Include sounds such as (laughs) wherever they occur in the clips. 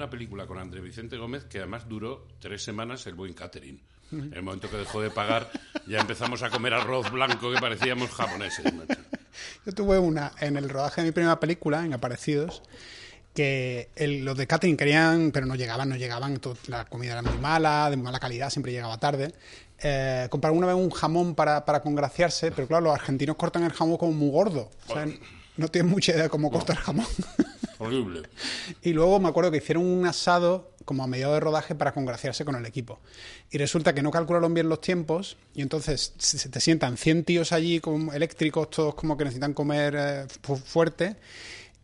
una película con André Vicente Gómez, que además duró tres semanas el buen catering. En el momento que dejó de pagar, ya empezamos a comer arroz blanco que parecíamos japoneses. macho. Yo tuve una en el rodaje de mi primera película, en Aparecidos, que el- los de catering querían, pero no llegaban, no llegaban, to- la comida era muy mala, de mala calidad, siempre llegaba tarde. Eh, compraron una vez un jamón para, para congraciarse, pero claro, los argentinos cortan el jamón como muy gordo. O sea, no tienen mucha idea de cómo cortar el jamón. Horrible. Y luego me acuerdo que hicieron un asado como a mediado de rodaje para congraciarse con el equipo. Y resulta que no calcularon bien los tiempos y entonces se te sientan 100 tíos allí como eléctricos, todos como que necesitan comer eh, fu- fuerte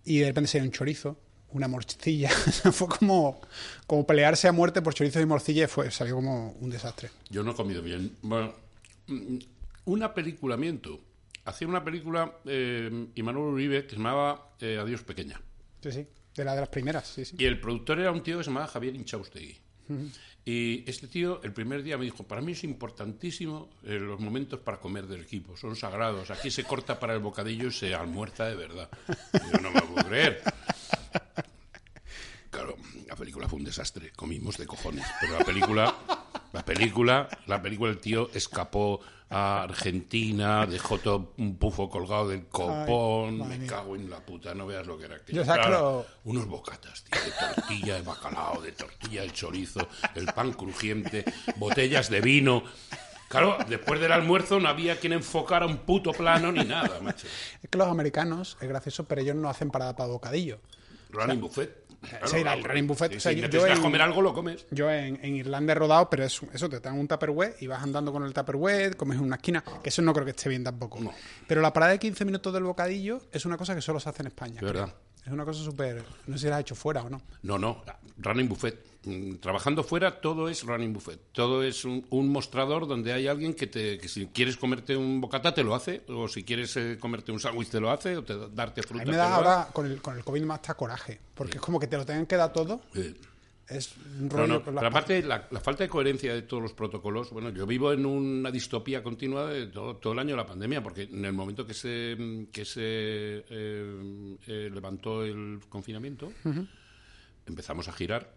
y de repente se un chorizo, una morcilla. (laughs) fue como, como pelearse a muerte por chorizos y morcilla y fue, salió como un desastre. Yo no he comido bien. Bueno, mm, una película, miento. Hacía una película eh, Imanol Uribe que se llamaba eh, Adiós Pequeña. Sí, sí. De la de las primeras, sí, sí. Y el productor era un tío que se llamaba Javier Inchaustegui. Y este tío, el primer día me dijo, para mí es importantísimo eh, los momentos para comer del equipo, son sagrados. Aquí se corta para el bocadillo y se almuerza de verdad. Y yo no me puedo creer. La película fue un desastre, comimos de cojones. Pero la película, la película, la película, el tío escapó a Argentina, dejó todo un pufo colgado del copón, me cago en la puta, no veas lo que era aquello. Yo Claro, lo- unos bocatas, tío, de tortilla de bacalao, de tortilla de chorizo, el pan crujiente, botellas de vino. Claro, después del almuerzo no había quien enfocara un puto plano ni nada, macho. Es que los americanos, es gracioso, pero ellos no hacen parada para bocadillo. Running buffet. Claro, sí, el running buffet, Si, o sea, si yo- yo en- comer algo, lo comes. Yo en, en Irlanda he rodado, pero es, eso, te dan un tupperware y vas andando con el tupperware, comes en una esquina, que eso no creo que esté bien tampoco. No. Pero la parada de 15 minutos del bocadillo es una cosa que solo se hace en España. Verdad. Es una cosa súper... No sé si la has hecho fuera o no. No, no, running buffet. Mm, Trabajando fuera todo es running buffet. Todo es un, un mostrador donde hay alguien que, te, que si quieres comerte un bocata te lo hace, o si quieres eh, comerte un sándwich te lo hace, o te, da- darte A fruta mí me da ahora, con el, con el COVID, más hasta coraje. Porque es como que te lo tengan que dar todo. Es un rollo no, pero aparte, la, la falta de coherencia de todos los protocolos. Bueno, yo vivo en una distopía continua de todo, todo el año de la pandemia, porque en el momento que se, que se eh, eh, levantó el confinamiento, empezamos a girar.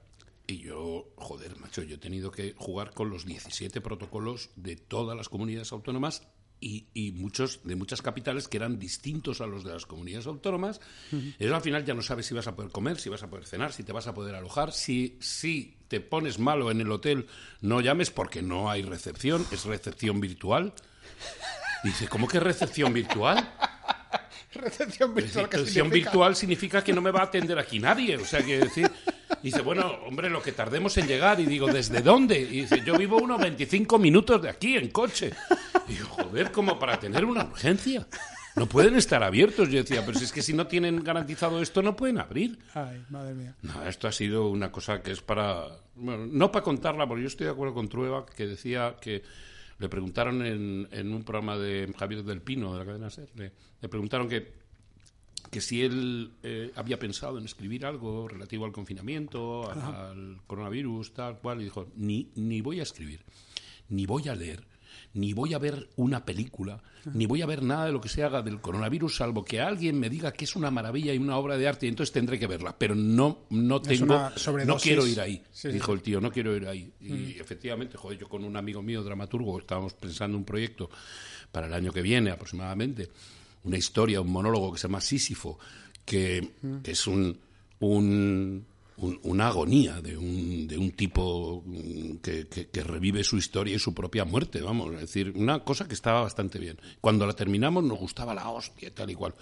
Y yo, joder, macho, yo he tenido que jugar con los 17 protocolos de todas las comunidades autónomas y, y muchos de muchas capitales que eran distintos a los de las comunidades autónomas. Eso al final ya no sabes si vas a poder comer, si vas a poder cenar, si te vas a poder alojar. Si, si te pones malo en el hotel, no llames porque no hay recepción, es recepción virtual. Dice, ¿cómo que recepción virtual? (laughs) Recepción virtual Recepción significa- virtual significa que no me va a atender aquí nadie. O sea, que decir. Dice, bueno, hombre, lo que tardemos en llegar. Y digo, ¿desde dónde? Y dice, yo vivo unos 25 minutos de aquí en coche. Y digo, joder, como para tener una urgencia. No pueden estar abiertos. Yo decía, pero si es que si no tienen garantizado esto, no pueden abrir. Ay, madre mía. No, esto ha sido una cosa que es para. Bueno, no para contarla, porque yo estoy de acuerdo con Trueba, que decía que le preguntaron en, en un programa de Javier del Pino, de la cadena SER, le, le preguntaron que, que si él eh, había pensado en escribir algo relativo al confinamiento, a- al coronavirus, tal cual, y dijo: ni, ni voy a escribir, ni voy a leer. Ni voy a ver una película, ni voy a ver nada de lo que se haga del coronavirus, salvo que alguien me diga que es una maravilla y una obra de arte, y entonces tendré que verla. Pero no, no tengo, no quiero ir ahí, Sí, dijo sí. el tío, no quiero ir ahí. Y efectivamente, joder, yo con un amigo mío, dramaturgo, estábamos pensando un proyecto para el año que viene aproximadamente, una historia, un monólogo que se llama Sísifo, que, es un, un- un- una agonía de un, de un tipo mm, que, que- que revive su historia y su propia muerte, vamos, es decir, una cosa que estaba bastante bien. Cuando la terminamos nos gustaba la hostia, tal y cual.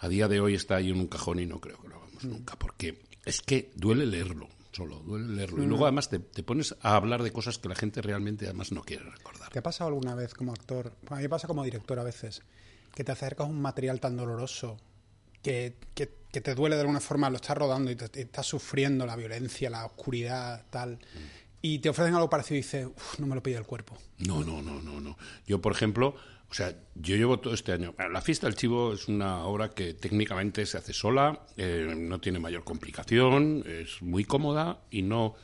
A día de hoy está ahí en un cajón y no creo que lo hagamos nunca, porque es que duele leerlo, solo, duele leerlo. Y luego además te, te pones a hablar de cosas que la gente realmente además no quiere recordar. ¿Te ha pasado alguna vez como actor? A mí me pasa como director a veces, que te acercas a un material tan doloroso que, que- que te duele de alguna forma, lo estás rodando y, te, estás sufriendo la violencia, la oscuridad, tal, y te ofrecen algo parecido y dices, "Uf, no me lo pide el cuerpo. No, no, no, no, no. Yo, por ejemplo, o sea, yo llevo todo este año. La fiesta del chivo es una obra que técnicamente se hace sola, eh, no tiene mayor complicación, es muy cómoda y no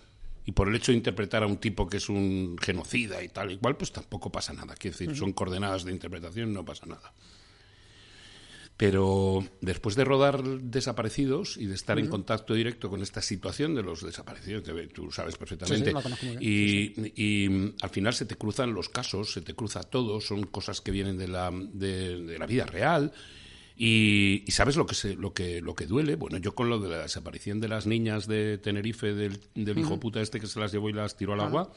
y por el hecho de interpretar a un tipo que es un genocida y tal y cual, pues tampoco pasa nada. Quiero decir, son coordenadas de interpretación y no pasa nada. Pero después de rodar Desaparecidos y de estar en contacto directo con esta situación de los desaparecidos, que tú sabes perfectamente, y, al final se te cruzan los casos, se te cruza todo, son cosas que vienen de la, de, la vida real. Y, sabes lo que, se, lo, que, lo que duele. Bueno, yo con lo de la desaparición de las niñas de Tenerife, del, hijo puta este que se las llevó y las tiró al agua,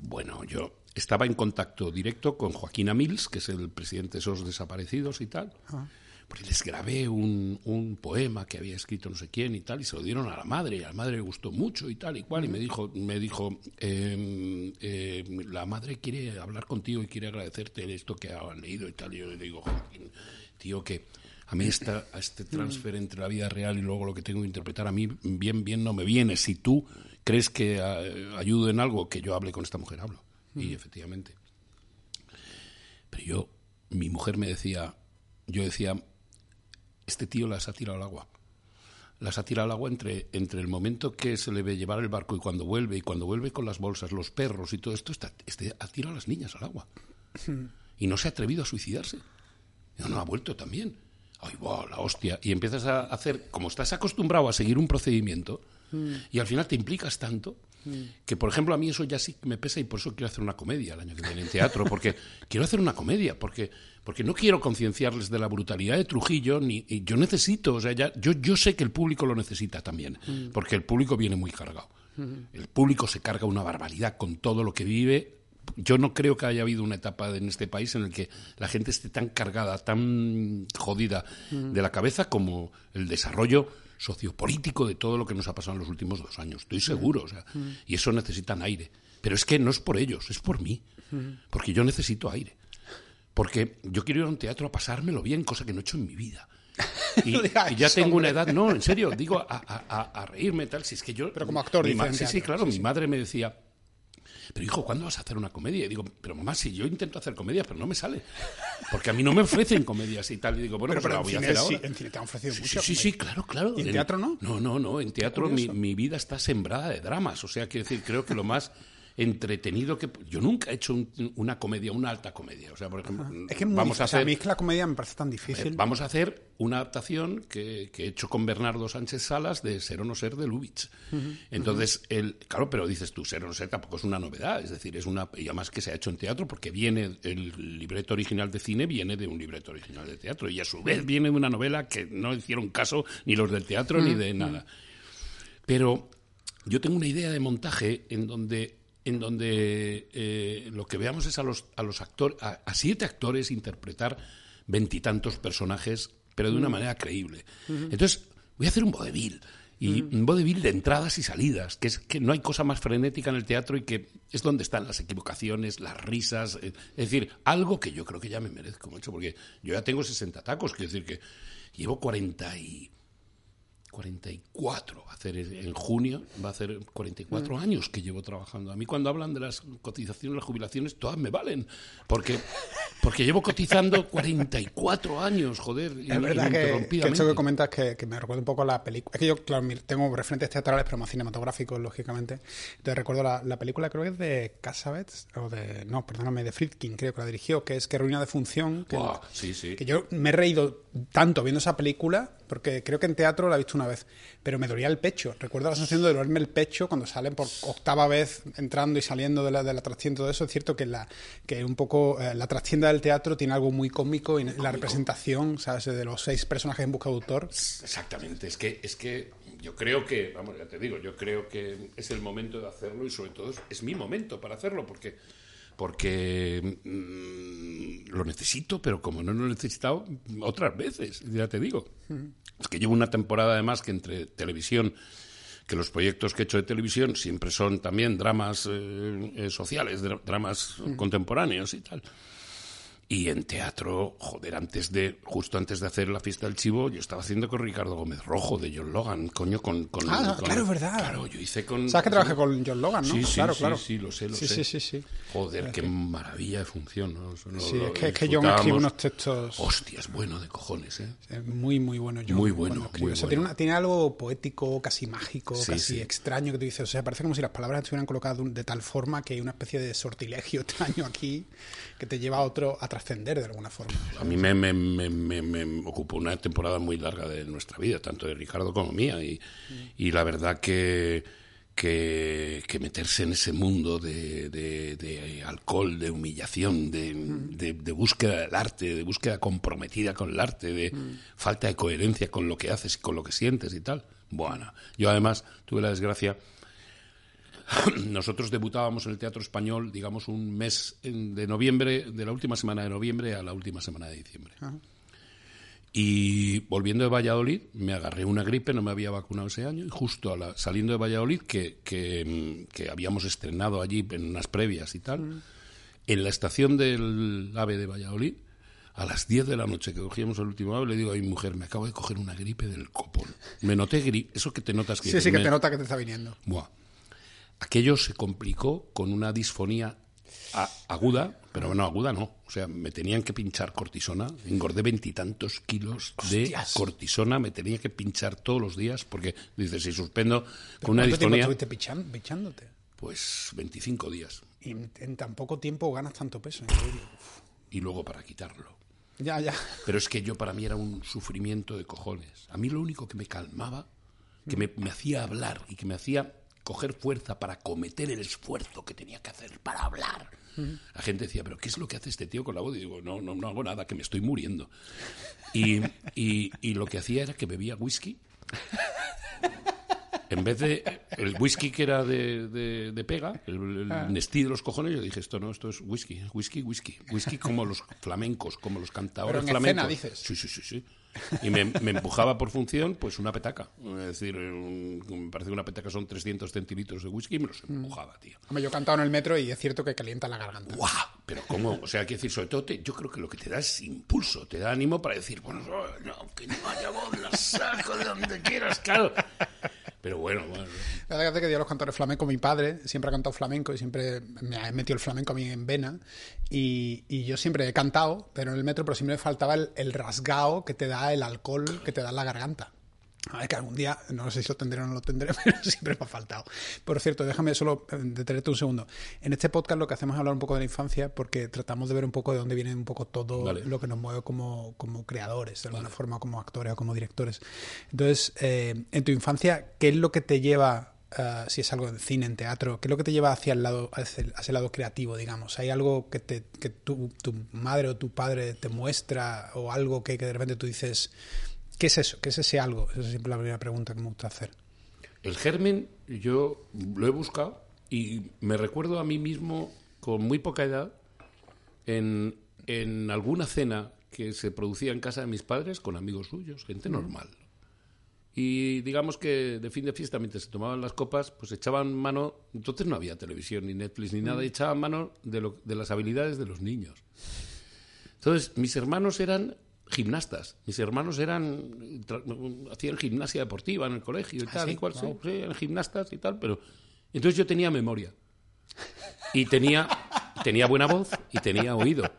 bueno, yo estaba en contacto directo con Joaquín Amils, que es el presidente de esos desaparecidos y tal. Ah. Porque les grabé un, un, poema que había escrito no sé quién y tal, y se lo dieron a la madre, y a la madre le gustó mucho y tal y cual, y me dijo, me dijo em, la madre quiere hablar contigo y quiere agradecerte esto que han leído y tal. Y yo le digo, Joaquín, tío, que a mí esta, a este transfer entre la vida real y luego lo que tengo que interpretar a mí bien, bien no me viene. Si tú crees que eh, ayudo en algo, que yo hable con esta mujer, hablo. Y efectivamente. Pero yo, mi mujer me decía, yo decía, este tío las ha tirado al agua. Las ha tirado al agua entre, entre el momento que se le ve llevar el barco y cuando vuelve, y cuando vuelve con las bolsas, los perros y todo esto, está, este, ha tirado a las niñas al agua. Y no se ha atrevido a suicidarse. Y no ha vuelto también. Ay, wow, la hostia. Y empiezas a hacer, como estás acostumbrado a seguir un procedimiento, y al final te implicas tanto que, por ejemplo, a mí eso ya sí me pesa y por eso quiero hacer una comedia el año que viene en teatro, porque (laughs) quiero hacer una comedia, porque, porque no quiero concienciarles de la brutalidad de Trujillo, ni yo necesito, o sea, ya, yo, yo sé que el público lo necesita también, mm. porque el público viene muy cargado. Mm. El público se carga una barbaridad con todo lo que vive. Yo no creo que haya habido una etapa en este país en el que la gente esté tan cargada, tan jodida mm. de la cabeza como el desarrollo sociopolítico de todo lo que nos ha pasado en los últimos dos años. Estoy seguro. O sea, y eso necesitan aire. Pero es que no es por ellos, es por mí. Porque yo necesito aire. Porque yo quiero ir a un teatro a pasármelo bien, cosa que no he hecho en mi vida. (laughs) Y, ya tengo una edad, no, en serio, digo, a, a, reírme tal, si es que yo... Pero como actor, mi Sí, sí, claro, mi madre me decía, pero hijo, ¿cuándo vas a hacer una comedia? Y digo, pero mamá, si yo intento hacer comedia, pero no me sale. Porque a mí no me ofrecen comedias y tal. Y digo, bueno, pero, pues la voy a hacer ahora. en cine te han ofrecido mucho. Sí, sí, claro, claro. ¿Y en, teatro no? No, no, no. En teatro mi, mi, vida está sembrada de dramas. O sea, quiero decir, creo que lo más entretenido que yo nunca he hecho una comedia, una alta comedia. O sea, por ejemplo, es que vamos a hacer. a mí es que la comedia me parece tan difícil. vamos a hacer una adaptación que, he hecho con Bernardo Sánchez Salas de Ser o no ser de Lubitsch. Entonces, el, claro, pero dices tú, Ser o no ser tampoco es una novedad. Es decir, es una. Y además que se ha hecho en teatro porque viene. El libreto original de cine viene de un libreto original de teatro. Y a su vez viene de una novela que no hicieron caso ni los del teatro ni de nada. Pero yo tengo una idea de montaje en donde en donde eh, lo que veamos es a los, a los actores, a, siete actores interpretar veintitantos personajes, pero de una manera creíble. Entonces, voy a hacer un vodevil. Y un vodevil de entradas y salidas, que es que no hay cosa más frenética en el teatro y que es donde están las equivocaciones, las risas. Eh, es decir, algo que yo creo que ya me merezco mucho, porque yo ya tengo 60 tacos, quiero decir que llevo 40 y 44, va a hacer en junio, va a hacer 44 mm. años que llevo trabajando. A mí cuando hablan de las cotizaciones, las jubilaciones, todas me valen, porque, porque llevo cotizando 44 años, joder. Es verdad que, que eso que comentas que, me recuerda un poco a la película. Es que yo, claro, tengo referentes teatrales, pero más cinematográficos, lógicamente. Entonces recuerdo la, película, creo que es de Cassavetes, o de, no, perdóname, de Friedkin, creo que la dirigió, que es Que Ruina de Función. Que, sí, sí. que yo me he reído tanto viendo esa película porque creo que en teatro la he visto una vez, pero me dolía el pecho. Recuerdo la sensación de dolerme el pecho cuando salen por octava vez entrando y saliendo de la, de la trastienda, todo eso. Es cierto que, la, que un poco eh, la trastienda del teatro tiene algo muy cómico y la representación, ¿sabes? De los seis personajes en busca de autor. Exactamente, es que, es que yo creo que, vamos, ya te digo, yo creo que es el momento de hacerlo y sobre todo es mi momento para hacerlo porque porque mm, lo necesito, pero como no lo he necesitado otras veces, ya te digo. Es que llevo una temporada además que entre televisión, que los proyectos que he hecho de televisión siempre son también dramas eh, eh, sociales, dramas contemporáneos y tal. Y en teatro, joder, antes de, justo antes de hacer la fiesta del chivo, yo estaba haciendo con Ricardo Gómez Rojo de John Logan, coño, con. con Ah, con- claro, es verdad. Claro, yo hice con. ¿Sabes que trabajé con John Logan, no? Sí, sí, claro, sí, claro. sí, lo sé, lo sí, sé. Sí, sí, sí. Joder, qué maravilla de función, ¿no? Eso Sí, lo es que, es que John escribe unos textos Hostia, es bueno de cojones, ¿eh? eh, muy, muy buenos. John, Muy bueno, muy O sea, bueno. tiene, una- tiene algo poético, casi mágico, Sí, casi sí. extraño que tú dices. O sea, parece como si las palabras estuvieran colocadas de tal forma que hay una especie de sortilegio (laughs) extraño aquí que te lleva a otro a trascender de alguna forma. A mí me, me, me, me- ocupó una temporada muy larga de nuestra vida, tanto de Ricardo como mía, y, la verdad que, que, meterse en ese mundo de, alcohol, de humillación, de búsqueda del arte, de búsqueda comprometida con el arte, de falta de coherencia con lo que haces y con lo que sientes y tal. Bueno, yo además tuve la desgracia (clears throat) nosotros debutábamos en el Teatro Español, digamos, un mes de noviembre, de la última semana de noviembre a la última semana de diciembre. Y volviendo de Valladolid, me agarré una gripe, no me había vacunado ese año, y justo a la- saliendo de Valladolid, que, que, mm, que habíamos estrenado allí en unas previas y tal, en la estación del AVE de Valladolid, a las 10 de la noche que cogíamos el último AVE, le digo a mi mujer, me acabo de coger una gripe del copón. Me noté gripe, eso que te notas que... Sí, sí, que te nota que te está viniendo. Buah. Aquello se complicó con una disfonía a- aguda, pero no, aguda no. O sea, me tenían que pinchar cortisona. Engordé veintitantos kilos de cortisona. Me tenía que pinchar todos los días porque, dices, si suspendo con una ¿Cuánto tiempo disfonía, estuviste pichándote? pues 25 días. Y en, tan poco tiempo ganas tanto peso. Y luego para quitarlo. Ya, ya. Pero es que yo para mí era un sufrimiento de cojones. A mí lo único que me calmaba, que me, me hacía hablar y que me hacía coger fuerza para cometer el esfuerzo que tenía que hacer para hablar. La gente decía, pero ¿qué es lo que hace este tío con la voz? Y digo, no, no, no hago nada, que me estoy muriendo. Y, y- y lo que hacía era que bebía whisky. En vez de el whisky que era de, de- de pega, el, el Nestí de los cojones, yo dije, esto no, esto es whisky, whisky, whisky. Whisky como los flamencos, como los cantadores Pero en flamencos. escena, dices. Sí, sí, sí, sí. Y me, me empujaba por función, pues una petaca. Es decir, un- me parece que una petaca son 300 centilitros de whisky y me los empujaba, tío. Hombre, yo he cantado en el metro y es cierto que calienta la garganta. ¡Guau! Pero ¿cómo? O sea, que decir, sobre todo, te- yo creo que lo que te da es impulso, te da ánimo para decir, bueno, no, que no haya voz, la saco de donde quieras, claro. Pero bueno, bueno. La verdad es que yo los cantores flamencos, mi padre siempre ha cantado flamenco y siempre me ha metido el flamenco a mí en vena. Y, y yo siempre he cantado, pero en el metro, pero siempre me faltaba el, el rasgao que te da el alcohol que te da la garganta. A ver, que algún día, no sé si lo tendré o no lo tendré, (laughs) pero siempre me ha faltado. Por cierto, déjame solo eh, detenerte un segundo. En este podcast lo que hacemos es hablar un poco de la infancia porque tratamos de ver un poco de dónde viene un poco todo Vale. lo que nos mueve como, como creadores, de alguna forma, como actores o como directores. Entonces, eh, en tu infancia, ¿qué es lo que te lleva, eh, si es algo en cine, en teatro, qué es lo que te lleva hacia el lado, hacia el, hacia el lado creativo, digamos? ¿Hay algo que, te, que tu, tu madre o tu padre te muestra o algo que, que de repente tú dices, ¿qué es eso? ¿Qué es ese algo? Esa es siempre la primera pregunta que me gusta hacer. El germen yo lo he buscado y me recuerdo a mí mismo con muy poca edad en, en alguna cena que se producía en casa de mis padres con amigos suyos, gente normal. Y digamos que de fin de fiesta, mientras se tomaban las copas, pues echaban mano, entonces no había televisión ni Netflix ni nada, echaban mano de, lo- de las habilidades de los niños. Entonces, mis hermanos eran gimnastas, mis hermanos eran hacían gimnasia deportiva en el colegio y tal sí? y cual, sí, Wow. sí, eran gimnastas y tal, pero entonces yo tenía memoria y tenía tenía buena voz y tenía oído.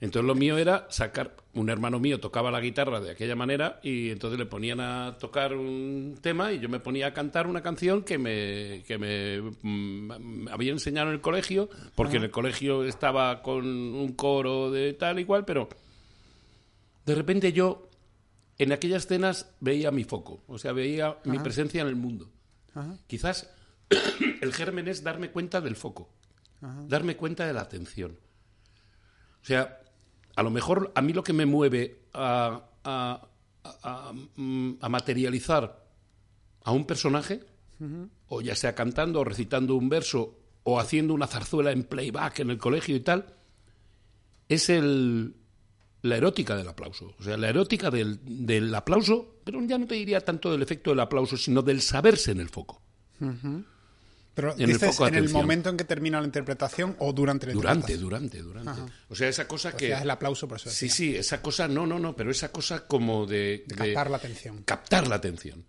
Entonces lo mío era sacar un hermano mío tocaba la guitarra de aquella manera y entonces le ponían a tocar un tema y yo me ponía a cantar una canción que me que me mm, había enseñado en el colegio porque en el colegio estaba con un coro de tal y cual, pero de repente yo en aquellas escenas veía mi foco, o sea, veía mi presencia en el mundo. Ajá. Quizás (coughs) el germen es darme cuenta del foco, darme cuenta de la atención. O sea, a lo mejor a mí lo que me mueve a, a- a- a- mm, a materializar a un personaje, o ya sea cantando o recitando un verso o haciendo una zarzuela en playback en el colegio y tal, es el, la erótica del aplauso. O sea, la erótica del, del aplauso, pero ya no te diría tanto del efecto del aplauso, sino del saberse en el foco. Pero en el dices foco de en el momento en que termina la interpretación o durante la Durante, interpretación. durante, durante. O sea, esa cosa Pues que... es el aplauso por eso. Sí, sí, esa cosa, no, no, no, pero esa cosa como de... De captar la atención. captar la atención.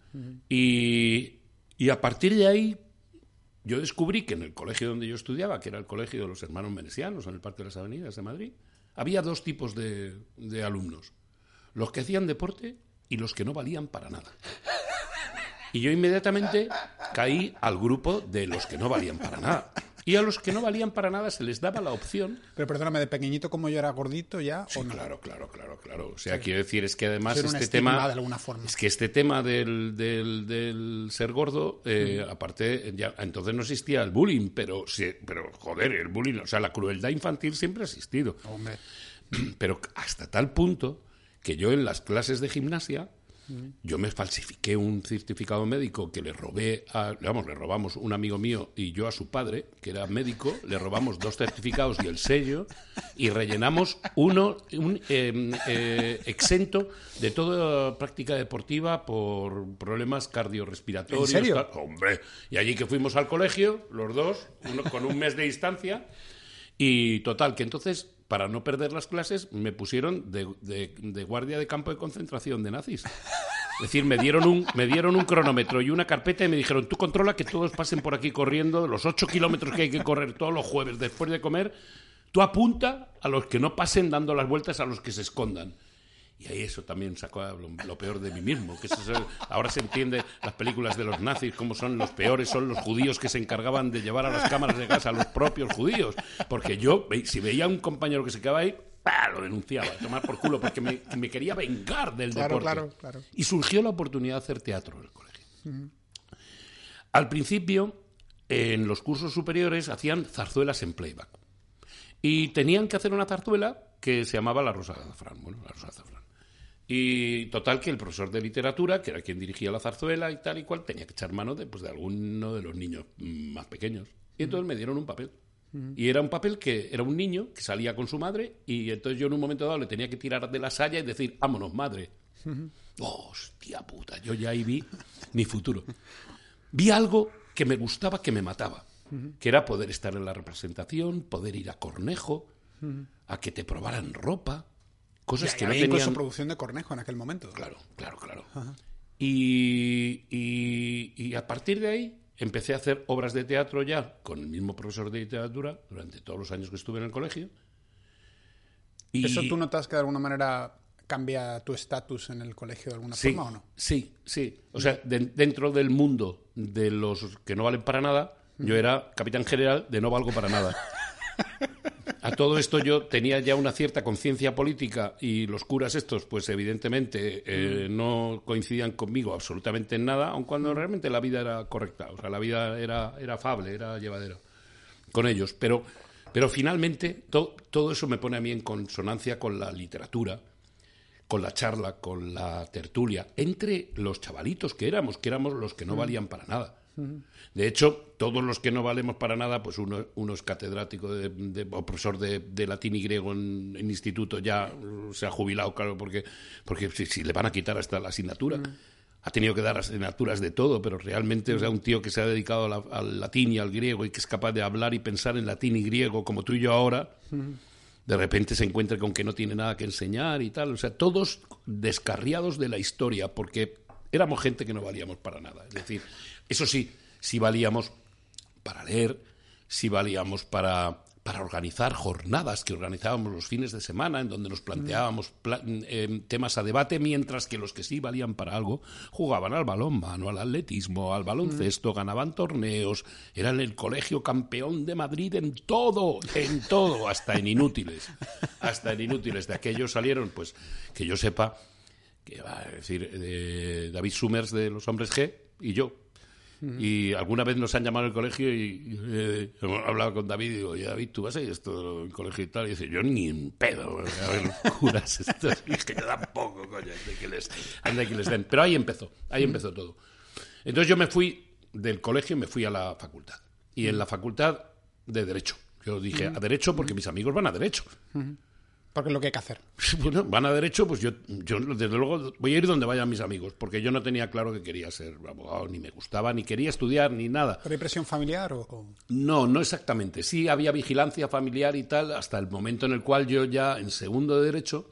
y, y a partir de ahí, yo descubrí que en el colegio donde yo estudiaba, que era el colegio de los hermanos menesianos, en el Parque de las Avenidas de Madrid, había dos tipos de, de alumnos. Los que hacían deporte y los que no valían para nada. Y yo inmediatamente caí al grupo de los que no valían para nada. Y a los que no valían para nada se les daba la opción Pero perdóname, de pequeñito como yo era gordito ya Sí, o no. claro, claro, claro, claro. O sea, quiero decir, es que además este tema... de alguna forma. Es que este tema del, del, del ser gordo, eh, Mm. aparte, ya, entonces no existía el bullying, pero, sí, pero joder, el bullying, o sea, la crueldad infantil siempre ha existido. Hombre, Pero hasta tal punto que yo en las clases de gimnasia, yo me falsifiqué un certificado médico que le robé, a, vamos, le robamos un amigo mío y yo a su padre, que era médico, le robamos dos certificados y el sello y rellenamos uno, un eh, eh, exento de toda práctica deportiva por problemas cardiorrespiratorios. ¿En serio? Hombre, y allí que fuimos al colegio, los dos, uno con un mes de distancia, y total, que entonces, para no perder las clases, me pusieron de, de- guardia de campo de concentración de nazis. Es decir, me dieron, un, me dieron un cronómetro y una carpeta y me dijeron, tú controla que todos pasen por aquí corriendo, los ocho kilómetros que hay que correr todos los jueves después de comer, tú apunta a los que no pasen dando las vueltas a los que se escondan. Y ahí eso también sacó lo, lo peor de mí mismo. Que eso es el- ahora se entiende las películas de los nazis, cómo son los peores, son los judíos que se encargaban de llevar a las cámaras de gas a los propios judíos. Porque yo, si veía a un compañero que se quedaba ahí, ¡pah! lo denunciaba, a tomar por culo, porque me, me quería vengar del Claro, deporte. claro, claro. Y surgió la oportunidad de hacer teatro en el colegio. Al principio, en los cursos superiores hacían zarzuelas en playback. Y tenían que hacer una zarzuela que se llamaba La Rosa de Azafrán. Bueno, La Rosa de Azafrán. Y total que el profesor de literatura, que era quien dirigía la zarzuela y tal y cual, tenía que echar mano de, pues, de alguno de los niños más pequeños. Y entonces me dieron un papel. Y era un papel que era un niño que salía con su madre y entonces yo en un momento dado le tenía que tirar de la saya y decir, vámonos, madre. Hostia puta, yo ya ahí vi mi futuro. Vi algo que me gustaba, que me mataba, que era poder estar en la representación, poder ir a Cornejo, a que te probaran ropa, cosas y que no había tenían... producción de Cornejo en aquel momento. Claro, claro, claro. Y, y- y a partir de ahí empecé a hacer obras de teatro ya con el mismo profesor de literatura durante todos los años que estuve en el colegio. Y ¿Eso tú notas que de alguna manera cambia tu estatus en el colegio de alguna sí, forma o no? Sí, sí. O sea, de- dentro del mundo de los que no valen para nada, yo era capitán general de no valgo para nada. (laughs) A todo esto yo tenía ya una cierta conciencia política y los curas estos, pues evidentemente eh, no coincidían conmigo absolutamente en nada, aun cuando realmente la vida era correcta, o sea, la vida era, era afable, era llevadera con ellos. Pero, pero finalmente to- todo eso me pone a mí en consonancia con la literatura, con la charla, con la tertulia, entre los chavalitos que éramos, que éramos los que no valían para nada. De hecho, todos los que no valemos para nada, pues uno, es catedrático de, o profesor de, latín y griego en, instituto, ya se ha jubilado, claro, porque, porque si, le van a quitar hasta la asignatura. Ha tenido que dar asignaturas de todo, pero realmente, o sea, un tío que se ha dedicado al latín y al griego y que es capaz de hablar y pensar en latín y griego, como tú y yo ahora, de repente se encuentra con que no tiene nada que enseñar y tal. O sea, todos descarriados de la historia, porque éramos gente que no valíamos para nada. Es decir, eso sí, sí valíamos para leer, sí valíamos para, para organizar jornadas que organizábamos los fines de semana, en donde nos planteábamos pla- eh, temas a debate, mientras que los que sí valían para algo jugaban al balonmano, al atletismo, al baloncesto, ganaban torneos, eran el colegio campeón de Madrid en todo, en todo, hasta en inútiles, hasta en inútiles. De aquellos salieron, pues, que yo sepa, que va a decir eh, David Summers de los Hombres G y yo. Y alguna vez nos han llamado al colegio y, eh, hemos hablado con David y digo, "Oye, David, ¿tú vas a ir esto al colegio y tal? Y dice, yo ni en pedo, a ver los curas estos, (laughs) es que yo tampoco, coño, anda que les, anda que les den. Pero ahí empezó, ahí empezó todo. Entonces yo me fui del colegio y me fui a la facultad. Y en la facultad de Derecho. Yo dije, a Derecho porque mis amigos van a Derecho. Porque es lo que hay que hacer. (laughs) Bueno, van a derecho, pues yo, yo desde luego voy a ir donde vayan mis amigos, porque yo no tenía claro que quería ser abogado, ni me gustaba, ni quería estudiar, ni nada. ¿Pero hay presión familiar o...? No, no exactamente. Sí había vigilancia familiar y tal, hasta el momento en el cual yo ya en segundo de derecho,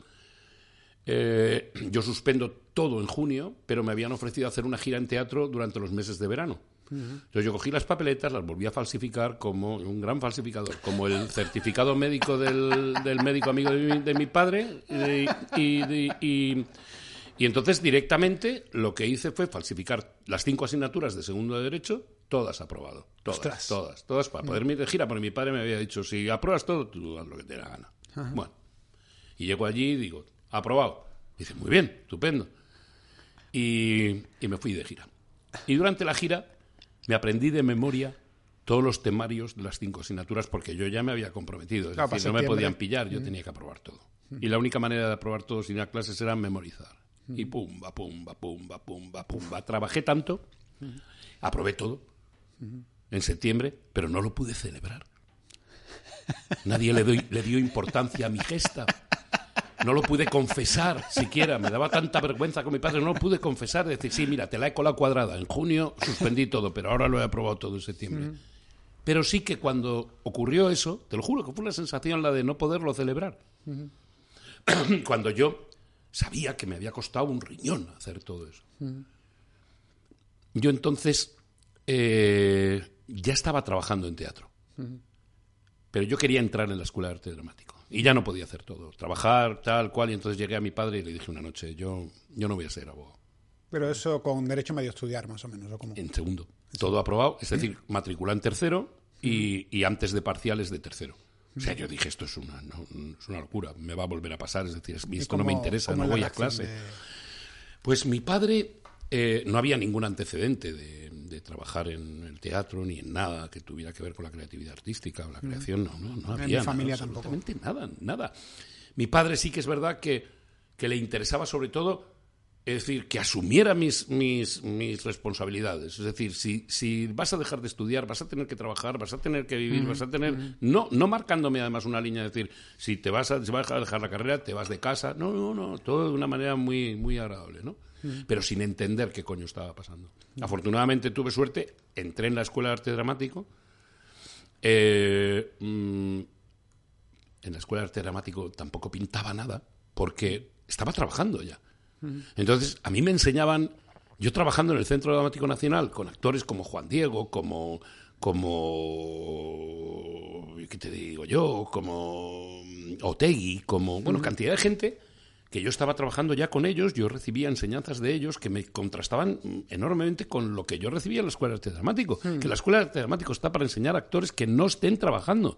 eh, yo suspendo todo en junio, pero me habían ofrecido hacer una gira en teatro durante los meses de verano. Entonces yo cogí las papeletas, las volví a falsificar como un gran falsificador, como el certificado médico del, del médico amigo de mi, de mi padre. Y, y, y, y, entonces directamente lo que hice fue falsificar las cinco asignaturas de segundo de derecho, todas aprobado. Todas, Ostras. todas, todas para poder ir de gira, porque mi padre me había dicho, si apruebas todo, tú haz lo que te dé la gana. Bueno, y llego allí y digo, aprobado. dice, muy bien, estupendo. Y, y me fui de gira. Y durante la gira me aprendí de memoria todos los temarios de las cinco asignaturas porque yo ya me había comprometido. Es Claro, decir, para no me podían pillar, yo tenía que aprobar todo. Y la única manera de aprobar todo sin ir a clases era memorizar. Y pumba, pumba, pumba, pumba, pumba. Trabajé tanto, aprobé todo en septiembre, pero no lo pude celebrar. Nadie le, doy- le dio importancia a mi gesta. No lo pude confesar siquiera. Me daba tanta vergüenza con mi padre. No lo pude confesar. Decir, sí, mira, te la he colado cuadrada. En junio suspendí todo, pero ahora lo he aprobado todo en septiembre. Pero sí que cuando ocurrió eso, te lo juro que fue una sensación la de no poderlo celebrar. (clears throat) cuando yo sabía que me había costado un riñón hacer todo eso. Yo entonces eh, ya estaba trabajando en teatro. Pero yo quería entrar en la escuela de arte dramático. Y ya no podía hacer todo. Trabajar, tal cual. Y entonces llegué a mi padre y le dije una noche, yo, yo no voy a ser abogado. Pero eso con derecho medio estudiar, más o menos, ¿o cómo? En segundo. Todo aprobado. Es decir, matriculé en tercero y, y antes de parciales de tercero. O sea, yo dije, esto es una, no, es una locura. Me va a volver a pasar. Es decir, es- ¿Y esto no me interesa, no voy a clase. de- Pues mi padre eh, no había ningún antecedente de, de trabajar en el teatro ni en nada que tuviera que ver con la creatividad artística o la creación. No, no, no En había mi familia nada, tampoco. absolutamente nada, nada. Mi padre sí que es verdad que, que le interesaba sobre todo, es decir, que asumiera mis, mis, mis responsabilidades. Es decir, si, si vas a dejar de estudiar, vas a tener que trabajar, vas a tener que vivir, vas a tener... No, no marcándome además una línea de decir, si te vas a, si vas a dejar la carrera, te vas de casa. No, no, no, todo de una manera muy, muy agradable, ¿no? Pero sin entender qué coño estaba pasando. Afortunadamente tuve suerte, entré en la Escuela de Arte Dramático. Eh, mm, en la Escuela de Arte Dramático tampoco pintaba nada, porque estaba trabajando ya. Entonces, a mí me enseñaban, yo trabajando en el Centro Dramático Nacional, con actores como Juan Diego, como, como, ¿qué te digo yo? Como mm, Otegui, como, bueno, cantidad de gente que yo estaba trabajando ya con ellos, yo recibía enseñanzas de ellos que me contrastaban enormemente con lo que yo recibía en la Escuela de Arte Dramático. Que la Escuela de Arte Dramático está para enseñar a actores que no estén trabajando.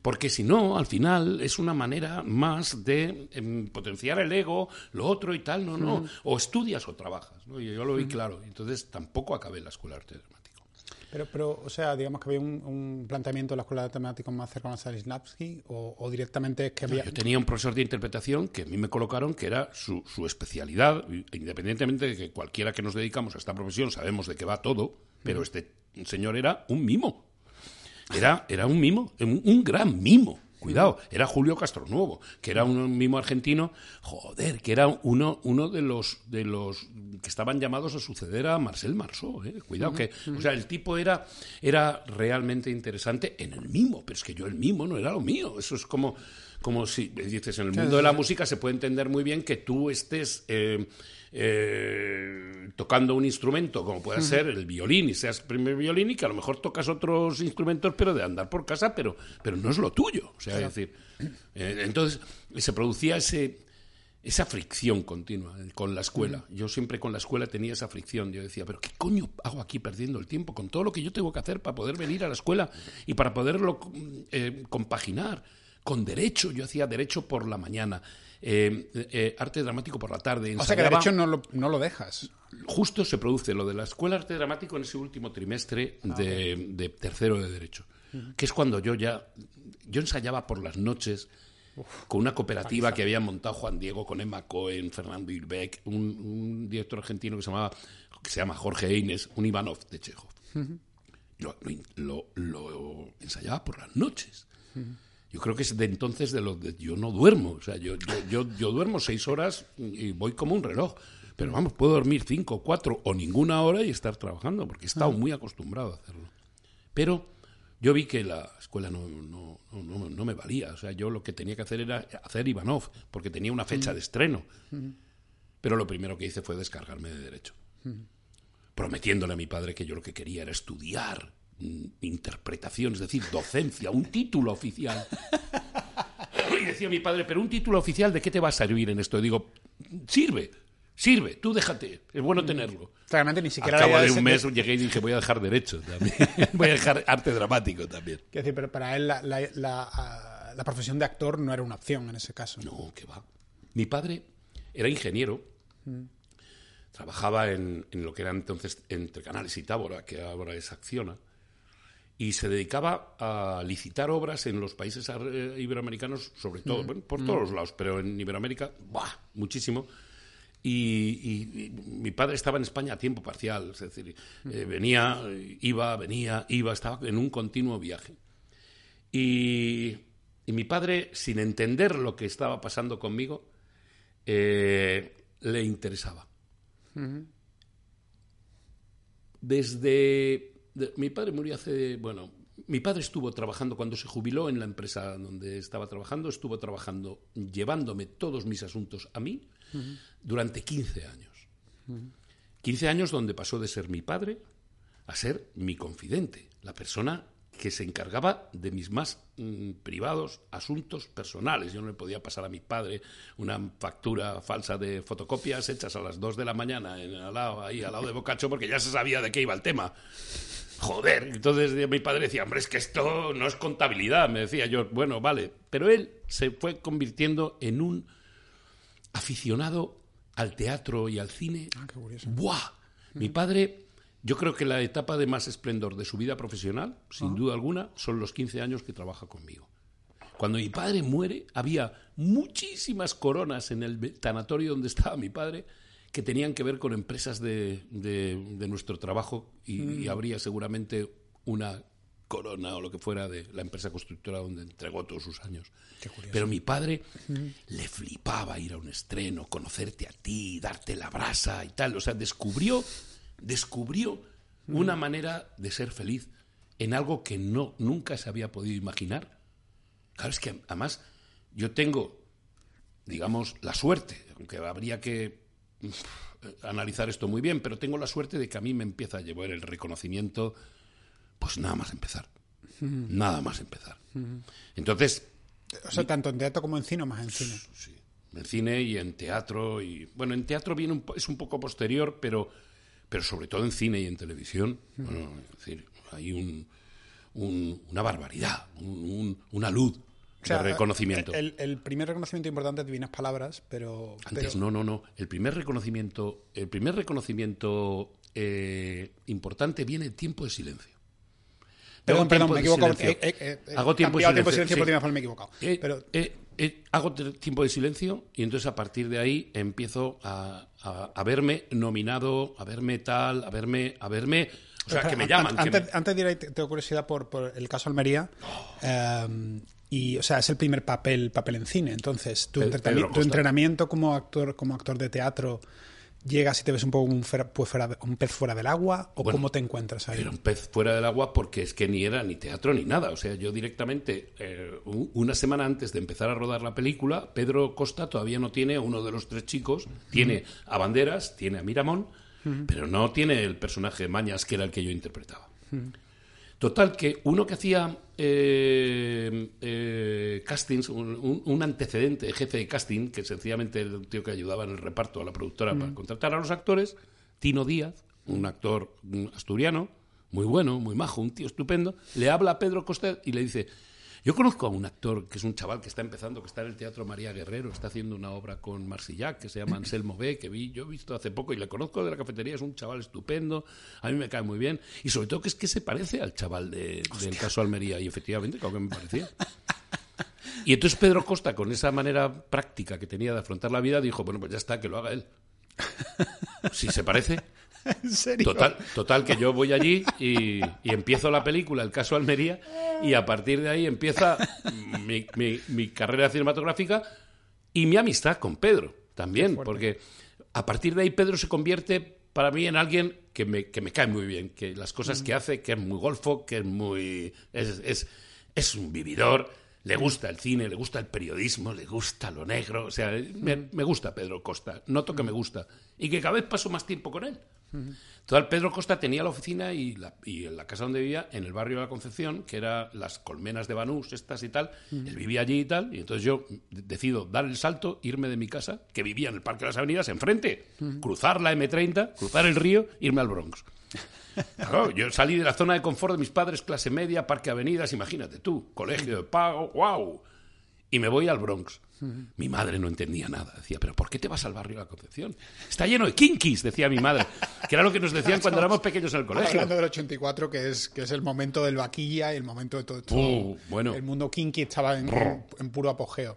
Porque si no, al final es una manera más de em, potenciar el ego, lo otro y tal. No, no. O estudias o trabajas. ¿no? Y yo lo vi claro. Entonces tampoco acabé la Escuela de Arte Dramático. Pero, pero, o sea, digamos que había un, un planteamiento de la escuela de temáticos más cercano a Stanislavski o, o directamente es que había... Yo tenía un profesor de interpretación que a mí me colocaron que era su, su especialidad, independientemente de que cualquiera que nos dedicamos a esta profesión sabemos de qué va todo, pero este señor era un mimo. Era, era un mimo, un, un gran mimo. Cuidado, era Julio Castronuevo, que era un mimo argentino, joder, que era uno, uno de los de los que estaban llamados a suceder a Marcel Marceau, eh. cuidado que, o sea, el tipo era, era realmente interesante en el mimo, pero es que yo el mimo no era lo mío, eso es como, como si dices, en el mundo de la música se puede entender muy bien que tú estés eh, eh, tocando un instrumento, como puede ser el violín, y seas primer violín, y que a lo mejor tocas otros instrumentos, pero de andar por casa, pero, pero no es lo tuyo. O sea, es decir, eh, entonces se producía ese, esa fricción continua eh, con la escuela. Yo siempre con la escuela tenía esa fricción. Yo decía, pero ¿qué coño hago aquí perdiendo el tiempo con todo lo que yo tengo que hacer para poder venir a la escuela y para poderlo eh, compaginar? Con derecho, yo hacía derecho por la mañana, eh, eh, arte dramático por la tarde. O sea, que de ensayaba- hecho no lo, no lo dejas. justo se produce lo de la escuela de arte dramático en ese último trimestre de, de tercero de derecho, que es cuando yo ya yo ensayaba por las noches con una cooperativa que había montado Juan Diego con Emma Cohen, Fernando Irbeck, un, un director argentino que se llamaba que se llama Jorge Eines, un Ivanov de lo- lo- lo ensayaba por las noches. Yo creo que es de entonces de lo de yo no duermo. O sea, yo, yo, yo, yo duermo seis horas y voy como un reloj. Pero vamos, puedo dormir cinco, cuatro o ninguna hora y estar trabajando, porque he estado muy acostumbrado a hacerlo. Pero yo vi que la escuela no, no, no, no me valía. O sea, yo lo que tenía que hacer era hacer Ivanov, porque tenía una fecha de estreno. Pero lo primero que hice fue descargarme de derecho. Prometiéndole a mi padre que yo lo que quería era estudiar mm, interpretación, es decir, docencia, un título oficial. Y decía mi padre, pero un título oficial, ¿de qué te va a servir en esto? Y digo, sirve, sirve, tú déjate, es bueno tenerlo. Claramente ni siquiera Al cabo de un mes llegué y dije, voy a dejar derecho también. (laughs) voy a dejar arte dramático también. Quiero decir, pero para él la, la- la, ah, la profesión de actor no era una opción en ese caso. No, que va. Mi padre era ingeniero. Trabajaba en, en lo que era entonces entre Canales y Tábora, que ahora es Acciona. Y se dedicaba a licitar obras en los países eh, iberoamericanos, sobre todo, bueno, por todos los lados, pero en Iberoamérica, ¡buah! muchísimo. Y, y- y mi padre estaba en España a tiempo parcial, es decir, eh, venía, eh, iba, venía, iba, estaba en un continuo viaje. Y, y mi padre, sin entender lo que estaba pasando conmigo, eh, le interesaba. Desde... de- mi padre murió hace... Bueno, mi padre estuvo trabajando cuando se jubiló en la empresa donde estaba trabajando, estuvo trabajando llevándome todos mis asuntos a mí durante 15 años. 15 años donde pasó de ser mi padre a ser mi confidente, la persona que se encargaba de mis más mm, privados asuntos personales. Yo no le podía pasar a mi padre una factura falsa de fotocopias hechas a las 2 de la mañana en, al lado, ahí al lado de Bocacho porque ya se sabía de qué iba el tema. Joder, entonces mi padre decía, hombre, es que esto no es contabilidad. Me decía yo, bueno, vale. Pero él se fue convirtiendo en un aficionado al teatro y al cine. Ah, qué curioso. ¡Buah! Mi padre, yo creo que la etapa de más esplendor de su vida profesional, sin duda alguna, son los 15 años que trabaja conmigo. Cuando mi padre muere, había muchísimas coronas en el tanatorio donde estaba mi padre que tenían que ver con empresas de, de- de nuestro trabajo y, y habría seguramente una corona o lo que fuera de la empresa constructora donde entregó todos sus años. Pero mi padre le flipaba ir a un estreno, conocerte a ti, darte la brasa y tal. O sea, descubrió, descubrió una manera de ser feliz en algo que no nunca se había podido imaginar. Claro, es que además yo tengo, digamos, la suerte, aunque habría que analizar esto muy bien, pero tengo la suerte de que a mí me empieza a llevar el reconocimiento, pues nada más empezar. Nada más empezar. Entonces, O sea, tanto en teatro como en cine más en cine. sí, en cine y en teatro. y Bueno, en teatro viene un po- es un poco posterior, pero, pero sobre todo en cine y en televisión. Bueno, es decir, hay un, un- una barbaridad, un- un- una luz O sea, de reconocimiento. El, el primer reconocimiento importante es Divinas Palabras, pero. Antes pero- no, no, no. El primer reconocimiento, el primer reconocimiento eh, importante viene en tiempo de silencio. Perdón, Hago perdón, tiempo me he de equivocado. silencio. Eh, eh, eh, Hago tiempo de cambiado tiempo de silencio, silencio porque sí. me he equivocado. Eh, pero eh, eh, hago tiempo de silencio y entonces a partir de ahí empiezo a, a- a verme nominado, a verme tal, a verme, a verme, o sea, que me an- llaman. que Antes, me- antes de ir ahí, te- tengo curiosidad por, por el caso Almería. eh, y, o sea, es el primer papel, papel en cine. Entonces, tu, Pe- entrenami- Pedro tu entrenamiento como actor, como actor de teatro, ¿llegas y te ves un poco un, fuera- pues fuera de- un pez fuera del agua? ¿O Bueno, cómo te encuentras ahí? Era un pez fuera del agua porque es que ni era ni teatro ni nada. O sea, yo directamente, eh, un- una semana antes de empezar a rodar la película, Pedro Costa todavía no tiene uno de los tres chicos. Tiene a Banderas, tiene a Miramón, pero no tiene el personaje Mañas, que era el que yo interpretaba. Total, que uno que hacía eh, eh, castings, un, un- un antecedente, jefe de casting, que sencillamente era el tío que ayudaba en el reparto a la productora para contratar a los actores, Tino Díaz, un actor mm, asturiano, muy bueno, muy majo, un tío estupendo, le habla a Pedro Costa y le dice, yo conozco a un actor que es un chaval que está empezando, que está en el Teatro María Guerrero, está haciendo una obra con Marsillac que se llama Anselmo B, que vi, yo he visto hace poco y le conozco de la cafetería, es un chaval estupendo, a mí me cae muy bien y sobre todo que es que se parece al chaval de- del caso Almería y efectivamente, creo que me parecía. Y entonces Pedro Costa, con esa manera práctica que tenía de afrontar la vida, dijo, bueno, pues ya está, que lo haga él. Si se parece, (laughs) ¿En serio? Total, total, que yo voy allí y, y empiezo la película, el caso Almería, y a partir de ahí empieza mi, mi- mi carrera cinematográfica y mi amistad con Pedro también, porque a partir de ahí Pedro se convierte para mí en alguien que me, que me cae muy bien, que las cosas que hace, que es muy golfo, que es muy... es, es, es un vividor, le gusta el cine, le gusta el periodismo, le gusta lo negro, o sea, me, me gusta Pedro Costa, noto que me gusta y que cada vez paso más tiempo con él. Total, Pedro Costa tenía la oficina y la, y la casa donde vivía, en el barrio de la Concepción, que era las colmenas de Banús, estas y tal. Él vivía allí y tal. Y entonces yo decido dar el salto, irme de mi casa, que vivía en el Parque de las Avenidas, enfrente, cruzar la M30, cruzar el río, irme al Bronx. (laughs) Claro, yo salí de la zona de confort de mis padres, clase media, Parque Avenidas, imagínate tú, colegio de pago, wow. Y me voy al Bronx. Mi madre no entendía nada. Decía, ¿pero por qué te vas al barrio de la Concepción? Está lleno de kinkis, decía mi madre. Que era lo que nos decían cuando éramos pequeños en el colegio. Hablando del 84, que es, que es el momento del vaquilla y el momento de todo esto. Uh, bueno. El mundo kinky estaba en, en puro apogeo.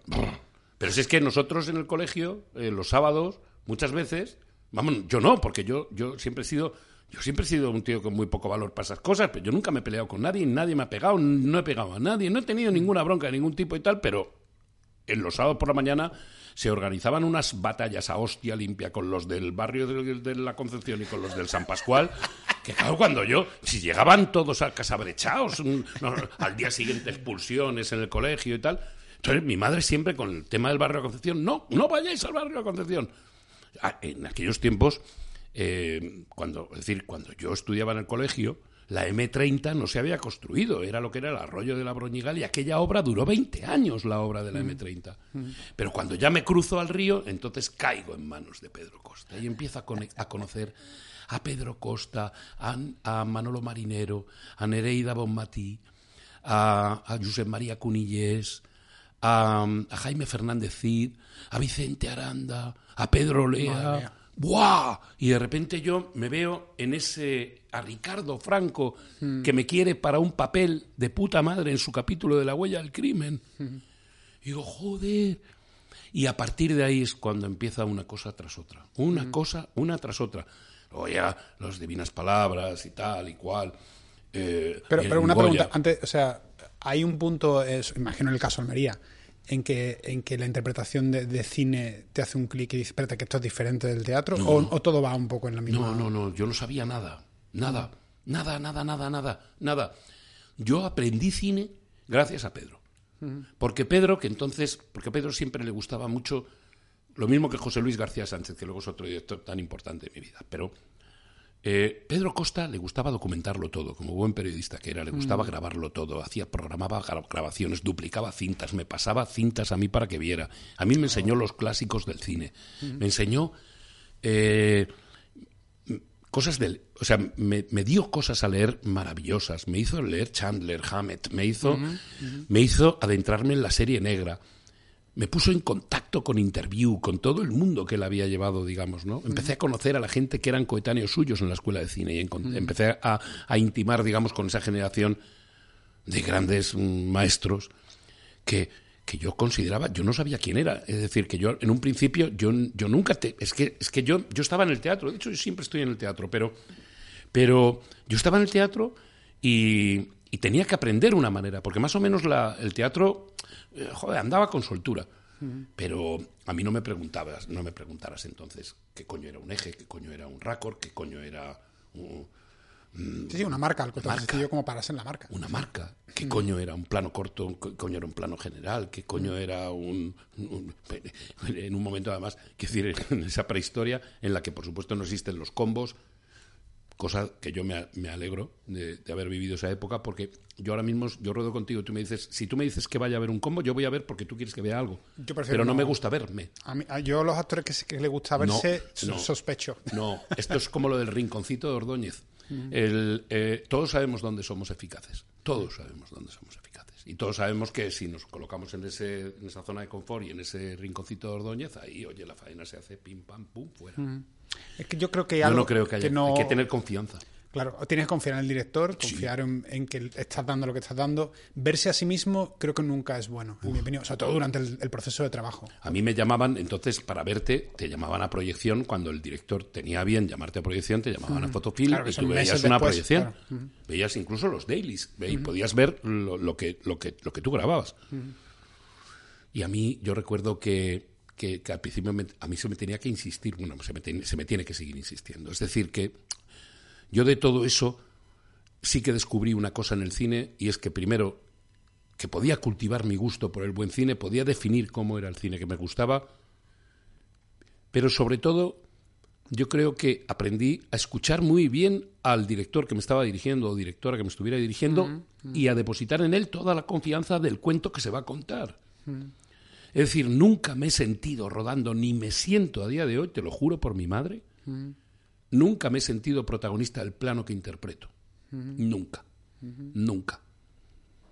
Pero si es que nosotros en el colegio, eh, los sábados, muchas veces, vamos, yo no, porque yo, yo siempre he sido, yo siempre he sido un tío con muy poco valor para esas cosas, pero yo nunca me he peleado con nadie, nadie me ha pegado, no he pegado a nadie, no he tenido ninguna bronca de ningún tipo y tal, pero en los sábados por la mañana se organizaban unas batallas a hostia limpia con los del barrio de, la Concepción y con los del San Pascual. Que claro, cuando yo, si llegaban todos a casa brechados, mm, al día siguiente expulsiones en el colegio y tal. Entonces mi madre siempre con el tema del barrio de Concepción, no, no vayáis al barrio de la Concepción. Ah, En aquellos tiempos, eh, cuando, es decir, cuando yo estudiaba en el colegio, la M30 no se había construido, era lo que era el arroyo de la Broñigal y aquella obra duró 20 años, la obra de la M30. Pero cuando ya me cruzo al río, entonces caigo en manos de Pedro Costa y empiezo a, conocer a Pedro Costa, a, a Manolo Marinero, a Nereida Bonmatí, a, a Josep María Cunillés, a, a Jaime Fernández Cid, a Vicente Aranda, a Pedro Lea. ¡Buah! Y de repente yo me veo en ese a Ricardo Franco que me quiere para un papel de puta madre en su capítulo de La huella del crimen. Y digo, joder. Y a partir de ahí es cuando empieza una cosa tras otra. Una cosa, una tras otra. Luego ya las divinas palabras y tal y cual. Eh, Pero, pero una Goya. pregunta, antes, o sea, hay un punto, es, imagino en el caso Almería, en que, en que la interpretación de, de cine te hace un clic y dices, espérate, que esto es diferente del teatro, o, o todo va un poco en la misma. No, no, no, yo no sabía nada. Nada, nada, nada, nada, nada, nada. Yo aprendí cine gracias a Pedro. Porque Pedro, que entonces, porque a Pedro siempre le gustaba mucho lo mismo que José Luis García Sánchez, que luego es otro director tan importante de mi vida, pero eh, Pedro Costa le gustaba documentarlo todo, como buen periodista que era, le gustaba grabarlo todo, hacía, programaba gra- grabaciones, duplicaba cintas, me pasaba cintas a mí para que viera. A mí me enseñó los clásicos del cine, me enseñó eh, cosas del, o sea, me, me dio cosas a leer maravillosas, me hizo leer Chandler, Hammett, me hizo, me hizo adentrarme en la serie negra. Me puso en contacto con Interview, con todo el mundo que él había llevado, digamos, ¿no? Empecé a conocer a la gente que eran coetáneos suyos en la escuela de cine y empecé a, a intimar, digamos, con esa generación de grandes mm, maestros que, que yo consideraba, yo no sabía quién era. Es decir, que yo en un principio, yo, yo nunca te. Es que, es que yo, yo estaba en el teatro, de hecho, yo siempre estoy en el teatro, pero, pero yo estaba en el teatro y, tenía que aprender una manera, porque más o menos el teatro, eh, joder, andaba con soltura. Pero a mí no me preguntabas, no me preguntaras entonces qué coño era un eje, qué coño era un raccord, qué coño era un- Sí, sí, una marca, Marca. sencillo como pararse en la marca. una marca. ¿Qué coño era un plano corto? ¿Qué coño era un plano general? ¿Qué coño era un, un- En un momento, además, quiero decir, en esa prehistoria en la que, por supuesto, no existen los combos, cosa que yo me, me alegro de, de haber vivido esa época, porque yo ahora mismo, yo ruedo contigo, tú me dices, si tú me dices que vaya a ver un combo, yo voy a ver porque tú quieres que vea algo. Yo Pero no, no. me gusta verme. A mí, a- yo los actores que, que les gusta verse, no. sospecho. No, esto es como lo del rinconcito de Ordóñez. (laughs) El, eh, todos sabemos dónde somos eficaces. Todos sabemos dónde somos eficaces. Y todos sabemos que si nos colocamos en, ese, en esa zona de confort y en ese rinconcito de Ordóñez, ahí, oye, la faena se hace pim, pam, pum, fuera. Es que yo creo que Yo algo no creo que haya. no, Hay que tener confianza. Claro, tienes que confiar en el director, confiar en, en que estás dando lo que estás dando. Verse a sí mismo creo que nunca es bueno, en mi opinión, sobre todo durante el, el proceso de trabajo. A mí me llamaban, entonces, para verte, te llamaban a proyección. Cuando el director tenía bien llamarte a proyección, te llamaban a fotofilm Claro, y tú veías una después, proyección. claro. Veías incluso los dailies y podías ver lo, lo que, lo, que, lo que tú grababas. Y a mí, yo recuerdo que, que, que al principio me- a mí se me tenía que insistir, bueno, se me, se me tiene que seguir insistiendo. Es decir, que yo de todo eso sí que descubrí una cosa en el cine y es que primero que podía cultivar mi gusto por el buen cine, podía definir cómo era el cine que me gustaba, pero sobre todo yo creo que aprendí a escuchar muy bien al director que me estaba dirigiendo o directora que me estuviera dirigiendo y a depositar en él toda la confianza del cuento que se va a contar. Es decir, nunca me he sentido rodando, ni me siento a día de hoy, te lo juro por mi madre, nunca me he sentido protagonista del plano que interpreto. Nunca. Nunca.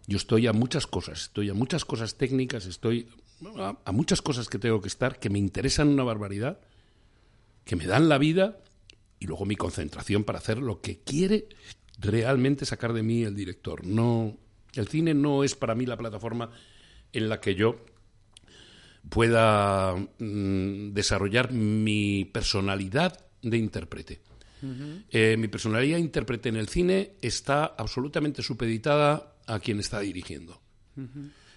Yo estoy a muchas cosas, estoy a muchas cosas técnicas, estoy a, a muchas cosas que tengo que estar, que me interesan una barbaridad, que me dan la vida y luego mi concentración para hacer lo que quiere realmente sacar de mí el director. No, el cine no es para mí la plataforma en la que yo pueda mm, desarrollar mi personalidad de intérprete. Eh, mi personalidad de intérprete en el cine está absolutamente supeditada a quien está dirigiendo.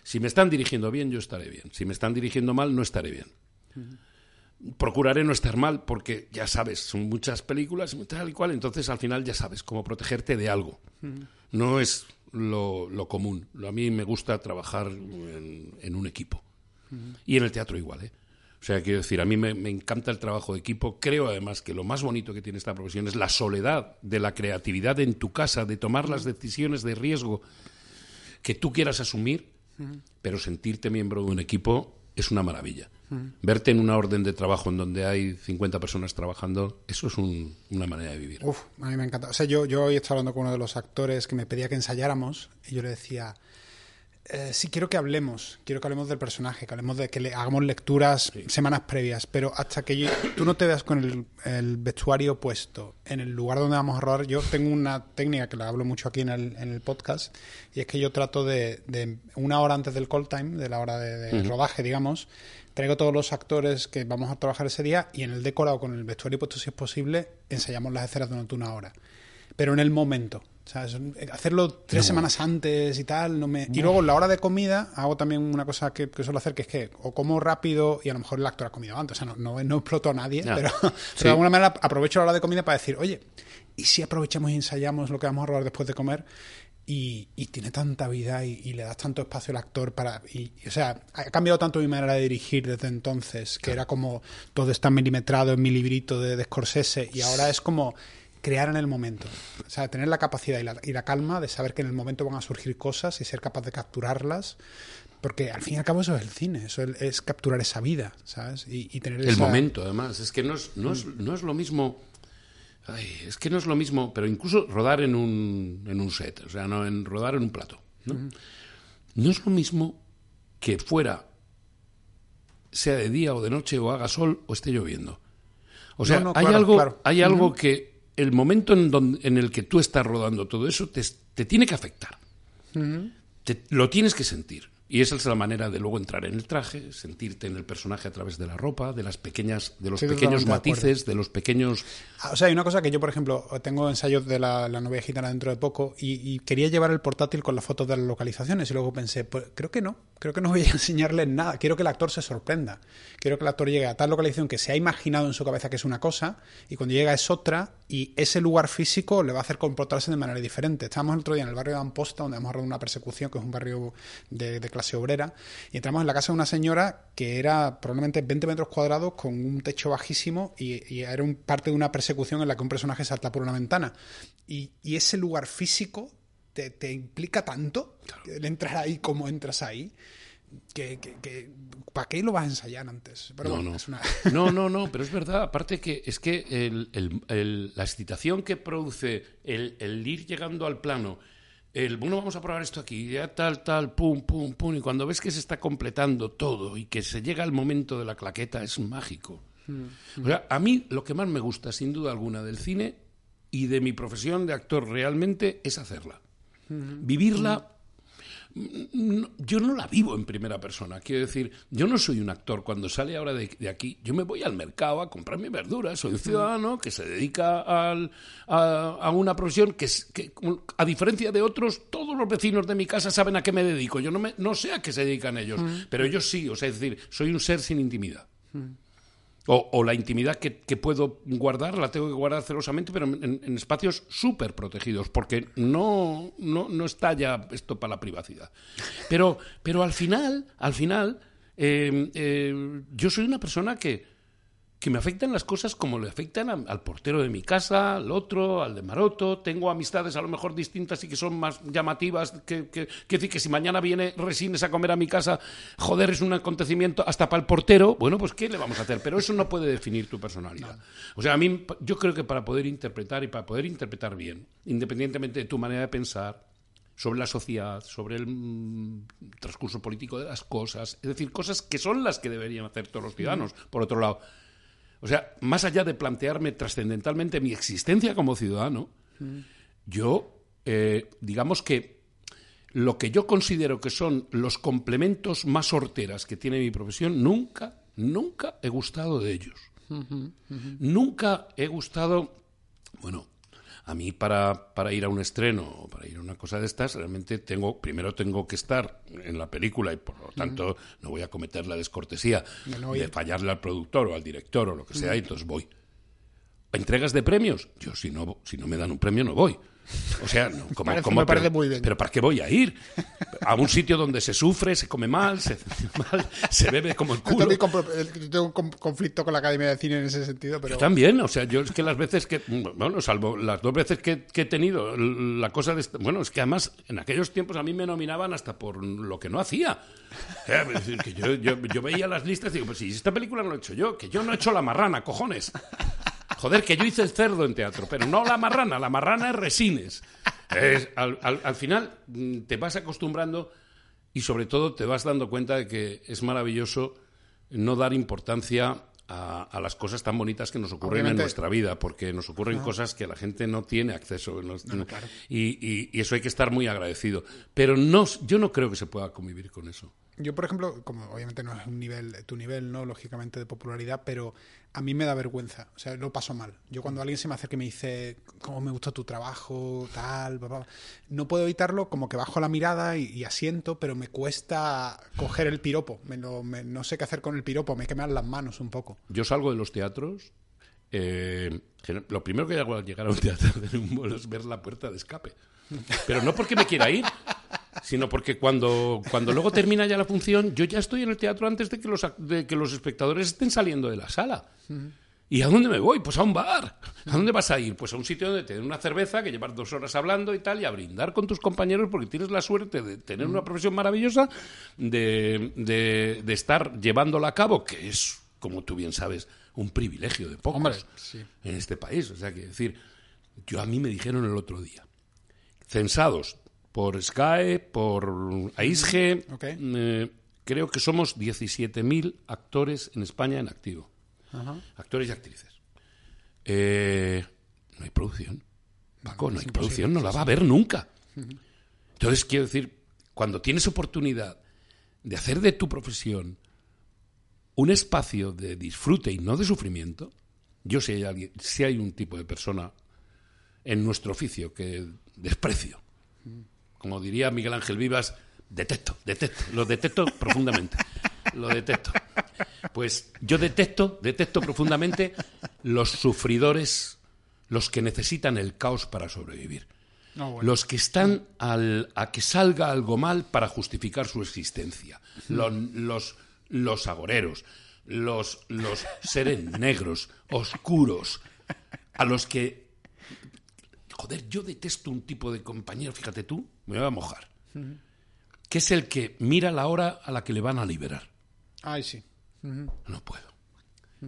Si me están dirigiendo bien, yo estaré bien. Si me están dirigiendo mal, no estaré bien. Procuraré no estar mal porque ya sabes, son muchas películas y tal y cual, entonces al final ya sabes cómo protegerte de algo. No es lo, lo común. A mí me gusta trabajar en, en un equipo. Y en el teatro igual, ¿eh? O sea, quiero decir, a mí me, me encanta el trabajo de equipo. Creo además que lo más bonito que tiene esta profesión es la soledad de la creatividad en tu casa, de tomar las decisiones de riesgo que tú quieras asumir, pero sentirte miembro de un equipo es una maravilla. Verte en una orden de trabajo en donde hay 50 personas trabajando, eso es un- una manera de vivir. Uf, a mí me encanta. O sea, yo, yo hoy estaba hablando con uno de los actores que me pedía que ensayáramos y yo le decía, eh, sí, quiero que hablemos, quiero que hablemos del personaje, que hablemos de que le hagamos lecturas semanas previas, pero hasta que yo- tú no te veas con el, el vestuario puesto en el lugar donde vamos a rodar, yo tengo una técnica que la hablo mucho aquí en el, en el podcast y es que yo trato de, de una hora antes del call time, de la hora de, de rodaje, digamos, traigo todos los actores que vamos a trabajar ese día y en el decorado con el vestuario puesto si es posible ensayamos las escenas durante una hora pero en el momento. ¿sabes? Hacerlo tres semanas antes y tal, no me... Y luego en la hora de comida hago también una cosa que, que suelo hacer, que es que o como rápido y a lo mejor el actor ha comido antes. O sea, no, no, exploto a nadie, pero, (laughs) pero de alguna manera aprovecho la hora de comida para decir, oye, ¿y si aprovechamos y ensayamos lo que vamos a rodar después de comer? Y, y tiene tanta vida y, y le das tanto espacio al actor para... Y, y, o sea, ha cambiado tanto mi manera de dirigir desde entonces, que era como todo está milimetrado en mi librito de, de Scorsese y ahora es como crear en el momento. O sea, tener la capacidad y la, y la calma de saber que en el momento van a surgir cosas y ser capaz de capturarlas. Porque al fin y al cabo eso es el cine, eso es, es capturar esa vida, ¿sabes? Y, y tener El esa- momento, además. Es que no es, no es, no es lo mismo. ay, es que no es lo mismo, pero incluso rodar en un, en un set, o sea, no en rodar en un plato. ¿no? No es lo mismo que fuera, sea de día o de noche, o haga sol o esté lloviendo. O sea, No, no, hay claro, algo, claro. hay algo que el momento en, donde, en el que tú estás rodando todo eso te, te tiene que afectar. Te- lo tienes que sentir. Y esa es la manera de luego entrar en el traje, sentirte en el personaje a través de la ropa, de las pequeñas, de los Sí, pequeños de matices, de los pequeños. Ah, O sea, hay una cosa que yo, por ejemplo, tengo ensayos de la, la novia gitana dentro de poco y, y quería llevar el portátil con las fotos de las localizaciones y luego pensé, pues creo que no, creo que no voy a (laughs) enseñarles nada, quiero que el actor se sorprenda, quiero que el actor llegue a tal localización que se ha imaginado en su cabeza que es una cosa y cuando llega es otra y ese lugar físico le va a hacer comportarse de manera diferente. Estábamos el otro día en el barrio de Amposta, donde hemos rodado una persecución, que es un barrio de, de clase obrera, y entramos en la casa de una señora que era probablemente 20 metros cuadrados con un techo bajísimo y, y era un, parte de una persecución en la que un personaje salta por una ventana. Y, y ese lugar físico te, te implica tanto el entrar ahí como entras ahí. Que, que, que- ¿Para qué lo vas a ensayar antes? Pero no, bueno, no. es una- (laughs) no, no, no, pero es verdad. Aparte que es que el- el- el- la excitación que produce el ir llegando al plano, el bueno, vamos a probar esto aquí, ya tal, tal, pum, pum, pum, y cuando ves que se está completando todo y que se llega al momento de la claqueta, es mágico. O sea, a mí lo que más me gusta, sin duda alguna, del cine y de mi profesión de actor realmente es hacerla. Vivirla yo no la vivo en primera persona. Quiero decir, yo no soy un actor. Cuando sale ahora de, aquí, yo me voy al mercado a comprar mi verdura. Soy un ciudadano que se dedica a, una profesión que, que, a diferencia de otros, todos los vecinos de mi casa saben a qué me dedico. Yo no, me, no sé a qué se dedican ellos, pero yo sí. O sea, es decir, soy un ser sin intimidad. O, la intimidad que, puedo guardar, la tengo que guardar celosamente, pero en, espacios súper protegidos, porque no, no, está ya esto para la privacidad. Pero, pero al final, al final, eh, eh, yo soy una persona que, que me afectan las cosas como le afectan al portero de mi casa, al otro, al de Maroto. Tengo amistades a lo mejor distintas y que son más llamativas. Que, que, decir que si mañana viene Resines a comer a mi casa, joder, es un acontecimiento hasta para el portero. Bueno, pues ¿qué le vamos a hacer? Pero eso no puede definir tu personalidad. O sea, a mí, yo creo que para poder interpretar y para poder interpretar bien, independientemente de tu manera de pensar, sobre la sociedad, sobre el mm, transcurso político de las cosas, es decir, cosas que son las que deberían hacer todos los ciudadanos, por otro lado o sea, más allá de plantearme trascendentalmente mi existencia como ciudadano, yo, eh, digamos que lo que yo considero que son los complementos más horteras que tiene mi profesión, nunca, nunca he gustado de ellos. Nunca he gustado, bueno, a mí para, para, ir a un estreno o para ir a una cosa de estas, realmente tengo, primero tengo que estar en la película y por lo tanto no voy a cometer la descortesía de fallarle al productor o al director o lo que sea, y entonces voy. ¿Entregas de premios? Yo si no, si no me dan un premio no voy. O sea, no, como, me parece muy bien. pero ¿para qué voy a ir? A un sitio donde se sufre, se come mal, se, (laughs) mal, se bebe como el culo. Yo tengo un conflicto con la Academia de Cine en ese sentido, pero... Yo también, o sea, yo es que las veces que... Bueno, salvo las dos veces que, he tenido, la cosa de... Bueno, es que además en aquellos tiempos a mí me nominaban hasta por lo que no hacía. que yo, yo, veía las listas y digo, pues si esta película no la he hecho yo, que yo no he hecho La Marrana, cojones. Joder, que yo hice el cerdo en teatro, pero no la marrana, la marrana es resines. al, final mm, te vas acostumbrando y sobre todo te vas dando cuenta de que es maravilloso no dar importancia a, las cosas tan bonitas que nos ocurren en nuestra vida, porque nos ocurren cosas que la gente no tiene acceso. y, y, eso hay que estar muy agradecido. Pero no, yo no creo que se pueda convivir con eso. Yo, por ejemplo, como obviamente no es un nivel, tu nivel, ¿no? Lógicamente de popularidad, pero a mí me da vergüenza. O sea, lo paso mal. Yo cuando alguien se me acerca y me dice, ¿cómo me gusta tu trabajo? Tal, no puedo evitarlo, como que bajo la mirada y, asiento, pero me cuesta coger el piropo. no sé qué hacer con el piropo, me queman las manos un poco. Yo salgo de los teatros. Eh, lo primero que hago al llegar a un teatro (laughs) de es ver la puerta de escape. Pero no porque me quiera ir, sino porque cuando, cuando luego termina ya la función, yo ya estoy en el teatro antes de que los, de que los espectadores estén saliendo de la sala. ¿Y a dónde me voy? Pues a un bar. ¿A dónde vas a ir? Pues a un sitio donde te den una cerveza, que llevas dos horas hablando y tal, y a brindar con tus compañeros porque tienes la suerte de tener una profesión maravillosa, de, de, estar llevándola a cabo, que es, como tú bien sabes, un privilegio de pocos en este país. O sea, que decir, yo a mí me dijeron el otro día, censados por Sky, por AISGE. Eh, creo que somos 17.000 actores en España en activo. Actores y actrices. Eh, no hay producción. Paco, no hay producción, no la va a haber nunca. Entonces, quiero decir, cuando tienes oportunidad de hacer de tu profesión un espacio de disfrute y no de sufrimiento, yo sé alguien, si hay un tipo de persona en nuestro oficio que desprecio. Como diría Miguel Ángel Vivas, detesto, detesto, lo detesto (laughs) profundamente. Lo detesto. Pues yo detesto, detesto profundamente los sufridores, los que necesitan el caos para sobrevivir. Ah, los que están al, a que salga algo mal para justificar su existencia. Los, los, los agoreros, los, los seres negros, oscuros, a los que Joder, yo detesto un tipo de compañero, fíjate tú, me voy a mojar, que es el que mira la hora a la que le van a liberar. Ay, sí. No puedo.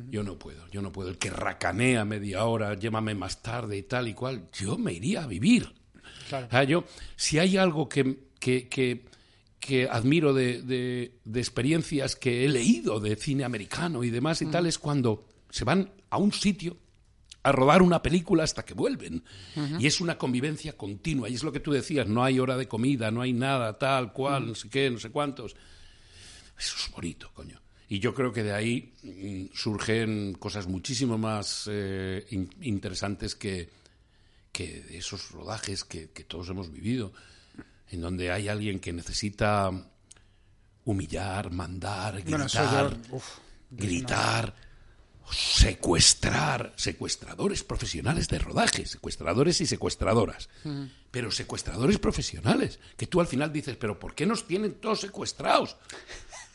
Yo no puedo, yo no puedo. El que racanea media hora, llévame más tarde y tal y cual, yo me iría a vivir. Claro. yo, si hay algo que, que, que, admiro de, de, experiencias que he leído de cine americano y demás y tal, es cuando se van a un sitio a rodar una película hasta que vuelven. Y es una convivencia continua. Y es lo que tú decías, no hay hora de comida, no hay nada, tal, cual, no sé qué, no sé cuántos. Eso es bonito, coño. Y yo creo que de ahí mm, surgen cosas muchísimo más eh, interesantes que, que esos rodajes que, todos hemos vivido, en donde hay alguien que necesita humillar, mandar, gritar, gritar secuestrar, secuestradores profesionales de rodaje, secuestradores y secuestradoras, pero secuestradores profesionales, que tú al final dices, pero ¿por qué nos tienen todos secuestrados?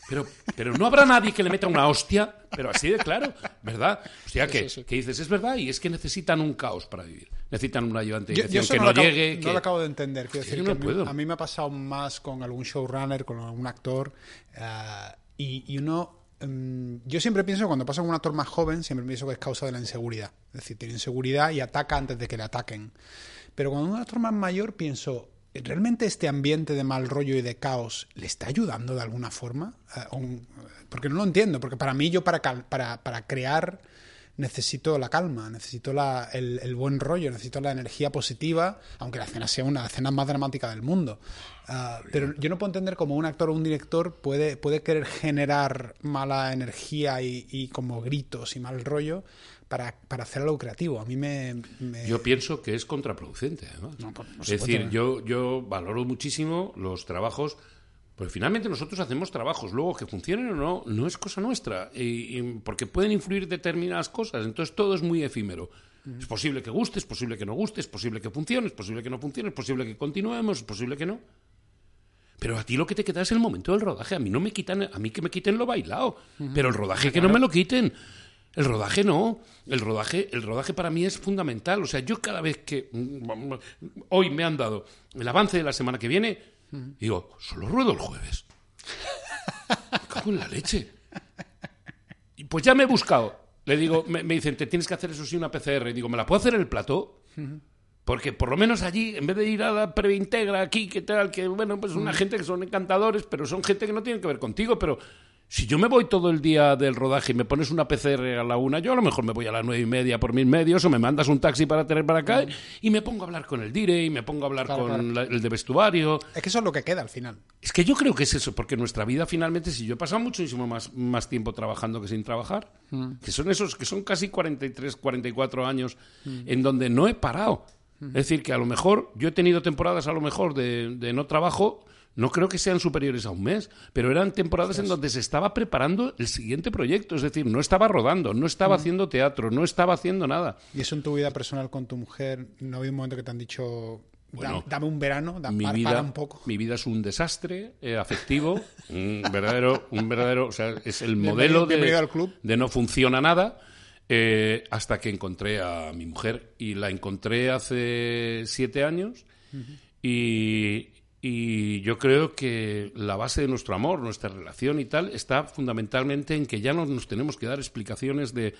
Pero, pero no habrá nadie que le meta una hostia, pero así de claro, ¿verdad? O sea, que, que, dices, es verdad, y es que necesitan un caos para vivir. Necesitan un ayudante de yo, que no, llegue. No lo acabo de entender. Quiero decir, que a, mí, me ha pasado más con algún showrunner, con algún actor, eh, y, y uno Em, yo siempre pienso, cuando pasa con un actor más joven, siempre pienso que es causa de la inseguridad. Es decir, tiene inseguridad y ataca antes de que le ataquen. Pero cuando un actor más mayor, pienso, ¿realmente este ambiente de mal rollo y de caos le está ayudando de alguna forma? Eh, porque no lo entiendo, porque para mí yo para, para, para crear necesito la calma, necesito el, buen rollo, necesito la energía positiva, aunque la escena sea una de las escenas más dramáticas del mundo. Ah, pero yo no puedo entender cómo un actor o un director puede, puede querer generar mala energía y, como gritos y mal rollo para, hacer algo creativo. A mí me, Yo pienso que es contraproducente, es decir, yo, yo valoro muchísimo los trabajos porque finalmente nosotros hacemos trabajos, luego que funcionen o no, no es cosa nuestra, y, porque pueden influir determinadas cosas, entonces todo es muy efímero. Es posible que guste, es posible que no guste, es posible que funcione, es posible que no funcione, es posible que continuemos, es posible que no. Pero a ti lo que te queda es el momento del rodaje. A mí no me quitan, a mí que me quiten lo bailado, pero el rodaje que no me lo quiten. El rodaje no. El rodaje, el rodaje para mí es fundamental. O sea, yo cada vez que mm, hoy me han dado el avance de la semana que viene, digo, solo ruedo el jueves. Me en la leche. Y pues ya me he buscado. Le digo, me, dicen, te tienes que hacer eso sí una PCR. Y digo, ¿me la puedo hacer en el plató? Porque por lo menos allí, en vez de ir a la preintegra aquí, que tal, que bueno, pues una gente que son encantadores, pero son gente que no tiene que ver contigo, pero si yo me voy todo el día del rodaje y me pones una PCR a la una, yo a lo mejor me voy a las nueve y media por mis medios o me mandas un taxi para tener para acá y me pongo a hablar con el dire y me pongo a hablar con el de vestuario. Es que eso es lo que queda al final. Es que yo creo que es eso, porque nuestra vida finalmente, si yo he pasado muchísimo más, más tiempo trabajando que sin trabajar, mm. que son esos, que son casi 43, 44 años mm. en donde no he parado. Mm. Es decir, que a lo mejor yo he tenido temporadas a lo mejor de, de no trabajo no creo que sean superiores a un mes, pero eran temporadas en donde se estaba preparando el siguiente proyecto, es decir, no estaba rodando, no estaba mm. haciendo teatro, no estaba haciendo nada. ¿Y eso en tu vida personal con tu mujer? ¿No había un momento que te han dicho, dame un verano, dame, mi vida, un poco? Mi vida es un desastre eh, afectivo, (laughs) un verdadero, un verdadero, o sea, es el modelo de, club. de no funciona nada. Eh, hasta que encontré a mi mujer y la encontré hace siete años y, y yo creo que la base de nuestro amor, nuestra relación y tal, está fundamentalmente en que ya no nos tenemos que dar explicaciones de,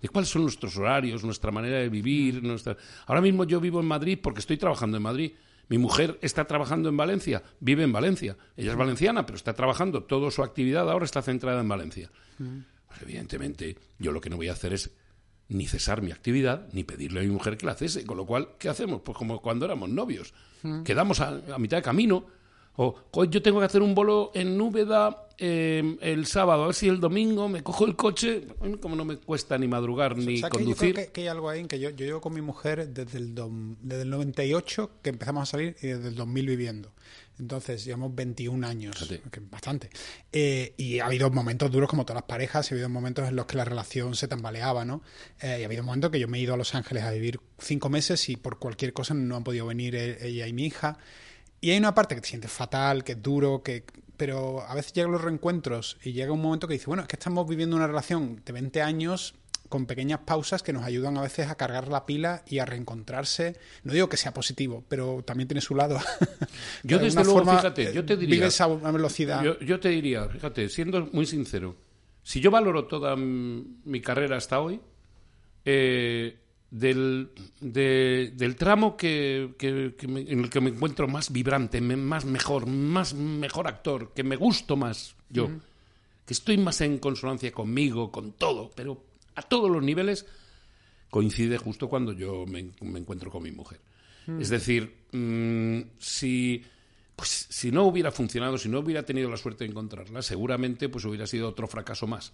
de cuáles son nuestros horarios, nuestra manera de vivir. Nuestra... Ahora mismo yo vivo en Madrid porque estoy trabajando en Madrid. Mi mujer está trabajando en Valencia, vive en Valencia. Ella es valenciana, pero está trabajando, toda su actividad ahora está centrada en Valencia. Pues evidentemente, yo lo que no voy a hacer es ni cesar mi actividad, ni pedirle a mi mujer que la cese. Con lo cual, ¿qué hacemos? Pues como cuando éramos novios. Quedamos a, mitad de camino. O yo tengo que hacer un bolo en Úbeda em, el sábado, a ver si el domingo me cojo el coche, como no me cuesta ni madrugar ni conducir. yo creo que, hay algo ahí en que yo, yo llevo con mi mujer desde el, desde el 98 que empezamos a salir y desde el 2000 viviendo. Entonces, llevamos 21 años, que bastante. Eh, y ha habido momentos duros como todas las parejas, y ha habido momentos en los que la relación se tambaleaba, ¿no? Eh, y ha habido momentos que yo me he ido a Los Ángeles a vivir cinco meses y por cualquier cosa no han podido venir e-, ella y mi hija. Y hay una parte que te sientes fatal, que es duro, que pero a veces llegan los reencuentros y llega un momento que dice, bueno, es que estamos viviendo una relación de 20 años con pequeñas pausas que nos ayudan a veces a cargar la pila y a reencontrarse. No digo que sea positivo, pero también tiene su lado. (laughs) yo desde luego, fíjate, yo te diría... Vives a una velocidad... Yo, te diría, fíjate, siendo muy sincero, si yo valoro toda mi carrera hasta hoy, eh, del, del tramo que, en el que me encuentro más vibrante, más mejor, más mejor actor, que me gusto más yo, que estoy más en consonancia conmigo, con todo, pero a todos los niveles, coincide justo cuando yo me, me encuentro con mi mujer. Es decir, mm, si, pues, si no hubiera funcionado, si no hubiera tenido la suerte de encontrarla, seguramente pues hubiera sido otro fracaso más.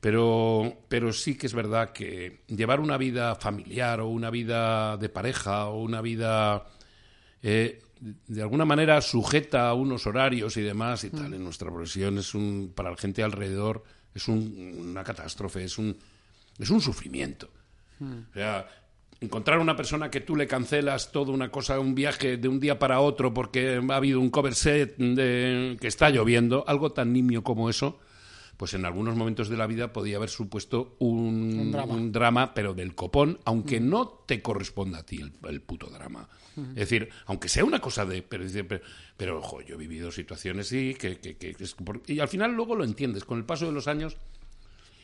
Pero, pero sí que es verdad que llevar una vida familiar o una vida de pareja o una vida eh, de alguna manera sujeta a unos horarios y demás y tal en nuestra profesión es un para la gente alrededor es un- una catástrofe, es un es un sufrimiento. O sea, encontrar una persona que tú le cancelas toda una cosa, un viaje de un día para otro porque ha habido un cover set de, que está lloviendo, algo tan nimio como eso, pues en algunos momentos de la vida podía haber supuesto un, Un drama. un drama, pero del copón, aunque no te corresponda a ti el, el puto drama. Es decir, aunque sea una cosa de... Pero, pero, pero, ojo, yo he vivido situaciones sí, que, que- es y al final luego lo entiendes. Con el paso de los años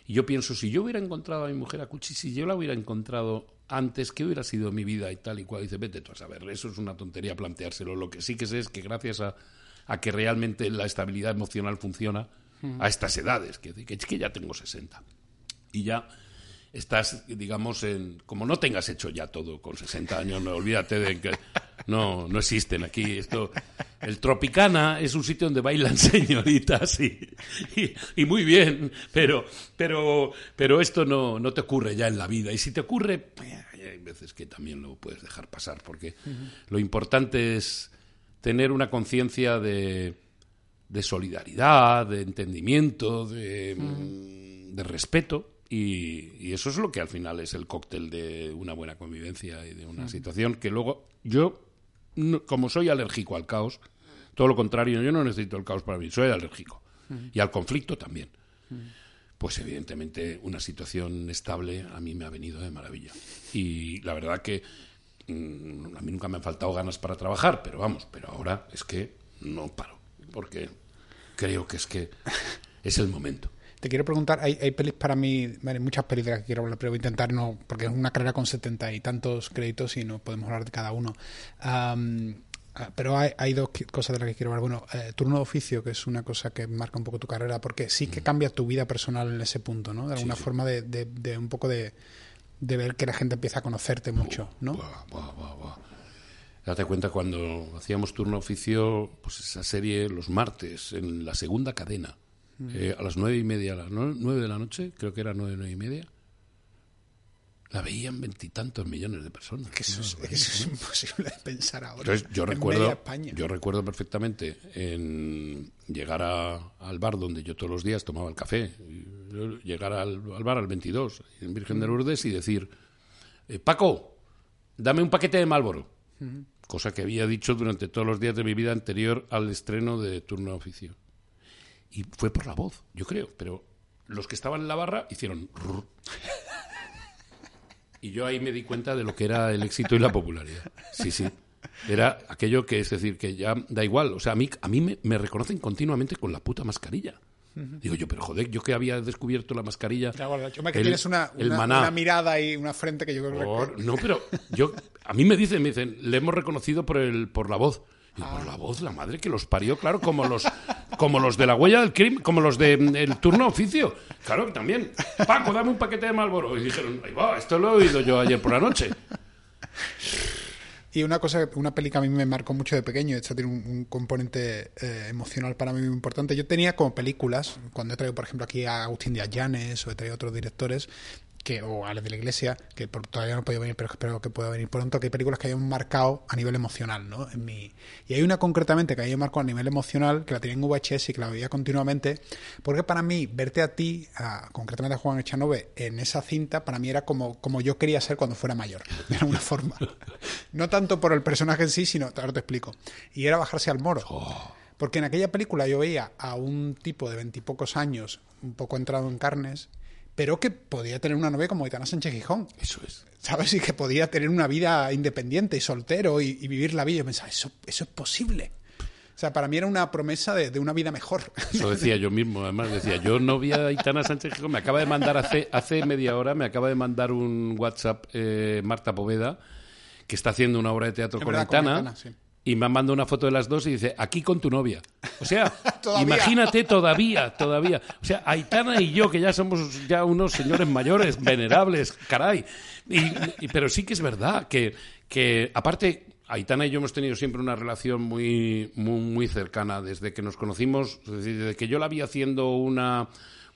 y yo pienso, si yo hubiera encontrado a mi mujer a Cuchi, si yo la hubiera encontrado antes, ¿qué hubiera sido mi vida y tal y cual? dice, vete tú a saber, eso es una tontería planteárselo. Lo que sí que sé es que gracias a, a que realmente la estabilidad emocional funciona a estas edades, que, que es que ya tengo 60 y ya estás, digamos, en, como no tengas hecho ya todo con 60 años, no olvídate de que no, no existen aquí. Esto, el Tropicana es un sitio donde bailan (laughs) señoritas y, y, y muy bien, pero, pero, pero esto no, no te ocurre ya en la vida. Y si te ocurre, pues, hay veces que también lo puedes dejar pasar, porque lo importante es tener una conciencia de, de solidaridad, de entendimiento, de, de respeto. Y, y eso es lo que al final es el cóctel de una buena convivencia y de una situación que luego yo, no- como soy alérgico al caos, todo lo contrario, yo no necesito el caos para mí, soy alérgico. Y al conflicto también. Pues evidentemente una situación estable a mí me ha venido de maravilla. Y la verdad que mm, a mí nunca me han faltado ganas para trabajar, pero vamos, pero ahora es que no paro, porque creo que es que es el momento. Te quiero preguntar, hay, hay pelis para mí, vale, muchas pelis de las que quiero hablar, pero voy a intentar no, porque es una carrera con setenta y tantos créditos y no podemos hablar de cada uno. Ah, pero hay, hay dos cosas de las que quiero hablar. Bueno, eh, turno de oficio, que es una cosa que marca un poco tu carrera, porque sí que cambia tu vida personal en ese punto, ¿no? De alguna sí. forma de, de- de un poco de, de ver que la gente empieza a conocerte mucho, ¿no? Buah, buah, buah. Date cuenta cuando hacíamos turno oficio, pues esa serie los martes en la segunda cadena, eh, a las nueve y media, a las nue- nueve de la noche, creo que era nueve, nueve y media, la veían veintitantos millones de personas. Que eso, es, Una eso es imposible de pensar ahora. Entonces, yo En recuerdo, yo recuerdo perfectamente en llegar a- al bar donde yo todos los días tomaba el café, llegar al, al bar al 22, en Virgen de Lourdes, y decir, eh, Paco, dame un paquete de Malboro. Cosa que había dicho durante todos los días de mi vida anterior al estreno de Turno Oficio. Y fue por la voz, yo creo, pero los que estaban en la barra hicieron... Y yo ahí me di cuenta de lo que era el éxito y la popularidad. Sí, sí. Era aquello que es decir, que ya da igual. O sea, a mí, a mí me, me reconocen continuamente con la puta mascarilla. Digo yo, pero joder, yo que había descubierto la mascarilla. Yo me que el- tienes una, mirada y una frente que yo creo que... No, pero yo a mí me dicen, me dicen, le hemos reconocido por el por la voz. Y por la voz, la madre que los parió, claro, como los como los de la huella del crimen, como los de mm, turno oficio. Claro, también. Paco, dame un paquete de Malboro. Y dijeron, ahí va, esto lo he oído yo ayer por la noche. Y una cosa, una peli que a mí me marcó mucho de pequeño, esto tiene un, un componente eh, emocional para mí muy importante. Yo tenía como películas, cuando he traído, por ejemplo, aquí a Agustín de Llanes o he traído a otros directores, que, o a Alex de la Iglesia, que por- todavía no he podido venir, pero espero que pueda venir pronto, que hay películas que hayan marcado a nivel emocional, ¿no? En mi, y hay una concretamente que haya marcado a nivel emocional, que la tenía en VHS y que la veía continuamente, porque para mí, verte a ti, a- concretamente a Juan Echanove, en esa cinta, para mí era como, como yo quería ser cuando fuera mayor, (laughs) de alguna forma. No tanto por el personaje en sí, sino, ahora te explico. Y era bajarse al moro. Porque en aquella película yo veía a un tipo de veintipocos años, un poco entrado en carnes, pero que podía tener una novia como Aitana Sánchez Gijón, Eso es. ¿sabes? Y que podía tener una vida independiente y soltero y, y vivir la vida. Yo pensaba, eso, eso es posible. O sea, para mí era una promesa de, de una vida mejor. Eso decía yo mismo, además decía, yo no vi a Aitana Sánchez Gijón, me acaba de mandar hace, hace media hora, me acaba de mandar un WhatsApp eh, Marta Poveda, que está haciendo una obra de teatro Es con verdad, con Aitana, Aitana, sí. Y me manda una foto de las dos y dice, aquí con tu novia. O sea, (laughs) Todavía. imagínate todavía, todavía. O sea, Aitana y yo, que ya somos ya unos señores mayores, venerables, caray. Y- y- pero sí que es verdad que, que aparte, Aitana y yo hemos tenido siempre una relación muy, muy, muy cercana desde que nos conocimos, es decir, desde que yo la vi haciendo una,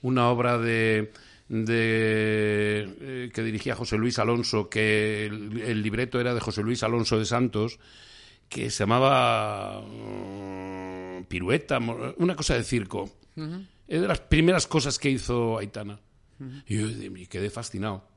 una obra de de eh, que dirigía José Luis Alonso, que el, el libreto era de José Luis Alonso de Santos, que se llamaba mm, Pirueta, una cosa de circo. Es de las primeras cosas que hizo Aitana. Y yo quedé fascinado.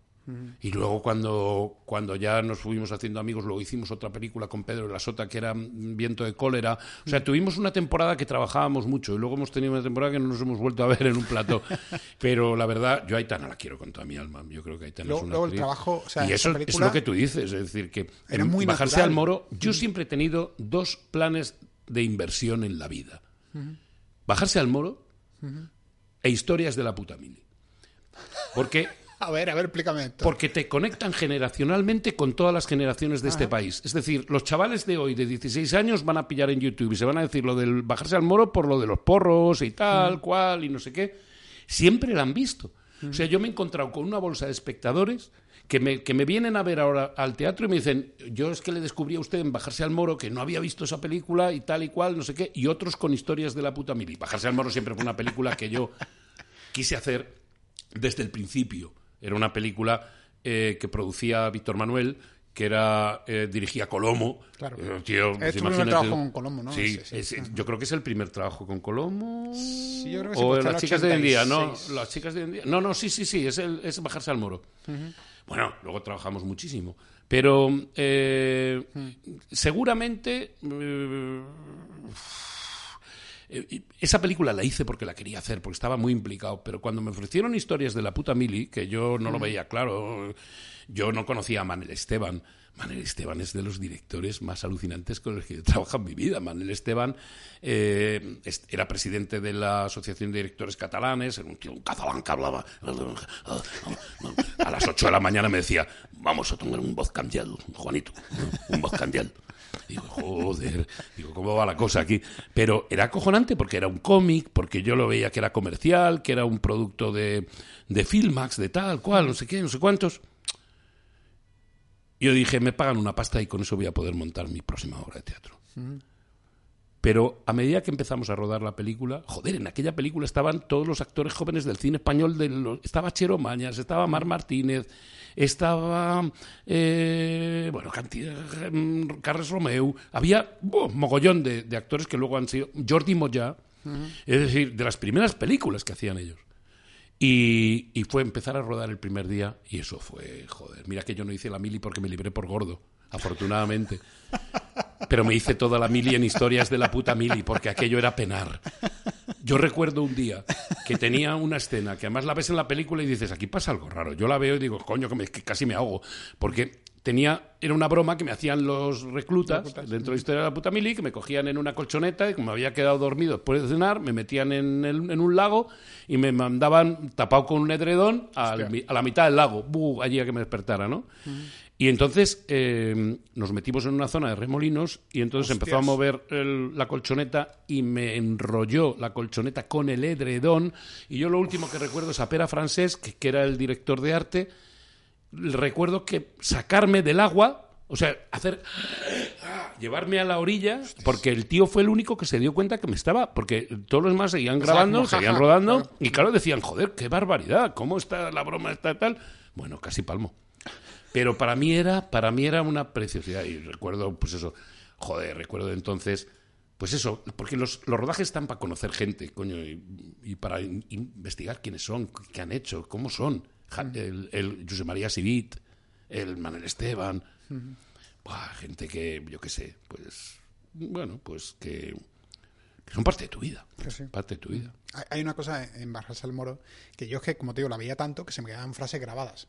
Y luego cuando, cuando ya nos fuimos haciendo amigos, luego hicimos otra película con Pedro de la Sota que era mm, Viento de Cólera. O sea, tuvimos una temporada que trabajábamos mucho y luego hemos tenido una temporada que no nos hemos vuelto a ver en un plato. (laughs) Pero la verdad, yo a Aitana la quiero con toda mi alma. Yo creo que Aitana Luego- es una luego el trabajo, o sea, y eso es lo que tú dices, es decir, que era en muy bajarse natural. al moro, yo siempre he tenido dos planes de inversión en la vida. Bajarse al moro e historias de la puta mili. Porque A ver, a ver, explícame esto. porque te conectan generacionalmente con todas las generaciones de este país. Es decir, los chavales de hoy, de 16 años, van a pillar en YouTube y se van a decir lo del bajarse al moro por lo de los porros y tal, cual, y no sé qué. Siempre la han visto. O sea, yo me he encontrado con una bolsa de espectadores que me, que me vienen a ver ahora al teatro y me dicen, yo es que le descubrí a usted en Bajarse al Moro que no había visto esa película y tal y cual, no sé qué, y otros con historias de la puta mili. Bajarse al Moro siempre fue una película que yo quise hacer desde el principio. Era una película eh, que producía Víctor Manuel, que era eh, dirigía Colomo. Claro. Eh, tío, Es pues tu primer trabajo con Colomo, ¿no? Sí, es- yo creo que es el primer trabajo con Colomo. Sí, yo creo que o pues las chicas de hoy en día, ¿no? 86. Las chicas de hoy en día. No, no, sí, sí, sí, es, el, es bajarse al moro. Bueno, luego trabajamos muchísimo. Pero eh, seguramente eh, esa película la hice porque la quería hacer, porque estaba muy implicado, pero cuando me ofrecieron historias de la puta Mili, que yo no lo veía claro, yo no conocía a Manel Esteban. Manel Esteban es de los directores más alucinantes con los que he trabajado en mi vida. Manel Esteban eh, era presidente de la Asociación de Directores Catalanes, era un tío un catalán que hablaba a las 8 de la mañana me decía, vamos a tomar un voz candial, Juanito, un voz candial. Digo, joder, digo, ¿cómo va la cosa aquí? Pero era acojonante porque era un cómic, porque yo lo veía que era comercial, que era un producto de, de Filmax, de tal, cual, no sé qué, no sé cuántos. Yo dije, me pagan una pasta y con eso voy a poder montar mi próxima obra de teatro. Pero a medida que empezamos a rodar la película, joder, en aquella película estaban todos los actores jóvenes del cine español. De los- estaba Chero Mañas, estaba Mar Martínez, estaba. eh, bueno, cantidad, mm, Carles Romeu. Había buh, mogollón de, de actores que luego han sido. Jordi Moya. Es decir, de las primeras películas que hacían ellos. Y, y fue empezar a rodar el primer día y eso fue, joder, mira que yo no hice la mili porque me libré por gordo, afortunadamente. Pero me hice toda la mili en historias de la puta mili porque aquello era penar. Yo recuerdo un día que tenía una escena que además la ves en la película y dices, aquí pasa algo raro. Yo la veo y digo, coño, que, me- que casi me ahogo. Porque tenía, era una broma que me hacían los reclutas, dentro de la historia de la puta mili, que me cogían en una colchoneta y como había quedado dormido después de cenar, me metían en, el- en un lago y me mandaban tapado con un edredón al a la mitad del lago, ¡buh! allí a que me despertara, ¿no? Y entonces eh, nos metimos en una zona de remolinos y entonces empezó a mover el- la colchoneta y me enrolló la colchoneta con el edredón. Y yo lo último que recuerdo es a Pera Francés, que, que era el director de arte, recuerdo que sacarme del agua, o sea, hacer llevarme a la orilla, porque el tío fue el único que se dio cuenta que me estaba, porque todos los demás seguían grabando, seguían rodando, claro. y claro, decían, joder, qué barbaridad, cómo está la broma, está tal. Bueno, casi palmo. Pero para mí era, para mí era una preciosidad. Y recuerdo, pues eso, joder, recuerdo entonces, pues eso, porque los, los rodajes están para conocer gente, coño, y, y para in- investigar quiénes son, qué han hecho, cómo son. El, el José María Sivit, el Manuel Esteban, gente que, yo qué sé, pues, bueno, pues que, que son parte de tu vida. Sí. Parte de tu vida. Hay- una cosa en Bajarse al Moro que yo es que, como te digo, la veía tanto que se me quedaban frases grabadas.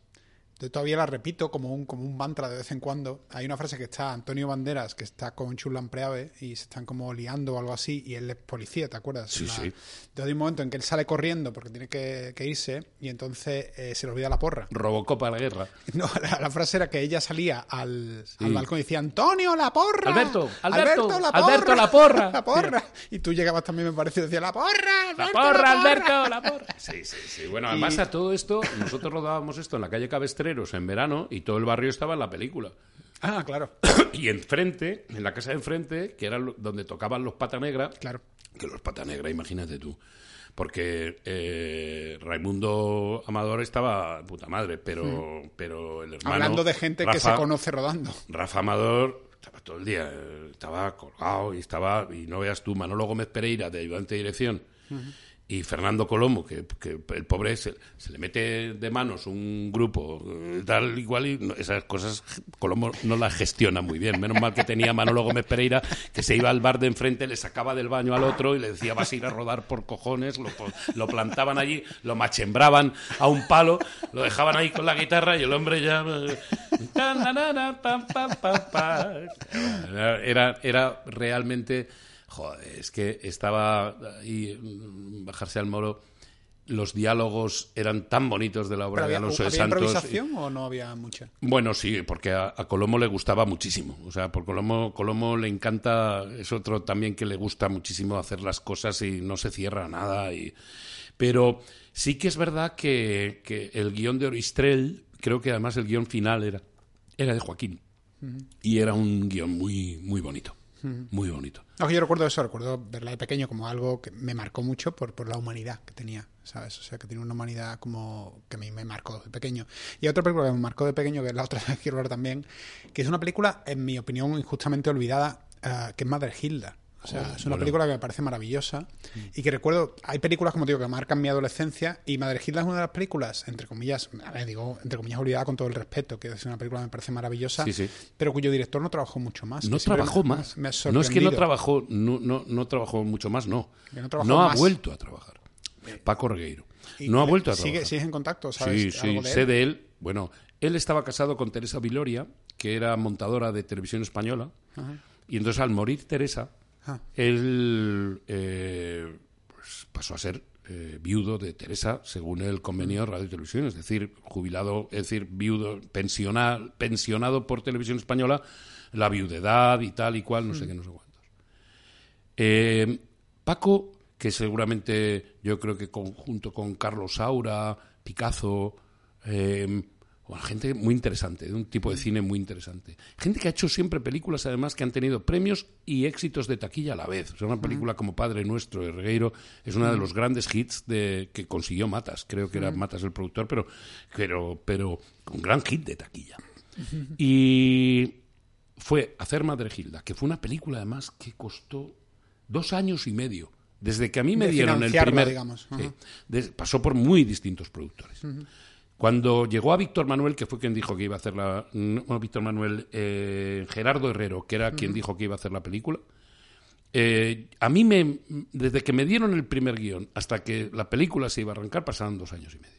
Yo todavía la repito como un, como un mantra de vez en cuando. Hay una frase que está Antonio Banderas, que está con Chulan Preave y se están como liando o algo así, y él es policía, ¿te acuerdas? Sí, La- sí. Entonces hay un momento en que él sale corriendo porque tiene que, que irse y entonces eh, se le olvida la porra. Robocop a la guerra. (laughs) No, la, la frase era que ella salía al, Sí. al balcón y decía, Antonio, la porra. Alberto, Alberto, la Alberto, la porra". (laughs) La porra. Y tú llegabas también, me parece, y decías, la porra, La porra, la Alberto, la porra. (laughs) Sí, sí, sí. Bueno, Y- además a todo esto, nosotros rodábamos esto en la calle Cabestrer en verano y todo el barrio estaba en la película. Ah, claro. (coughs) y enfrente, en la casa de enfrente, que era donde tocaban los Pata Negra, Claro. que los Pata Negra, imagínate tú. Porque eh, Raimundo Amador estaba puta madre, pero, pero el hermano. Hablando de gente que se conoce rodando. Rafa Amador estaba todo el día, estaba colgado y estaba, y no veas tú, Manolo Gómez Pereira de ayudante de dirección y Fernando Colomo, que, el pobre se, le mete de manos un grupo eh, tal igual y esas cosas Colomo no las gestiona muy bien. Menos mal que tenía Manolo Gómez Pereira que se iba al bar de enfrente, le sacaba del baño al otro y le decía vas a ir a rodar por cojones, lo, plantaban allí, lo machembraban a un palo, lo dejaban ahí con la guitarra y el hombre ya... eh. Era, (laughs) era, era realmente... Joder, es que estaba ahí, mm, bajarse al moro. Los diálogos eran tan bonitos de la obra ¿Pero de había, Alonso de ¿había Santos. improvisación o no había mucha? Bueno, sí, porque a, a Colomo le gustaba muchísimo. O sea, por Colomo, Colomo le encanta, es otro también que le gusta muchísimo hacer las cosas y no se cierra nada. Y... Pero sí que es verdad que, que el guion de Oristrel, creo que además el guion final era, era de Joaquín. Y era un guion muy, muy bonito. Muy bonito. No, yo recuerdo eso, recuerdo verla de pequeño como algo que me marcó mucho por, por la humanidad que tenía, ¿sabes? O sea, que tiene una humanidad como que me, me marcó de pequeño. Y otra película que me marcó de pequeño, que es la otra (laughs) que quiero hablar también, que es una película, en mi opinión, injustamente olvidada, eh, que es Mother Hilda. O sea, Oh, es una bueno. película que me parece maravillosa y que recuerdo, hay películas, como te digo, que marcan mi adolescencia y Mother Hilda es una de las películas, entre comillas, a ver, digo, entre comillas olvidada con todo el respeto, que es una película que me parece maravillosa, Sí, sí. pero cuyo director no trabajó mucho más. No trabajó me- más. me ha no es que no trabajó, no, no, no trabajó mucho más, no. Que no trabajó no ha más. vuelto a trabajar. Paco Regueiro. Y No ha vuelto a sigue, trabajar. ¿Sigues en contacto? ¿Sabes Sí, sí, de sé de él. Bueno, él estaba casado con Teresa Viloria, que era montadora de televisión española, y entonces al morir Teresa, Ah. él eh, pues, pasó a ser eh, viudo de Teresa según el convenio de radio y televisión, es decir, jubilado, es decir, viudo, pensional, pensionado por televisión española, la viudedad y tal y cual, no sé qué, no sé cuántos. Eh, Paco, que seguramente yo creo que conjunto con Carlos Saura, Picazo, eh, bueno, gente muy interesante, de un tipo de cine muy interesante. Gente que ha hecho siempre películas, además, que han tenido premios y éxitos de taquilla a la vez. O sea, una película como Padre Nuestro de Regueiro es una de los grandes hits de, que consiguió Matas. Creo que era Matas el productor, pero, pero, pero un gran hit de taquilla. (laughs) Y fue Hacer Madre Gilda, que fue una película, además, que costó dos años y medio. Desde que a mí me De dieron el primer... digamos. Sí, Ajá. des- pasó por muy distintos productores. Cuando llegó a Víctor Manuel, que fue quien dijo que iba a hacer la... No, Víctor Manuel, eh, Gerardo Herrero, que era quien dijo que iba a hacer la película, eh, a mí me... Desde que me dieron el primer guion hasta que la película se iba a arrancar, pasaron dos años y medio.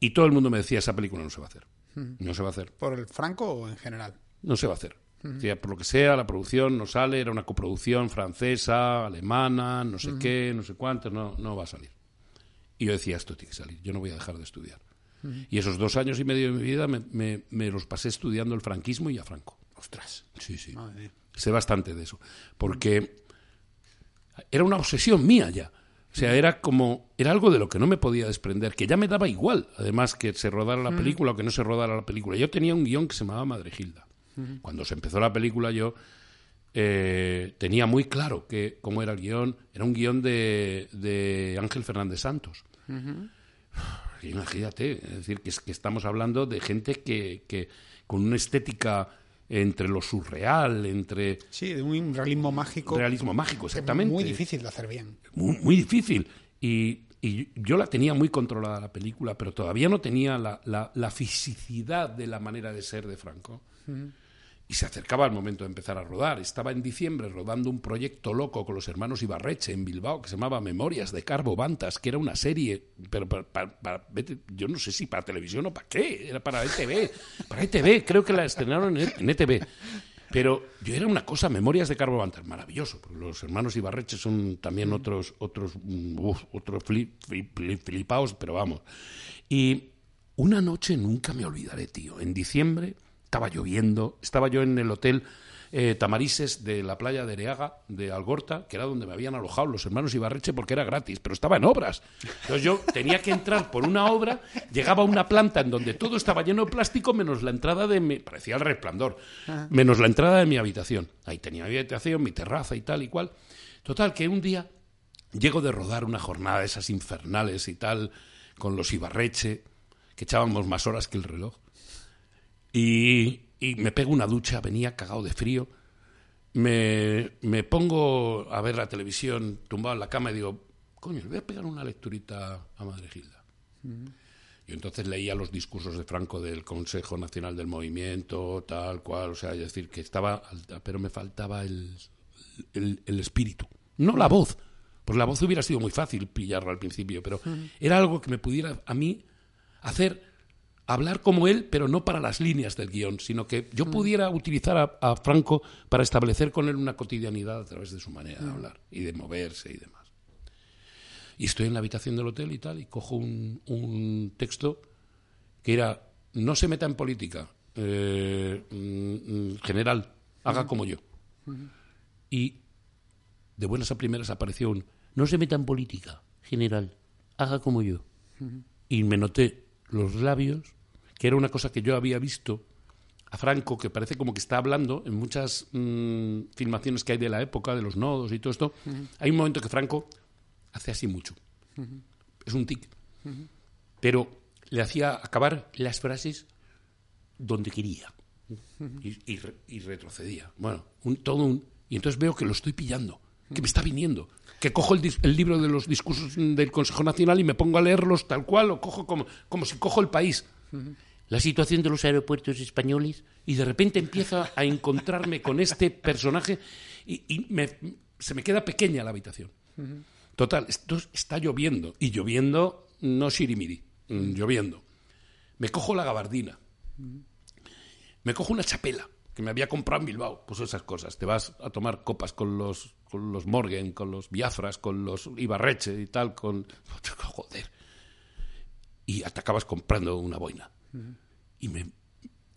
Y todo el mundo me decía, esa película no se va a hacer. No se va a hacer. ¿Por el Franco o en general? No se va a hacer. O sea, por lo que sea, la producción no sale, era una coproducción francesa, alemana, no sé qué, no sé cuánto, no, no va a salir. Y yo decía, esto tiene que salir, yo no voy a dejar de estudiar. Y esos dos años y medio de mi vida me, me- me los pasé estudiando el franquismo y a Franco. Ostras. Sí, sí. Madre. Sé bastante de eso. Porque era una obsesión mía ya. O sea, era como, era algo de lo que no me podía desprender, que ya me daba igual, además que se rodara la película o que no se rodara la película. Yo tenía un guion que se llamaba Madre Gilda. Cuando se empezó la película yo eh, tenía muy claro que cómo era el guion. Era un guion de, de Ángel Fernández Santos. Imagínate, es decir, que, es- que estamos hablando de gente que, que con una estética entre lo surreal, entre Sí, de un realismo mágico. realismo mágico, exactamente. Muy difícil de hacer bien. Muy, muy difícil. Y, y yo la tenía muy controlada la película, pero todavía no tenía la, la- la fisicidad de la manera de ser de Franco. Y se acercaba el momento de empezar a rodar. Estaba en diciembre rodando un proyecto loco con los hermanos Ibarreche en Bilbao que se llamaba Memorias de Carbo Bantas, que era una serie, pero para, para- para- vete, yo no sé si para televisión o para qué, era para ETV. Para ETV, creo que la estrenaron en, en ETV. Pero yo era una cosa, Memorias de Carbo Bantas, maravilloso, porque los hermanos Ibarreche son también otros, otros, mm, uf, otros flip, flip- flip- flipaos, pero vamos. Y una noche nunca me olvidaré, tío. En diciembre estaba lloviendo, estaba yo en el hotel eh, tamarises de la playa de Ereaga, de Algorta, que era donde me habían alojado los hermanos Ibarreche porque era gratis, pero estaba en obras. Entonces yo tenía que entrar por una obra, llegaba a una planta en donde todo estaba lleno de plástico menos la entrada de mi... parecía el resplandor, menos la entrada de mi habitación. Ahí tenía mi habitación, mi terraza y tal y cual. Total, que un día llego de rodar una jornada de esas infernales y tal, con los Ibarreche, que echábamos más horas que el reloj. Y, y me pego una ducha, venía cagado de frío. Me, me, pongo a ver la televisión tumbado en la cama y digo, coño, le voy a pegar una lecturita a Madre Gilda. Y entonces leía los discursos de Franco del Consejo Nacional del Movimiento, tal cual, o sea, es decir, que estaba, pero me faltaba el, el, el espíritu, no la voz, porque la voz hubiera sido muy fácil pillarla al principio, pero era algo que me pudiera a mí hacer hablar como él, pero no para las líneas del guion, sino que yo pudiera utilizar a, Franco para establecer con él una cotidianidad a través de su manera de hablar y de moverse y demás. Y estoy en la habitación del hotel y tal, y cojo un, texto que era, no se meta en política, eh, mm, general, haga como yo. Y de buenas a primeras apareció un, no se meta en política, general, haga como yo. Y me noté los labios, que era una cosa que yo había visto a Franco, que parece como que está hablando en muchas mm, filmaciones que hay de la época, de los nodos y todo esto. Hay un momento que Franco hace así mucho. Es un tic. Pero le hacía acabar las frases donde quería. Y, retrocedía. Bueno, un, todo un... Y entonces veo que lo estoy pillando, que me está viniendo que cojo el, libro de los discursos del Consejo Nacional y me pongo a leerlos tal cual, o cojo como, como si cojo el país. La situación de los aeropuertos españoles y de repente empiezo a encontrarme con este personaje y, se me queda pequeña la habitación. Total, esto está lloviendo y lloviendo no shirimiri, mm, lloviendo. Me cojo la gabardina, me cojo una chapela que me había comprado en Bilbao. Pues esas cosas. Te vas a tomar copas con los, con los Morgan, con los Biafras, con los Ibarreche y tal, con... (laughs) Joder. Y te acabas comprando una boina. Y me...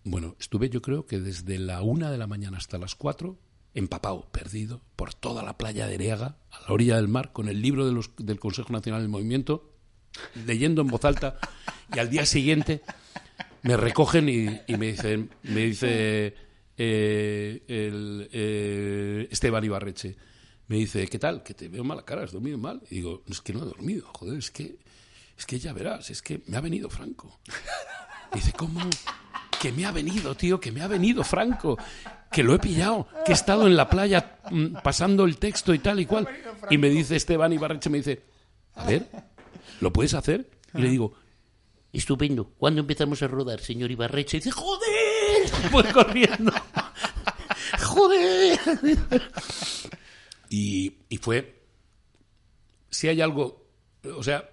Bueno, estuve yo creo que desde la una de la mañana hasta las cuatro, empapado, perdido, por toda la playa de Ereaga, a la orilla del mar, con el libro de los, del Consejo Nacional del Movimiento, leyendo en voz alta, y al día siguiente me recogen y, y me dicen, me dice eh, el, eh, Esteban Ibarreche. Me dice, ¿qué tal? Que te veo mala cara, has dormido mal. Y digo, es que no he dormido, joder, es que, es que ya verás, es que me ha venido Franco. (laughs) dice, ¿cómo? Que me ha venido, tío, que me ha venido Franco, que lo he pillado, que he estado en la playa mm, pasando el texto y tal y cual. Y me dice Esteban Ibarreche, me dice, a ver, ¿lo puedes hacer? Y le digo, estupendo, ¿cuándo empezamos a rodar, señor Ibarreche? Y dice, joder (laughs) fue corriendo. (laughs) ¡Joder! Y, fue. Si hay algo. O sea,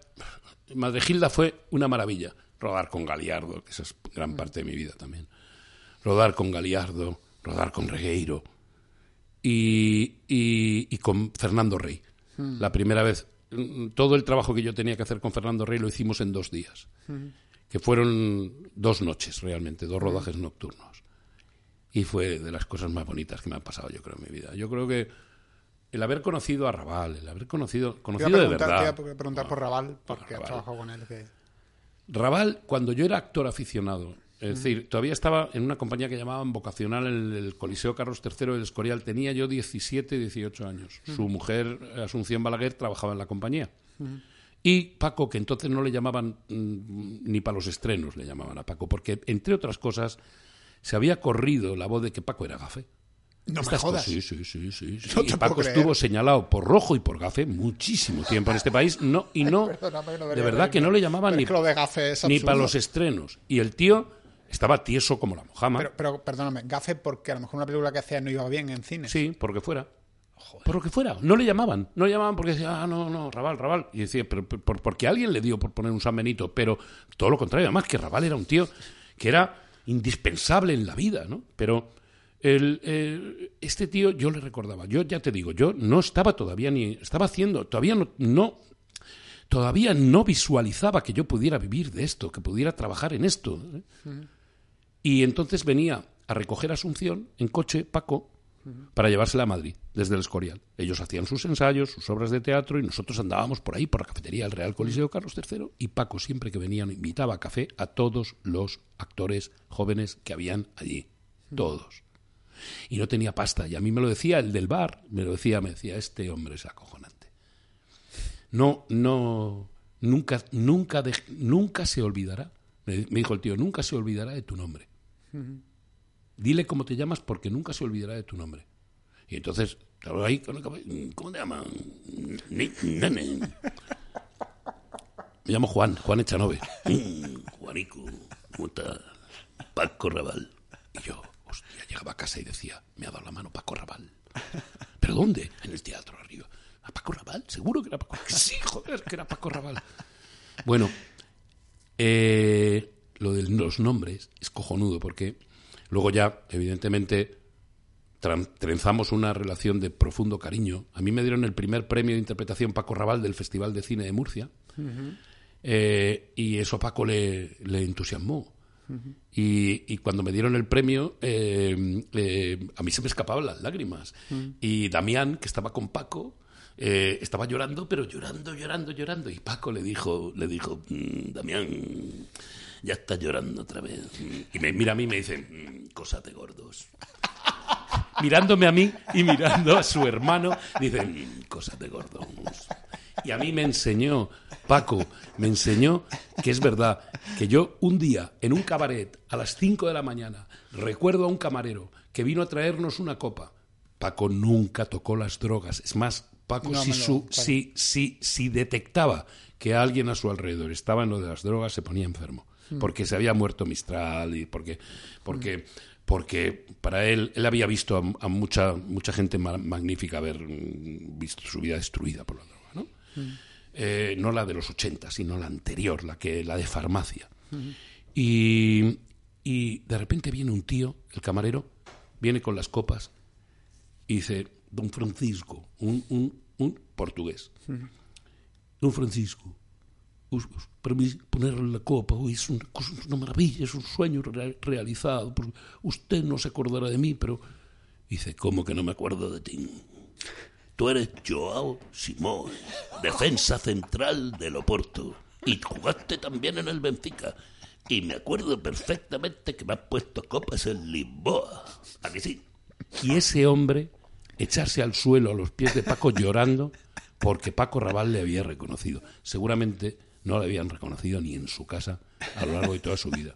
Madre Gilda fue una maravilla. Rodar con Galiardo, que esa es gran parte de mi vida también. Rodar con Galiardo, rodar con Regueiro y, y, con Fernando Rey. La primera vez, todo el trabajo que yo tenía que hacer con Fernando Rey lo hicimos en dos días que fueron dos noches realmente, dos rodajes nocturnos. Y fue de las cosas más bonitas que me han pasado, yo creo, en mi vida. Yo creo que el haber conocido a Raval, el haber conocido, conocido de verdad. Te preguntar por Raval, porque has trabajado con él. Raval, cuando yo era actor aficionado, es decir, todavía estaba en una compañía que llamaban Vocacional en el Coliseo Carlos III del Escorial. Tenía yo 17, 18 años. Su mujer, Asunción Balaguer, trabajaba en la compañía. Y Paco, que entonces no le llamaban mm, ni para los estrenos, le llamaban a Paco, porque entre otras cosas se había corrido la voz de que Paco era gafe. No me jodas. Sí, sí, sí, sí. y Paco estuvo señalado por rojo y por gafe muchísimo (laughs) tiempo en este país, no y no. de verdad que no le llamaban ni, ni para los estrenos. Y el tío estaba tieso como la mojama. Pero, pero perdóname, gafe porque a lo mejor una película que hacía no iba bien en cine. Sí, porque fuera. Por lo que fuera. No le llamaban. No le llamaban porque decía, ah, no, no, Raval, Raval. Y decía, pero, por, porque alguien le dio por poner un San Benito. Pero todo lo contrario. Además, que Raval era un tío que era indispensable en la vida, ¿no? Pero el, este tío yo le recordaba. Yo ya te digo, yo no estaba todavía ni. Estaba haciendo. Todavía no, no todavía no visualizaba que yo pudiera vivir de esto, que pudiera trabajar en esto. ¿eh? Y entonces venía a recoger Asunción en coche, Paco, para llevársela a Madrid, desde el Escorial. Ellos hacían sus ensayos, sus obras de teatro y nosotros andábamos por ahí, por la cafetería del Real Coliseo Carlos III y Paco siempre que venía invitaba a café a todos los actores jóvenes que habían allí. Todos. Y no tenía pasta. Y a mí me lo decía el del bar, me lo decía, me decía, este hombre es acojonante. No, no, nunca, nunca, nunca se olvidará. Me, dijo el tío, nunca se olvidará de tu nombre. Dile cómo te llamas porque nunca se olvidará de tu nombre. Y entonces, ahí ¿cómo te llaman? Me llamo Juan, Juan Echanove. (laughs) Juanico, ¿cómo estás? Paco Raval. Y yo, llegaba a casa y decía, me ha dado la mano Paco Raval. (laughs) ¿Pero dónde? En el teatro arriba. ¿A Paco Raval? ¿Seguro que era Paco Sí, joder, que era Paco Raval. Bueno, eh, lo de los nombres es cojonudo porque Luego ya, evidentemente, trenzamos una relación de profundo cariño. A mí me dieron el primer premio de interpretación Paco Raval del Festival de Cine de Murcia. Eh, y eso a Paco le, entusiasmó. Y, cuando me dieron el premio, eh, eh, a mí se me escapaban las lágrimas. Y Damián, que estaba con Paco, estaba llorando, pero llorando, llorando, llorando. Y Paco le dijo, le dijo, mm, Damián, ya está llorando otra vez. Y me mira a mí y me dice, mm, cosas de gordos. (laughs) Mirándome a mí y mirando a su hermano, dice, mm, cosas de gordos. Y a mí me enseñó, Paco, me enseñó que es verdad, que yo un día en un cabaret a las 5 de la mañana recuerdo a un camarero que vino a traernos una copa. Paco nunca tocó las drogas. Es más, Paco si, su, si, si, si detectaba que alguien a su alrededor estaba en lo de las drogas, se ponía enfermo. Mm. porque se había muerto Mistral y porque, porque, porque para él, él había visto a, mucha, mucha gente magnífica haber mm, visto su vida destruida por la droga, ¿no? Mm. Eh, no la de los 80, sino la anterior, la, que, la de farmacia. Y, y de repente viene un tío, el camarero, viene con las copas y dice, don Francisco, un, un, un portugués, don Francisco, para mí ponerle la copa hoy es una, maravilla, es un sueño realizado. Usted no se acordará de mí, pero dice, ¿cómo que no me acuerdo de ti? Tú eres Joao Simón, defensa central del Oporto, y jugaste también en el Benfica. Y me acuerdo perfectamente que me has puesto copas en Lisboa. ¿A que sí? Y ese hombre echarse al suelo a los pies de Paco llorando porque Paco Raval le había reconocido. Seguramente no le habían reconocido ni en su casa a lo largo de toda su vida.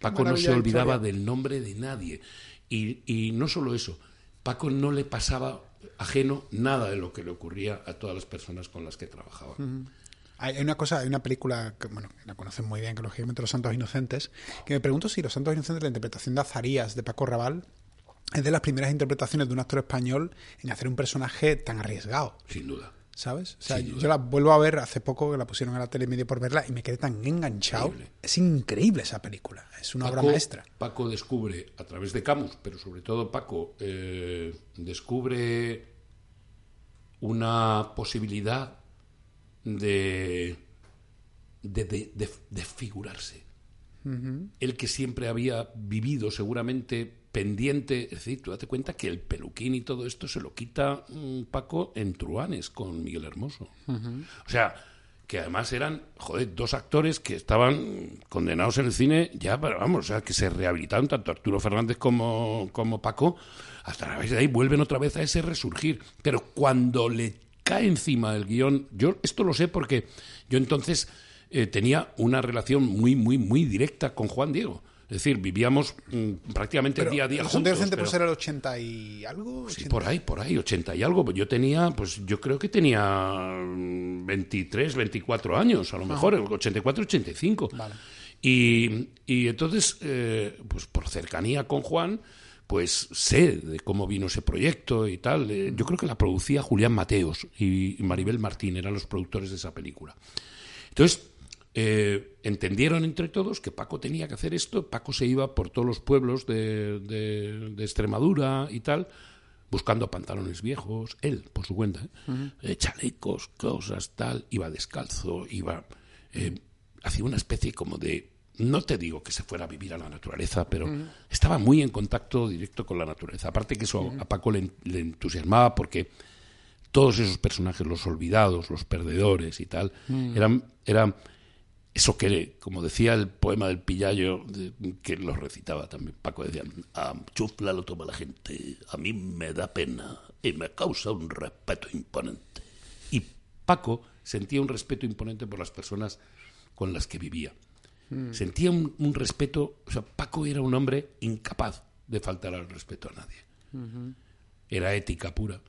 Paco no se olvidaba del nombre de nadie. Y, no solo eso, Paco no le pasaba ajeno nada de lo que le ocurría a todas las personas con las que trabajaba. Hay una cosa, hay una película que, bueno, la conocen muy bien, que lógicamente Los Santos Inocentes, que me pregunto si Los Santos Inocentes, la interpretación de Azarías de Paco Raval, es de las primeras interpretaciones de un actor español en hacer un personaje tan arriesgado. Sin duda. ¿sabes? O sea, yo la vuelvo a ver hace poco que la pusieron en la tele medio por verla y me quedé tan enganchado. Es increíble esa película, es una obra maestra. Paco descubre a través de Camus, pero sobre todo Paco eh, descubre una posibilidad de de, de, figurarse. El que siempre había vivido seguramente pendiente, es decir, tú date cuenta que el peluquín y todo esto se lo quita un Paco en Truanes con Miguel Hermoso. O sea, que además eran, joder, dos actores que estaban condenados en el cine ya, pero vamos, o sea, que se rehabilitaron tanto Arturo Fernández como, como Paco, hasta la vez de ahí vuelven otra vez a ese resurgir. Pero cuando le cae encima el guion, yo esto lo sé porque yo entonces eh, tenía una relación muy, muy, muy directa con Juan Diego. Es decir, vivíamos mm, prácticamente día a día juntos. ¿Los pues era el 80 y algo? Sí, por ahí, por ahí, 80 y algo. Yo tenía, pues yo creo que tenía 23, mm, 24 años, a lo mejor, 84, 85. Vale. Y, y entonces, eh, pues por cercanía con Juan, pues sé de cómo vino ese proyecto y tal. Eh, yo creo que la producía Julián Mateos y Maribel Martín, eran los productores de esa película. Entonces, eh, entendieron entre todos que Paco tenía que hacer esto. Paco se iba por todos los pueblos de, de, Extremadura y tal, buscando pantalones viejos, él por su cuenta, ¿eh? Eh, chalecos, cosas, tal. Iba descalzo, iba. hacía una especie como de no te digo que se fuera a vivir a la naturaleza, pero estaba muy en contacto directo con la naturaleza. Aparte que eso a Paco le, le, entusiasmaba porque todos esos personajes, los olvidados, los perdedores y tal, eran, eran eso que, como decía el poema del Pillayo, que lo recitaba también Paco, decía, a chufla lo toma la gente, a mí me da pena y me causa un respeto imponente. Y Paco sentía un respeto imponente por las personas con las que vivía. Mm. Sentía un, respeto, o sea, Paco era un hombre incapaz de faltar al respeto a nadie. Era ética pura.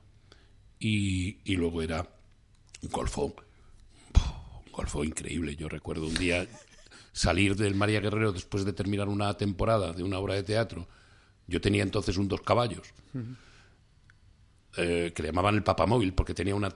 Y, y luego era un golfón. Un golfón increíble. Yo recuerdo un día salir del María Guerrero después de terminar una temporada de una obra de teatro. Yo tenía entonces un dos caballos. Eh, que le llamaban el papamóvil porque tenía una,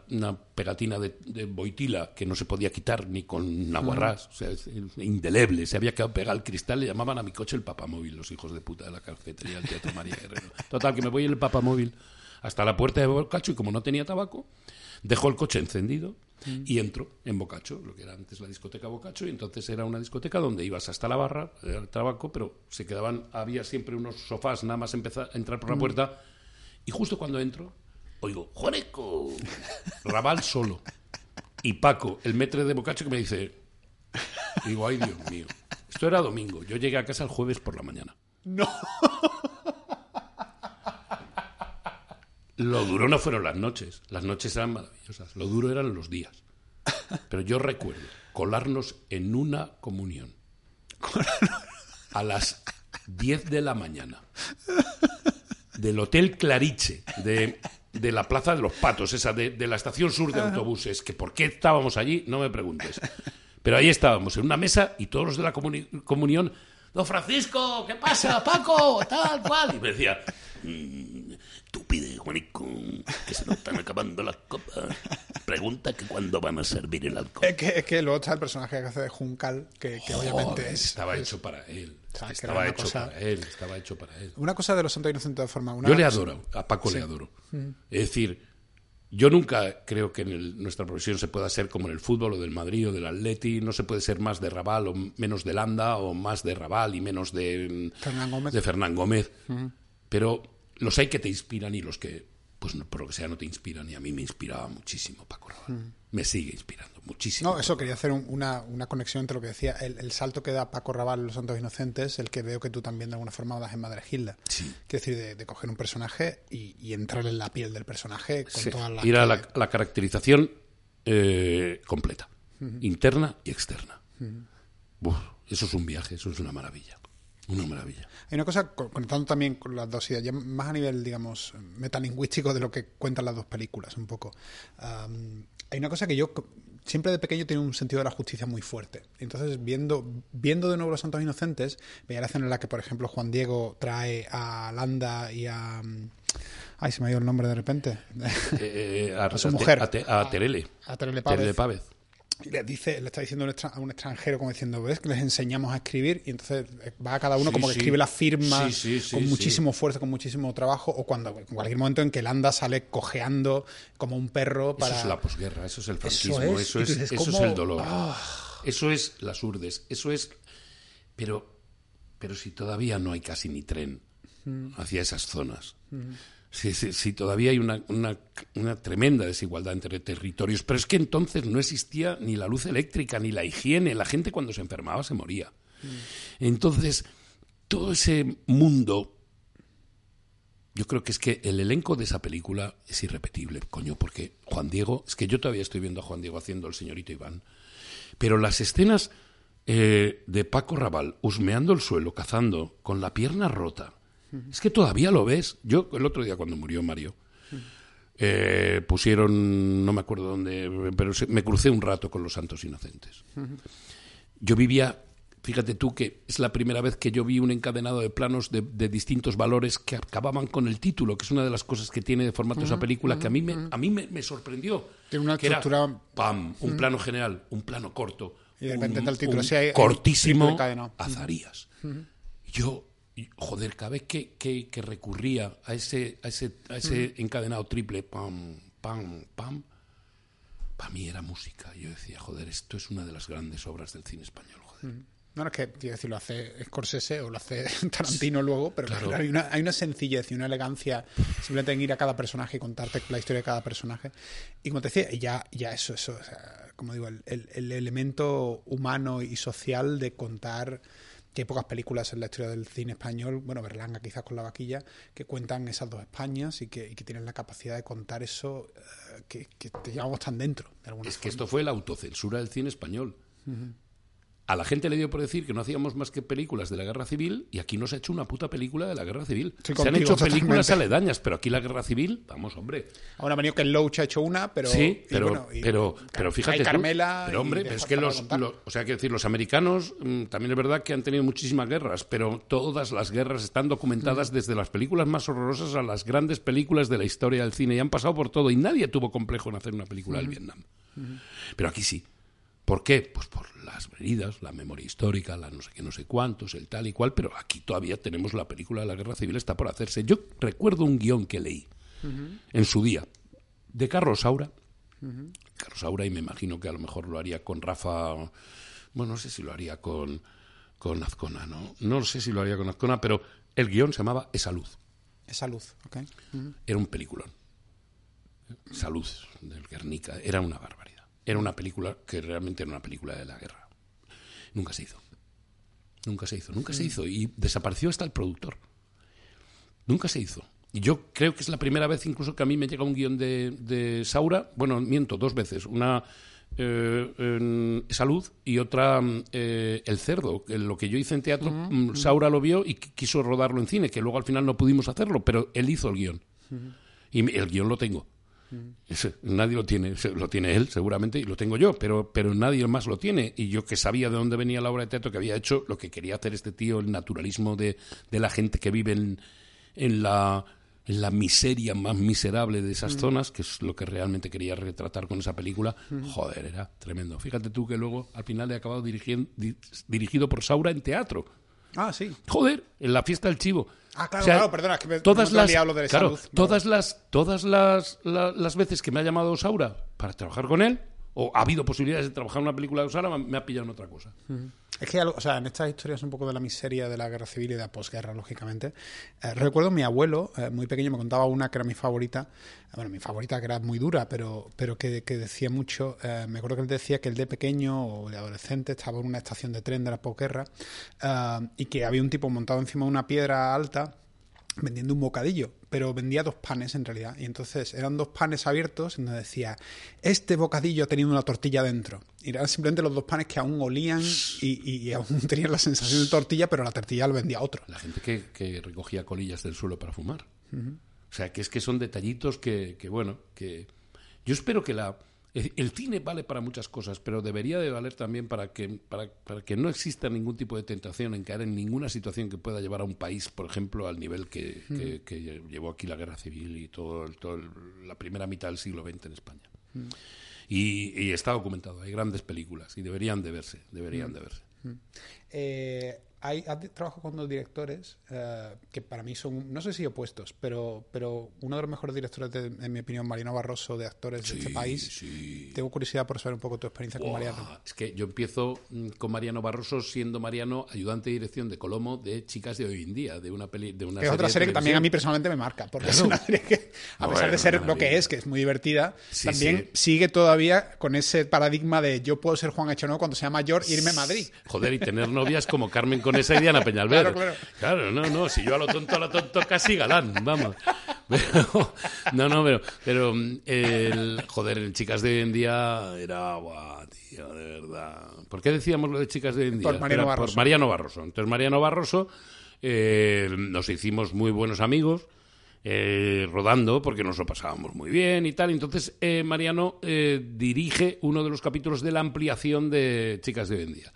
pegatina de, boitila que no se podía quitar ni con naguarrás, o sea, indeleble, se había quedado pegado al cristal, le llamaban a mi coche el papamóvil, los hijos de puta de la cafetería del Teatro María Guerrero. Total, que me voy en el papamóvil hasta la puerta de Bocacho y como no tenía tabaco, dejo el coche encendido y entro en Bocacho, lo que era antes la discoteca Bocacho, y entonces era una discoteca donde ibas hasta la barra, el tabaco, pero se quedaban, había siempre unos sofás nada más empezar a entrar por la puerta, y justo cuando entro, oigo, ¡Joreco! Raval solo. Y Paco, el metre de Bocacho, que me dice, digo, ay Dios mío. Esto era domingo. Yo llegué a casa el jueves por la mañana. No. Lo duro no fueron las noches. Las noches eran maravillosas. Lo duro eran los días. Pero yo recuerdo colarnos en una comunión. A las 10 de la mañana. Del Hotel Clariche, de de la Plaza de los Patos, esa de, la estación sur de autobuses, que por qué estábamos allí, no me preguntes. Pero ahí estábamos, en una mesa, y todos los de la comunión, don Francisco, ¿qué pasa, Paco? Tal cual. Y me decía, mm, tú pide, Juanico, que se nos están acabando las copas. Pregunta que cuándo van a servir el alcohol. Es que, es que luego está el personaje que hace de Juncal, que, obviamente es... Estaba hecho para él. Estaba hecho para él, estaba hecho para él. Una cosa de los Santos Inocentes de forma... Yo le adoro, a Paco le adoro. Mm. Es decir, yo nunca creo que en nuestra profesión se pueda ser como en el fútbol o del Madrid o del Atleti, no se puede ser más de Raval o menos de Landa o más de Raval y menos de Fernán Gómez. De Fernán Gómez. Pero los hay que te inspiran y los que pues por lo que sea no te inspiran y a mí me inspiraba muchísimo Paco Rabanne. Mm. Me sigue inspirando muchísimo. No, eso quería hacer una, una, conexión entre lo que decía, el, salto que da Paco Rabanne en Los Santos Inocentes, el que veo que tú también de alguna forma das en Madre Gilda. Sí. Quiero decir, de, coger un personaje y, entrar en la piel del personaje con todas las... Ir a la, caracterización eh, completa, interna y externa. eso es un viaje, eso es una maravilla. Una maravilla. Hay una cosa, conectando también con las dos ideas, ya más a nivel, digamos, metalingüístico de lo que cuentan las dos películas, un poco. hay una cosa que yo siempre de pequeño tenía un sentido de la justicia muy fuerte. Entonces, viendo, viendo de nuevo Los Santos Inocentes, veía la escena en la que, por ejemplo, Juan Diego trae a Landa y a... Ay, se me ha ido el nombre de repente. Eh, eh, a, su mujer. A, Terele. A Terele Pávez y le dice, le está diciendo a un extranjero como diciendo, ves que les enseñamos a escribir y entonces va a cada uno como que escribe la firma con muchísimo esfuerzo, con muchísimo trabajo, o cuando en cualquier momento en que el anda sale cojeando como un perro para... Eso es la posguerra, eso es el franquismo, eso es, eso es, el dolor, ah. eso es las urdes, eso es... Pero, pero si todavía no hay casi ni tren mm. hacia esas zonas. Mm si, todavía hay una, una, tremenda desigualdad entre territorios. Pero es que entonces no existía ni la luz eléctrica, ni la higiene. La gente cuando se enfermaba se moría. Mm. Entonces, todo ese mundo... Yo creo que es que el elenco de esa película es irrepetible, coño, porque Juan Diego, es que yo todavía estoy viendo a Juan Diego haciendo el señorito Iván, pero las escenas eh, de Paco Raval husmeando el suelo, cazando, con la pierna rota, es que todavía lo ves. Yo el otro día cuando murió Mario, eh, pusieron, no me acuerdo dónde, pero me crucé un rato con los Santos Inocentes. Yo vivía, fíjate tú que es la primera vez que yo vi un encadenado de planos de, distintos valores que acababan con el título, que es una de las cosas que tiene de formato esa película que a mí me, a mí me, sorprendió. Tiene una estructura... pam, un plano general, un plano corto. Y de repente el título, cortísimo, Azarías. Yo y, joder, cada vez que, que, recurría a ese, a ese, a ese encadenado triple, pam, pam, pam, para mí era música. Yo decía, joder, esto es una de las grandes obras del cine español, joder. No, no, es que, quiero decir, lo hace Scorsese o lo hace (laughs) Tarantino luego, pero claro. hay, una, hay una sencillez y una elegancia simplemente en ir a cada personaje y contarte la historia de cada personaje. Y como te decía, ya, ya eso, eso, como digo, el, el, elemento humano y social de contar que hay pocas películas en la historia del cine español, bueno, Berlanga quizás con la vaquilla, que cuentan esas dos Españas y que, y que tienen la capacidad de contar eso uh, que, que, te llevamos tan dentro. De alguna es forma. que esto fue la autocensura del cine español. Uh -huh a la gente le dio por decir que no hacíamos más que películas de la guerra civil y aquí no se ha hecho una puta película de la guerra civil. Sí, se contigo, han hecho películas aledañas, pero aquí la guerra civil, vamos, hombre. Ahora ha venido que Loach ha hecho una, pero. Sí, pero, bueno, y, pero, pero fíjate. Hay Carmela. Tú, pero hombre, pero es que los, los, O sea, que decir, los americanos mmm, también es verdad que han tenido muchísimas guerras, pero todas las guerras están documentadas mm. desde las películas más horrorosas a las grandes películas de la historia del cine y han pasado por todo y nadie tuvo complejo en hacer una película mm. del Vietnam. Mm. Pero aquí sí. ¿Por qué? Pues por las heridas, la memoria histórica, la no sé qué, no sé cuántos, el tal y cual, pero aquí todavía tenemos la película de la Guerra Civil, está por hacerse. Yo recuerdo un guion que leí uh -huh. en su día, de Carlos Saura. Uh -huh. Carlos Saura, y me imagino que a lo mejor lo haría con Rafa, bueno, no sé si lo haría con, con Azcona, ¿no? No sé si lo haría con Azcona, pero el guion se llamaba Esa Luz. Esa Luz, ok. Uh -huh. Era un peliculón. Salud del Guernica, era una barbaridad. Era una película que realmente era una película de la guerra. Nunca se hizo. Nunca se hizo, nunca sí. se hizo. Y desapareció hasta el productor. Nunca se hizo. Y yo creo que es la primera vez incluso que a mí me llega un guion de, de Saura. Bueno, miento, dos veces. Una eh, en Salud y otra eh, El Cerdo. Lo que yo hice en teatro, uh -huh. Saura lo vio y quiso rodarlo en cine, que luego al final no pudimos hacerlo, pero él hizo el guion. Uh -huh. Y el guion lo tengo. Nadie lo tiene, lo tiene él seguramente y lo tengo yo, pero, pero nadie más lo tiene. Y yo que sabía de dónde venía la obra de teatro que había hecho, lo que quería hacer este tío, el naturalismo de, de la gente que vive en, en, la, en la miseria más miserable de esas mm. zonas, que es lo que realmente quería retratar con esa película, mm. joder, era tremendo. Fíjate tú que luego al final he acabado dirigiendo, di, dirigido por Saura en teatro. Ah, sí. Joder, en la fiesta del chivo. Ah, claro, o sea, claro, perdona, es que me, todas las, claro, de claro, salud. todas las todas las, la, las veces que me ha llamado Saura para trabajar con él o ha habido posibilidades de trabajar en una película de Saura, me ha pillado en otra cosa. Es que, o sea, en estas historias un poco de la miseria de la guerra civil y de la posguerra, lógicamente. Eh, recuerdo mi abuelo, eh, muy pequeño, me contaba una que era mi favorita. Bueno, mi favorita que era muy dura, pero, pero que, que decía mucho. Eh, me acuerdo que él decía que él de pequeño o de adolescente estaba en una estación de tren de la posguerra eh, y que había un tipo montado encima de una piedra alta vendiendo un bocadillo, pero vendía dos panes en realidad. Y entonces eran dos panes abiertos en donde decía, este bocadillo ha tenido una tortilla dentro. Y eran simplemente los dos panes que aún olían y, y, y aún (laughs) tenían la sensación de tortilla, pero la tortilla lo vendía otro. La gente que, que recogía colillas del suelo para fumar. Uh -huh. O sea, que es que son detallitos que, que, bueno, que yo espero que la el cine vale para muchas cosas, pero debería de valer también para que, para, para, que no exista ningún tipo de tentación en caer en ninguna situación que pueda llevar a un país, por ejemplo, al nivel que, mm. que, que llevó aquí la guerra civil y todo, todo el, la primera mitad del siglo XX en España. Mm. Y, y, está documentado, hay grandes películas y deberían de verse, deberían mm. de verse. Eh, hay, trabajo con dos directores uh, que para mí son, no sé si opuestos, pero, pero uno de los mejores directores, de, en mi opinión, Mariano Barroso, de actores sí, de este país. Sí. Tengo curiosidad por saber un poco tu experiencia con Mariano. Es que yo empiezo mm, con Mariano Barroso siendo Mariano ayudante de dirección de Colomo de Chicas de hoy en día, de una peli, de una que es otra serie que también a mí personalmente me marca, porque claro. es una serie que, a pesar de ser lo que es, que es muy divertida, sí, también sigue todavía con ese paradigma de yo puedo ser Juan Echonó cuando sea mayor e irme a Madrid. Joder, y tener novias como (laughs) Carmen Conesa y Diana Peñalver. Claro, claro. claro, no, no, si yo a lo tonto, a lo tonto casi galán, vamos. (laughs) Pero, no, no, pero, pero el, joder, en Chicas de hoy en día era, guau, tío, de verdad. ¿Por qué decíamos lo de Chicas de hoy en día? Por Mariano Barroso. Por Mariano Barroso. Entonces, Mariano Barroso, eh, nos hicimos muy buenos amigos. Eh, rodando porque nos lo pasábamos muy bien y tal. Entonces, eh, Mariano eh, dirige uno de los capítulos de la ampliación de Chicas de hoy en día.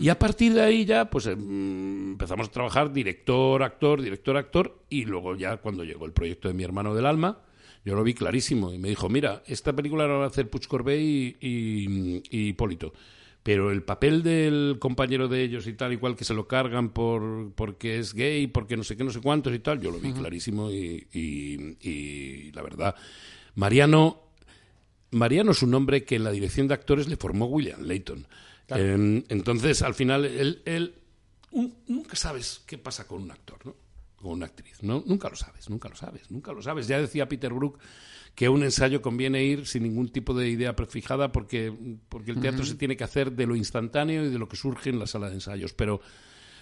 Y a partir de ahí ya, pues em, empezamos a trabajar director, actor, director, actor, y luego ya cuando llegó el proyecto de mi hermano del alma, yo lo vi clarísimo y me dijo, mira, esta película la va a hacer Puig Corbé y, y, y Hipólito, pero el papel del compañero de ellos y tal y cual que se lo cargan por porque es gay, porque no sé qué, no sé cuántos y tal, yo lo vi uh -huh. clarísimo y, y, y la verdad, Mariano... Mariano es un hombre que en la dirección de actores le formó William Layton. Em, entonces, al final, él, él nunca sabes qué pasa con un actor, ¿no? Con una actriz, ¿no? Nunca lo sabes, nunca lo sabes, nunca lo sabes. Ya decía Peter Brook que a un ensayo conviene ir sin ningún tipo de idea prefijada porque, porque el teatro se tiene que hacer de lo instantáneo y de lo que surge en la sala de ensayos. Pero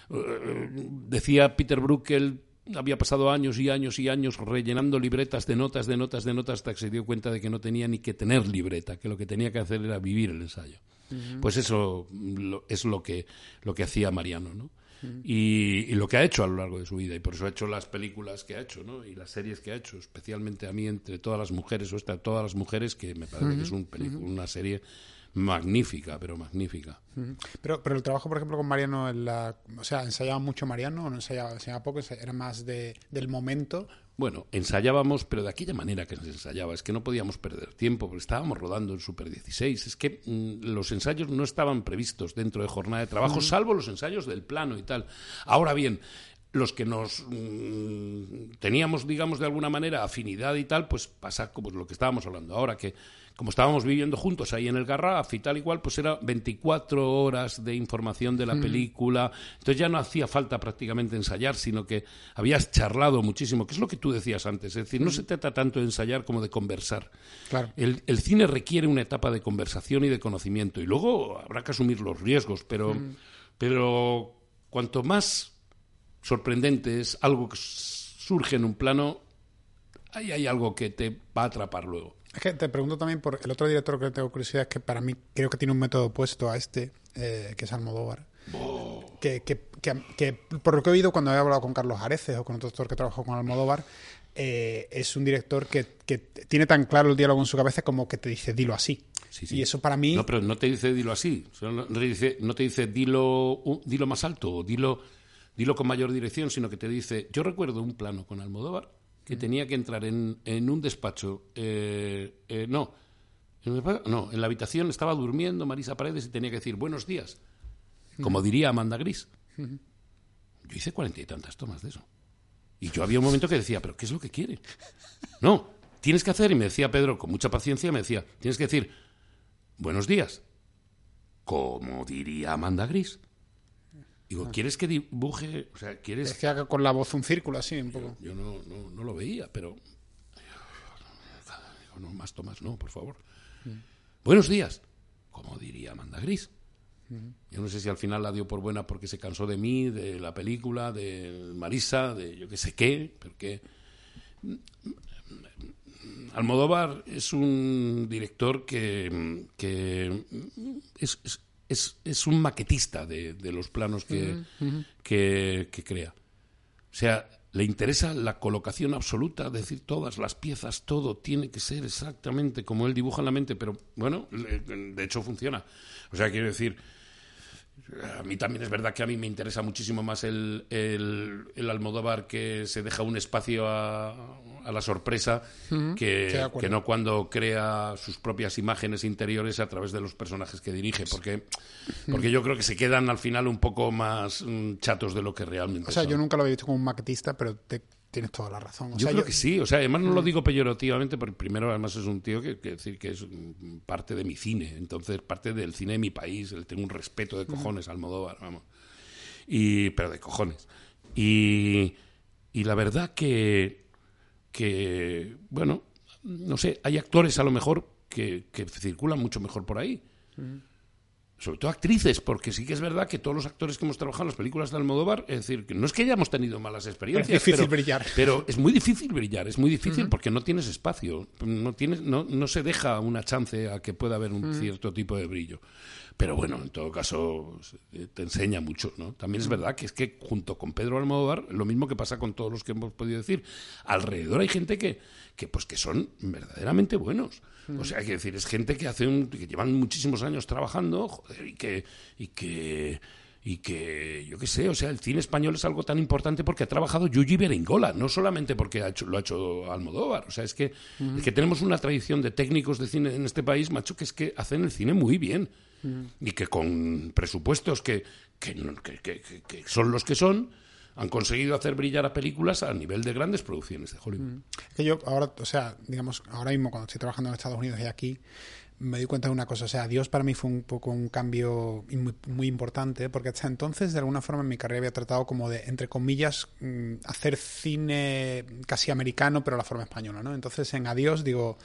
eh, decía Peter Brook que él había pasado años y años y años rellenando libretas de notas, de notas, de notas, hasta que se dio cuenta de que no tenía ni que tener libreta, que lo que tenía que hacer era vivir el ensayo. Pues eso es lo que, lo que hacía Mariano, ¿no? y, lo que ha hecho a lo largo de su vida. Y por eso ha hecho las películas que ha hecho, ¿no? Y las series que ha hecho, especialmente a mí, entre todas las mujeres, o esta, todas las mujeres, que me parece que es un una serie magnífica, pero magnífica. Pero, pero el trabajo, por ejemplo, con Mariano, en la, o sea, ¿ensayaba mucho Mariano o no ensayaba, ensayaba poco? ¿Era más de, del momento? Bueno, ensayábamos, pero de aquella manera que se ensayaba, es que no podíamos perder tiempo, porque estábamos rodando en Super 16, es que mm, los ensayos no estaban previstos dentro de jornada de trabajo, salvo los ensayos del plano y tal. Ahora bien, los que nos mm, teníamos, digamos, de alguna manera afinidad y tal, pues pasa como lo que estábamos hablando ahora, que como estábamos viviendo juntos ahí en el Garraf y tal y cual, pues era 24 horas de información de la película. Entonces ya no hacía falta prácticamente ensayar, sino que habías charlado muchísimo, que es lo que tú decías antes. Es decir, no se trata tanto de ensayar como de conversar. Claro. El, cine requiere una etapa de conversación y de conocimiento. Y luego habrá que asumir los riesgos, pero, pero cuanto más sorprendente es algo que surge en un plano, ahí hay algo que te va a atrapar luego. Es que te pregunto también por el otro director que tengo curiosidad, es que para mí creo que tiene un método opuesto a este, eh, que es Almodóvar. Que, que, que, por lo que he oído cuando he hablado con Carlos Areces o con otro doctor que trabajó con Almodóvar, eh, es un director que, tiene tan claro el diálogo en su cabeza como que te dice dilo así. Y eso para mí. No, pero no te dice dilo así. No te dice, no te dice dilo, dilo más alto o dilo, dilo con mayor dirección, sino que te dice. Yo recuerdo un plano con Almodóvar que tenía que entrar en, en un despacho. Eh, eh, no, en no, en la habitación estaba durmiendo Marisa Paredes y tenía que decir buenos días, como diría Amanda Gris. Yo hice cuarenta y tantas tomas de eso. Y yo había un momento que decía, ¿pero qué es lo que quiere? No, tienes que hacer, y me decía Pedro con mucha paciencia, me decía, tienes que decir buenos días, como diría Amanda Gris. Digo, ¿quieres que dibuje? O sea, ¿quieres...? que haga con la voz un círculo así, un poco. Yo, no, no, lo veía, pero... Digo, no, más tomas, no, por favor. Mm. Buenos días, como diría Amanda Gris. Mm. Yo no sé si al final la dio por buena porque se cansó de mí, de la película, de Marisa, de yo qué sé qué, porque... Almodóvar es un director que, que es, es, es un maquetista de, de los planos que, que, crea. O sea, le interesa la colocación absoluta, es decir, todas las piezas, todo tiene que ser exactamente como él dibuja en la mente, pero bueno, de hecho funciona. O sea, quiero decir, a mí también es verdad que a mí me interesa muchísimo más el, el, el Almodóvar que se deja un espacio a, a la sorpresa que, que, no cuando crea sus propias imágenes interiores a través de los personajes que dirige, porque, porque yo creo que se quedan al final un poco más mm, chatos de lo que realmente O sea, yo nunca lo había visto como un maquetista, pero tienes toda la razón. yo creo que sí, o sea, además no lo digo peyorativamente, porque primero además es un tío que, que, decir que es parte de mi cine, entonces parte del cine de mi país, tengo un respeto de cojones al Almodóvar, vamos. Y, pero de cojones. Y, y la verdad que que, bueno, no sé, hay actores a lo mejor que, circulan mucho mejor por ahí. Sobre todo actrices, porque sí que es verdad que todos los actores que hemos trabajado en las películas de Almodóvar, es decir, que no es que hayamos tenido malas experiencias. Es difícil brillar. Pero es muy difícil brillar, es muy difícil porque no tienes espacio, no, tienes, no, no se deja una chance a que pueda haber un cierto tipo de brillo. Pero bueno, en todo caso, eh, te enseña mucho, ¿no? También es verdad que es que junto con Pedro Almodóvar, lo mismo que pasa con todos los que hemos podido decir, alrededor hay gente que, que pues que son verdaderamente buenos. O sea, hay que decir, es gente que hace un, que llevan muchísimos años trabajando, joder, y que, y que y que, yo qué sé, o sea, el cine español es algo tan importante porque ha trabajado Yuji Beringola, no solamente porque ha lo ha hecho Almodóvar, o sea, es que, es que tenemos una tradición de técnicos de cine en este país, macho, que es que hacen el cine muy bien y que con presupuestos que, que, que, son los que son, han conseguido hacer brillar a películas a nivel de grandes producciones de Hollywood. Que yo ahora, o sea, digamos, ahora mismo cuando estoy trabajando en Estados Unidos y aquí, me di cuenta de una cosa. O sea, Dios para mí fue un poco un cambio muy, importante, porque hasta entonces, de alguna forma, en mi carrera había tratado como de, entre comillas, mm, hacer cine casi americano, pero a la forma española, ¿no? Entonces, en Adiós digo,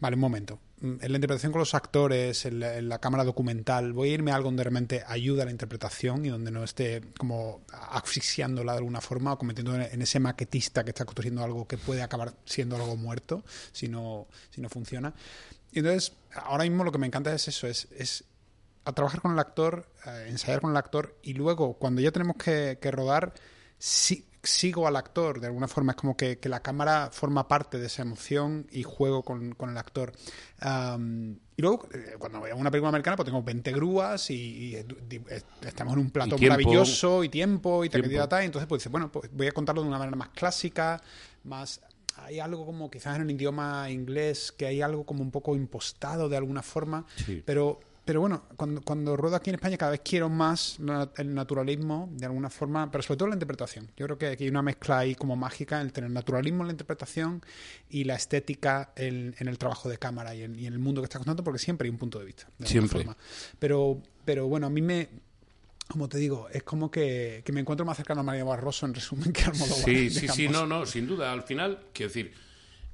vale, un momento. Mm, en la interpretación con los actores, en la, cámara documental, voy a irme a algo donde realmente ayuda a la interpretación y donde no esté como asfixiándola de alguna forma o cometiendo en ese maquetista que está construyendo algo que puede acabar siendo algo muerto si no, si no funciona. Y entonces, ahora mismo lo que me encanta es eso, es, es a trabajar con el actor, ensayar con el actor y luego, cuando ya tenemos que, rodar, sigo al actor. De alguna forma es como que, la cámara forma parte de esa emoción y juego con, el actor. y luego, eh, cuando voy a una película americana, pues tengo 20 grúas y, estamos en un plato maravilloso y tiempo y tal, y entonces pues bueno, pues voy a contarlo de una manera más clásica, más hay algo como quizás en el idioma inglés que hay algo como un poco impostado de alguna forma, pero pero bueno, cuando, cuando ruedo aquí en España cada vez quiero más el naturalismo de alguna forma, pero sobre todo la interpretación. Yo creo que aquí hay una mezcla ahí como mágica entre el naturalismo en la interpretación y la estética en, el trabajo de cámara y en, el mundo que está contando, porque siempre hay un punto de vista. siempre. Pero, pero bueno, a mí me, como te digo, es como que, me encuentro más cercano a María Barroso en resumen que al modo Sí, sí, sí, no, no, sin duda. Al final, quiero decir,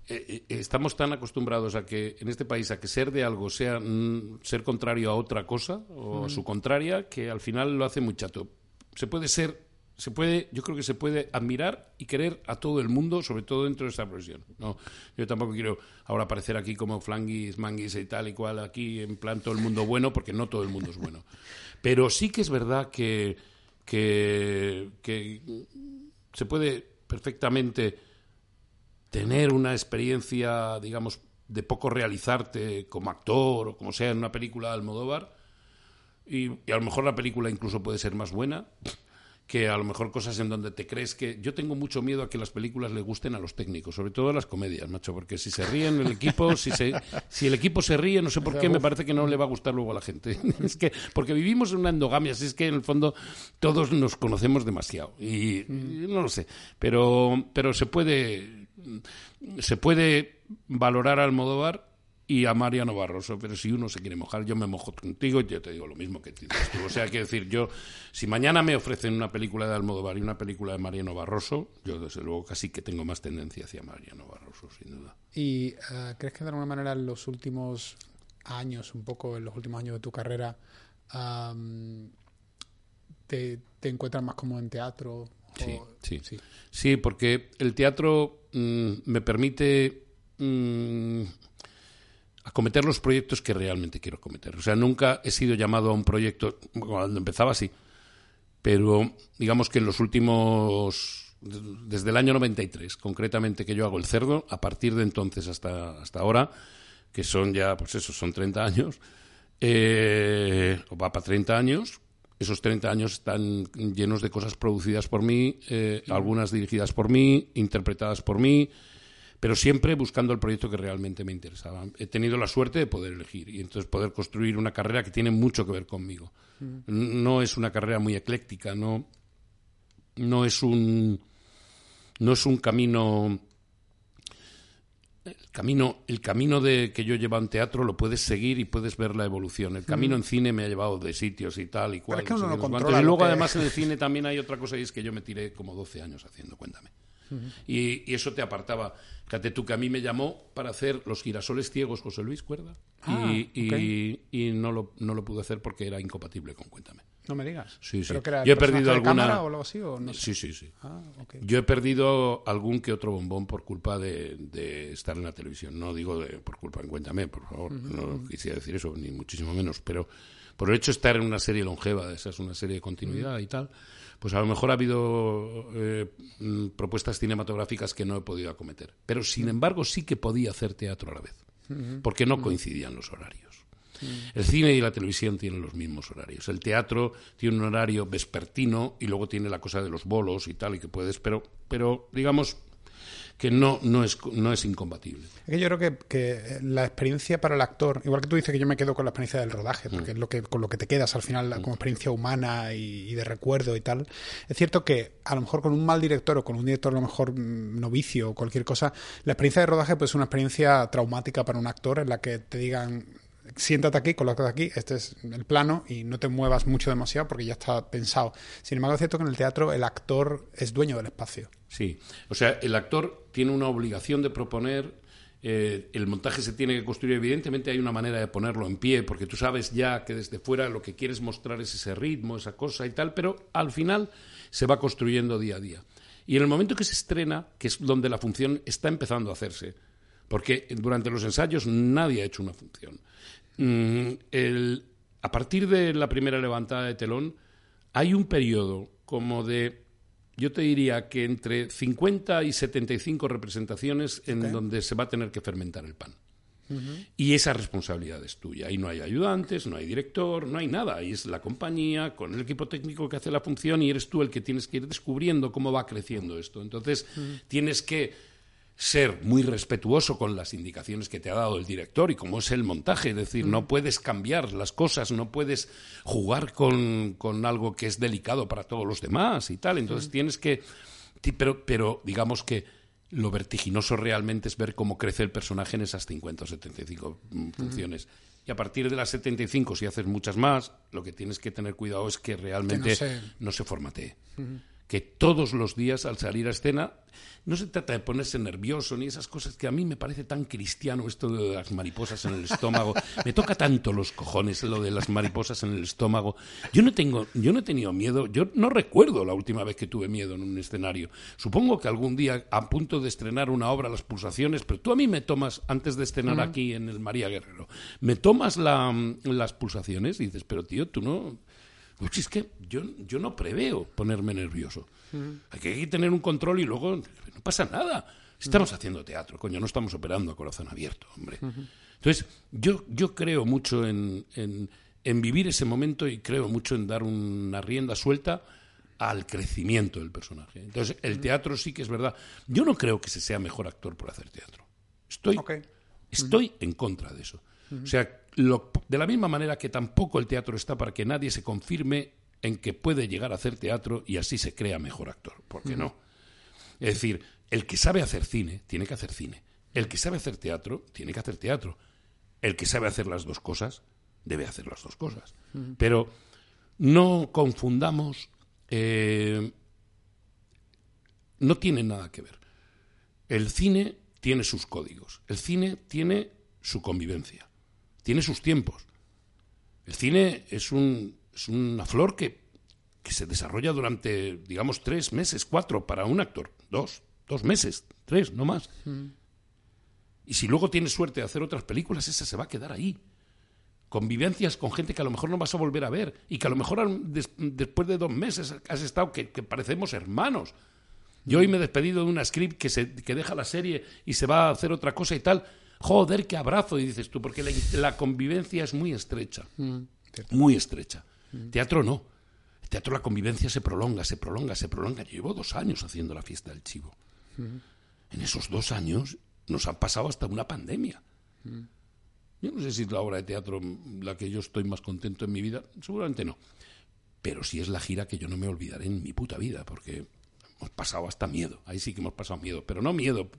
eh, eh, estamos tan acostumbrados a que en este país a que ser de algo sea mm, ser contrario a otra cosa o a su contraria que al final lo hace muy chato. Se puede ser se puede, yo creo que se puede admirar y querer a todo el mundo, sobre todo dentro de esta profesión. No, yo tampoco quiero ahora aparecer aquí como flanguis, manguis y tal y cual, aquí en plan todo el mundo bueno, porque no todo el mundo es bueno. Pero sí que es verdad que, que, se puede perfectamente tener una experiencia, digamos, de poco realizarte como actor o como sea en una película de Almodóvar, y, y a lo mejor la película incluso puede ser más buena que a lo mejor cosas en donde te crees que... Yo tengo mucho miedo a que las películas le gusten a los técnicos, sobre todo a las comedias, macho, porque si se ríen el equipo, si, se, si el equipo se ríe, no sé por qué, me parece que no le va a gustar luego a la gente. (laughs) es que, porque vivimos en una endogamia, así es que en el fondo todos nos conocemos demasiado. Y, no lo sé, pero, pero se puede... Se puede valorar al Almodóvar y a Mariano Barroso. Pero si uno se quiere mojar, yo me mojo contigo y yo te digo lo mismo que tú. O sea, quiero decir, yo, si mañana me ofrecen una película de Almodóvar y una película de Mariano Barroso, yo desde luego casi que tengo más tendencia hacia Mariano Barroso, sin duda. ¿Y eh, crees que de alguna manera en los últimos años, un poco en los últimos años de tu carrera, te, encuentras más como en teatro? Sí, sí, sí, porque el teatro mm, me permite... Mm, acometer los proyectos que realmente quiero acometer. O sea, nunca he sido llamado a un proyecto, cuando empezaba así, pero digamos que en los últimos, desde el año 93, concretamente que yo hago el cerdo, a partir de entonces hasta, hasta ahora, que son ya, pues eso, son 30 años, eh, o va para 30 años, esos 30 años están llenos de cosas producidas por mí, eh, algunas dirigidas por mí, interpretadas por mí, pero siempre buscando el proyecto que realmente me interesaba. He tenido la suerte de poder elegir y entonces poder construir una carrera que tiene mucho que ver conmigo. Mm. No es una carrera muy ecléctica, no, no es un no es un camino el camino, el camino de que yo llevo en teatro lo puedes seguir y puedes ver la evolución. El camino mm. en cine me ha llevado de sitios y tal y cual. y luego, además, en el cine también hay otra cosa y es que yo me tiré como 12 años haciendo, cuéntame y, eso te apartaba. Fíjate tú que a mí me llamó para hacer Los girasoles ciegos José Luis Cuerda ah, y, y, no, lo, no lo pude hacer porque era incompatible con Cuéntame. No me digas. Sí, sí. Yo he perdido alguna. o algo así, ¿o no Sí, sí, sí. Ah, Yo he perdido algún que otro bombón por culpa de, de estar en la televisión. No digo de, por culpa en Cuéntame, por favor. No quisiera decir eso, ni muchísimo menos. Pero por el hecho de estar en una serie longeva, esa es una serie de continuidad y tal, pues a lo mejor ha habido eh, mm, propuestas cinematográficas que no he podido acometer. Pero sin embargo sí que podía hacer teatro a la vez, porque no coincidían los horarios. El cine y la televisión tienen los mismos horarios. El teatro tiene un horario vespertino y luego tiene la cosa de los bolos y tal, y que puedes, pero, pero digamos, que no, no, es, no es incompatible. Es que yo creo que, que, la experiencia para el actor, igual que tú dices que yo me quedo con la experiencia del rodaje, porque mm. es lo que, con lo que te quedas al final mm. como experiencia humana y, de recuerdo y tal, es cierto que a lo mejor con un mal director o con un director a lo mejor mm, novicio o cualquier cosa, la experiencia de rodaje pues es una experiencia traumática para un actor en la que te digan siéntate aquí, colócate aquí, este es el plano y no te muevas mucho demasiado porque ya está pensado. Sin embargo, es cierto que en el teatro el actor es dueño del espacio. Sí, o sea, el actor tiene una obligación de proponer eh, el montaje se tiene que construir. Evidentemente hay una manera de ponerlo en pie, porque tú sabes ya que desde fuera lo que quieres mostrar es ese ritmo, esa cosa y tal, pero al final se va construyendo día a día. Y en el momento que se estrena, que es donde la función está empezando a hacerse, porque durante los ensayos nadie ha hecho una función. Mm, a partir de la primera levantada de telón, hay un periodo como de yo te diría que entre 50 y 75 representaciones en donde se va a tener que fermentar el pan. Y esa responsabilidad es tuya. Ahí no hay ayudantes, no hay director, no hay nada. Ahí es la compañía con el equipo técnico que hace la función y eres tú el que tienes que ir descubriendo cómo va creciendo esto. Entonces, tienes que ser muy respetuoso con las indicaciones que te ha dado el director y cómo es el montaje. Es decir, no puedes cambiar las cosas, no puedes jugar con, algo que es delicado para todos los demás y tal. Entonces tienes que... Pero, pero digamos que lo vertiginoso realmente es ver cómo crece el personaje en esas 50 o 75 mm, funciones. Y a partir de las 75, si haces muchas más, lo que tienes que tener cuidado es que realmente no, se... formatee que todos los días al salir a escena no se trata de ponerse nervioso ni esas cosas que a mí me parece tan cristiano esto de las mariposas en el estómago. (laughs) Me toca tanto los cojones lo de las mariposas en el estómago. Yo no tengo, yo no he tenido miedo, yo no recuerdo la última vez que tuve miedo en un escenario. Supongo que algún día a punto de estrenar una obra Las pulsaciones, pero tú a mí me tomas antes de estrenar aquí en el María Guerrero, me tomas las pulsaciones y dices, pero tío, tú no pues es que yo, yo no preveo ponerme nervioso. Hay que tener un control y luego no pasa nada. Estamos haciendo teatro, coño, no estamos operando a corazón abierto, hombre. Entonces, yo, yo creo mucho en, en, vivir ese momento y creo mucho en dar una rienda suelta al crecimiento del personaje. Entonces, el teatro sí que es verdad. Yo no creo que se sea mejor actor por hacer teatro. Estoy, estoy en contra de eso. O sea, de la misma manera que tampoco el teatro está para que nadie se confirme en que puede llegar a hacer teatro y así se crea mejor actor. ¿Por qué no? Es decir, el que sabe hacer cine tiene que hacer cine. El que sabe hacer teatro tiene que hacer teatro. El que sabe hacer las dos cosas debe hacer las dos cosas. Pero no confundamos. Eh, no tiene nada que ver. El cine tiene sus códigos. El cine tiene su convivencia tiene sus tiempos. El cine es, un, es una flor que, que, se desarrolla durante, digamos, tres meses, cuatro para un actor, dos, dos meses, tres, no más. Mm. Y si luego tienes suerte de hacer otras películas, esa se va a quedar ahí. Convivencias con gente que a lo mejor no vas a volver a ver y que a lo mejor después de dos meses has estado que, parecemos hermanos. Yo hoy me he despedido de una script que, se, que deja la serie y se va a hacer otra cosa y tal joder, qué abrazo, y dices tú, porque la, convivencia es muy estrecha, mm, muy estrecha. Mm. Teatro no. Teatro la convivencia se prolonga, se prolonga, se prolonga. Yo llevo dos años haciendo la fiesta del chivo. Mm. En esos dos años nos han pasado hasta una pandemia. Yo no sé si es la obra de teatro la que yo estoy más contento en mi vida, seguramente no. Pero sí es la gira que yo no me olvidaré en mi puta vida, porque hemos pasado hasta miedo. Ahí sí que hemos pasado miedo, pero no miedo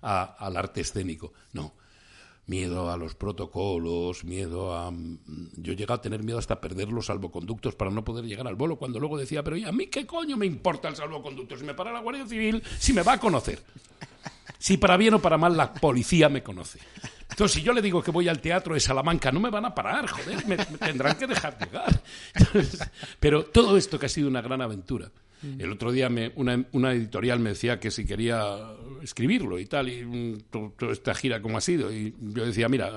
al arte escénico, no. Miedo a los protocolos, miedo a... Mm, yo he a tener miedo hasta perder los salvoconductos para no poder llegar al vuelo, cuando luego decía, pero ¿y a mí qué coño me importa el salvoconducto? Si me para la Guardia Civil, si me va a conocer. Si para bien o para mal la policía me conoce. Entonces, si yo le digo que voy al teatro de Salamanca, no me van a parar, joder, me, tendrán que dejar llegar. pero todo esto que ha sido una gran aventura, el otro día me, una, una, editorial me decía que si quería escribirlo y tal, y mm, toda esta gira como ha sido. Y yo decía, mira,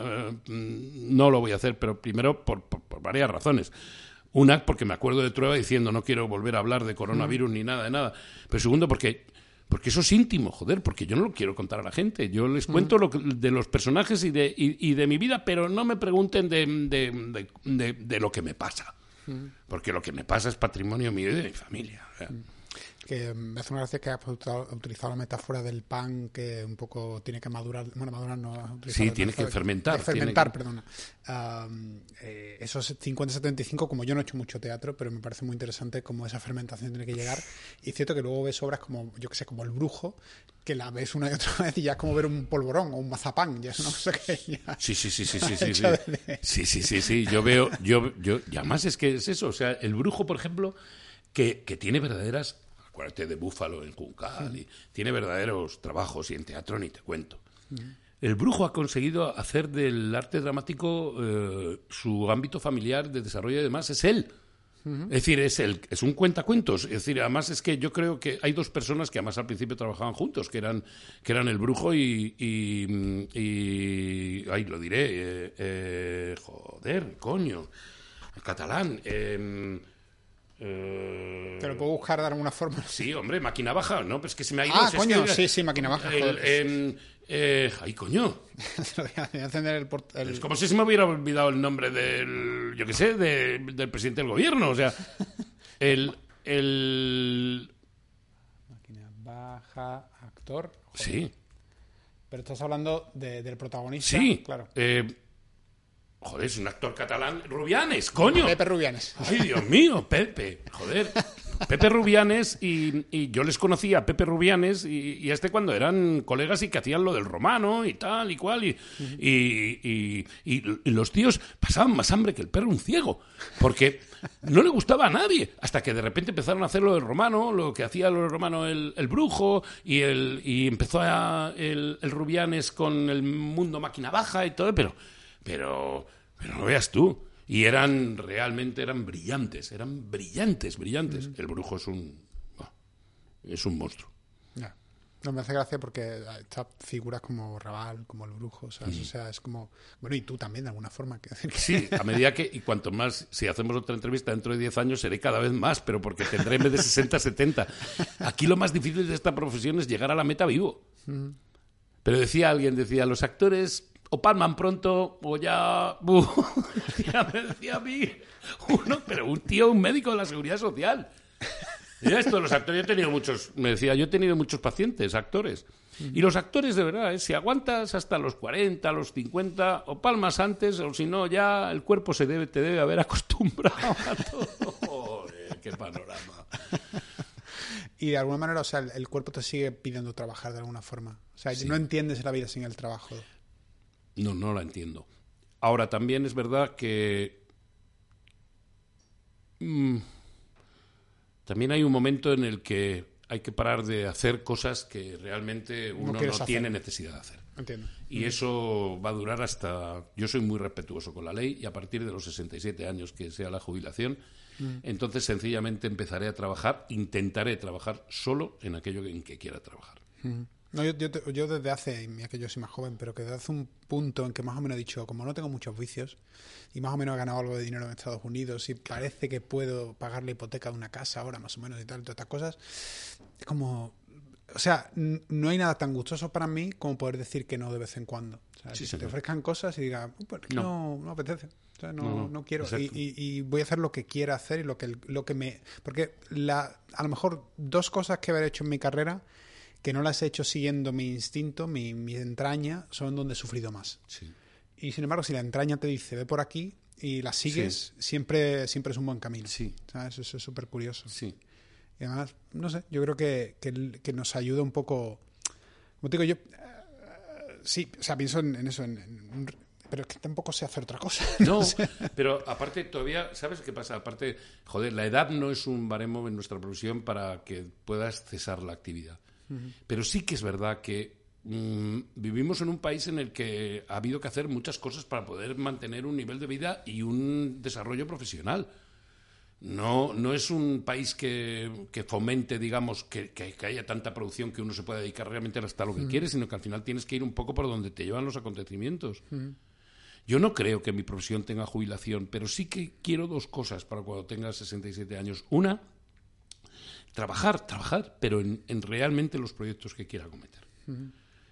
mm, no lo voy a hacer, pero primero por, por, varias razones. Una, porque me acuerdo de Trueba diciendo no quiero volver a hablar de coronavirus ni nada de nada. Pero segundo, porque porque eso es íntimo, joder, porque yo no lo quiero contar a la gente. Yo les cuento lo de los personajes y de, y, de mi vida, pero no me pregunten de, de, de lo que me pasa. Porque lo que me pasa es patrimonio mío y de mi familia. Que me hace una gracia que has utilizado la metáfora del pan que un poco tiene que madurar. Bueno, madurar no. Sí, tiene que fermentar. fermentar, perdona. Eh, esos 50-75, como yo no he hecho mucho teatro, pero me parece muy interesante cómo esa fermentación tiene que llegar. Y es cierto que luego ves obras como, yo que sé, como El Brujo, que la ves una y otra vez y ya es como ver un polvorón o un mazapán. Ya es una cosa que ya Sí, sí, sí, sí, (laughs) sí, sí. Sí. sí, sí, sí, sí. Yo veo, yo, yo, y además es que es eso. O sea, El Brujo, por ejemplo, que, que tiene verdaderas acuérdate de Búfalo en Juncal, y tiene verdaderos trabajos y en teatro ni te cuento. El brujo ha conseguido hacer del arte dramático eh, su ámbito familiar de desarrollo y demás, es él. Es decir, es, el, es un cuentacuentos. Es decir, además es que yo creo que hay dos personas que además al principio trabajaban juntos, que eran, que eran el brujo y, y, ahí lo diré, eh, eh, joder, coño, catalán. Em, eh... Te lo puedo buscar de alguna forma. Sí, hombre, máquina baja, ¿no? Pues que se me ha ido. Ah, coño, sí, sí, máquina baja. eh, ay, coño. (laughs) Es como si se me hubiera olvidado el nombre del, yo qué sé, del presidente del gobierno. O sea, (laughs) el... el... Máquina baja, actor. Sí. Pero estás hablando del protagonista. Sí, claro. Eh, Joder, es un actor catalán. Rubianes, coño. Pepe Rubianes. Ay, Dios mío, Pepe. Joder. Pepe Rubianes y, yo les conocía a Pepe Rubianes y, a este cuando eran colegas y que hacían lo del romano y tal y cual y, y, los tíos pasaban más hambre que el perro un ciego porque no le gustaba a nadie hasta que de repente empezaron a hacer lo del romano lo que hacía lo del romano el, brujo y, el, y empezó a, el, el Rubianes con el mundo máquina baja y todo pero pero, pero no veas tú. Y eran, realmente eran brillantes, eran brillantes, brillantes. El brujo es un, es un monstruo. No me hace gracia porque estas figuras como Raval, como el brujo, O sea, es como. Bueno, y tú también, de alguna forma. Sí, a medida que. Y cuanto más. Si hacemos otra entrevista dentro de 10 años, seré cada vez más, pero porque tendré en vez de 60, 70. Aquí lo más difícil de esta profesión es llegar a la meta vivo. Pero decía alguien, decía, los actores o palman pronto o ya, (laughs) ya me decía a mí uno, pero un tío, un médico de la seguridad social. Y esto, los actores, yo he tenido muchos, me decía, yo he tenido muchos pacientes, actores. Y los actores, de verdad, ¿eh? si aguantas hasta los 40, los 50, o palmas antes, o si no, ya el cuerpo se debe, te debe haber (laughs) acostumbrado a todo. ¡Qué panorama! Y de alguna manera, o sea, el, cuerpo te sigue pidiendo trabajar de alguna forma. O sea, no entiendes la vida sin el trabajo. No, no la entiendo. Ahora, también es verdad que... Mm, también hay un momento en el que hay que parar de hacer cosas que realmente uno no, tiene necesidad de hacer. Entiendo. Y eso va a durar hasta... Yo soy muy respetuoso con la ley y a partir de los 67 años que sea la jubilación, mm. entonces sencillamente empezaré a trabajar, intentaré trabajar solo en aquello en que quiera trabajar. Mm. No, yo, yo, desde hace, mira que yo soy más joven, pero que desde hace un punto en que más o menos he dicho, como no tengo muchos vicios y más o menos he ganado algo de dinero en Estados Unidos y parece que puedo pagar la hipoteca de una casa ahora más o menos y tal, todas estas cosas, es como, o sea, no hay nada tan gustoso para mí como poder decir que no de vez en cuando. O sea, te ofrezcan cosas y diga, uh, pues no. no, apetece. O sea, no, no, quiero. Y, y, voy a hacer lo que quiera hacer y lo que, lo que me... Porque la, a lo mejor dos cosas que haber hecho en mi carrera que no las he hecho siguiendo mi instinto, mi, entraña, son donde he sufrido más. Y sin embargo, si la entraña te dice, ve por aquí y la sigues, siempre, siempre es un buen camino. Sí. Eso es súper curioso. Sí. Y además, no sé, yo creo que, que, nos ayuda un poco. Como te digo, yo. Eh, sí, o sea, pienso en, eso, en, pero es que tampoco sé hacer otra cosa. (laughs) No, pero aparte todavía, ¿sabes qué pasa? Aparte, joder, la edad no es un baremo en nuestra profesión para que puedas cesar la actividad. Pero sí que es verdad que mm, vivimos en un país en el que ha habido que hacer muchas cosas para poder mantener un nivel de vida y un desarrollo profesional. No, no es un país que, fomente, digamos, que, haya tanta producción que uno se pueda dedicar realmente hasta lo que quiere, sino que al final tienes que ir un poco por donde te llevan los acontecimientos. Yo no creo que mi profesión tenga jubilación, pero sí que quiero dos cosas para cuando tenga 67 años. Una, trabajar, trabajar, pero en, realmente los proyectos que quiera cometer.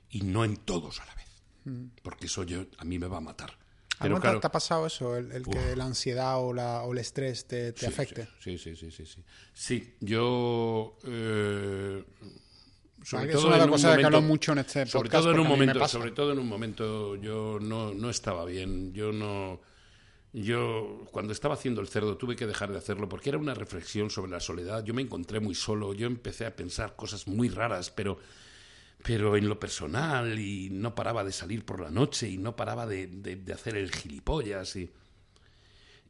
Y no en todos a la vez. Porque eso yo, a mí me va a matar. Pero ¿Te- claro, ¿Te ha pasado eso? El, el que la ansiedad o, la, o el estrés te, te Sí, afecte. Sí, sí, sí, sí, sí. Sí, yo... eh, sobre que es todo una en las un que momento- hablo mucho en este sobre podcast, todo en un momento sobre todo en un momento yo no, no estaba bien yo no yo cuando estaba haciendo el cerdo tuve que dejar de hacerlo porque era una reflexión sobre la soledad yo me encontré muy solo yo empecé a pensar cosas muy raras pero pero en lo personal y no paraba de salir por la noche y no paraba de, de- hacer el gilipollas y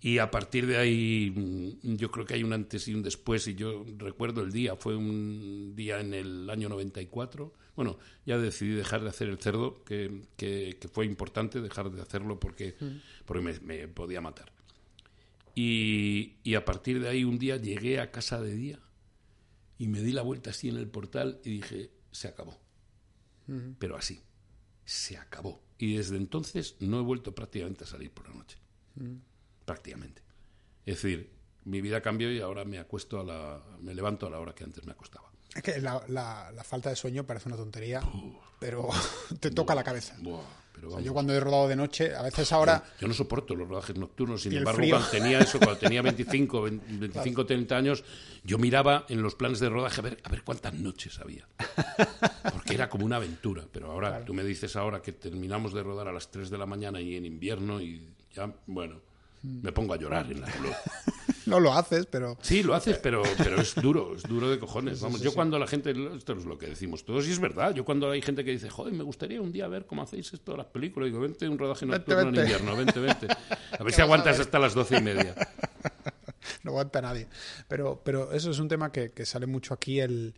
y a partir de ahí mm, yo creo que hay un antes y un después y yo recuerdo el día, fue un día en el año 94. Bueno, ya decidí dejar de hacer el cerdo, que, que- que fue importante dejar de hacerlo porque, porque me, me podía matar. Y, y a partir de ahí un día llegué a casa de día y me di la vuelta así en el portal y dije, se acabó. Pero así, se acabó. Y desde entonces no he vuelto prácticamente a salir por la noche prácticamente. Es decir, mi vida cambió y ahora me acuesto a la, me levanto a la hora que antes me acostaba. Es que la, la- la falta de sueño parece una tontería, pero (laughs) te toca la cabeza. Buah, pero O sea, yo cuando he rodado de noche, a veces ahora... Yo no soporto los rodajes nocturnos, sin embargo, cuando tenía eso, cuando tenía 25, 20, 25, 30 años, yo miraba en los planes de rodaje a ver, a ver cuántas noches había. (laughs) Porque era como una aventura. Pero ahora, tú me dices ahora que terminamos de rodar a las 3 de la mañana y en invierno y ya, bueno, me pongo a llorar en la gloria. (laughs) No lo haces, pero... Sí, lo haces, pero, (laughs) pero es duro, es duro de cojones. Vamos, yo cuando la gente, esto es lo que decimos todos, y es verdad, yo cuando hay gente que dice, joder, me gustaría un día ver cómo hacéis esto de las películas, digo, vente un rodaje Vente, nocturno en vente. invierno, vente, vente. (laughs) A ver si aguantas hasta las doce y media. no aguanta nadie. Pero, pero eso es un tema que, que sale mucho aquí, el,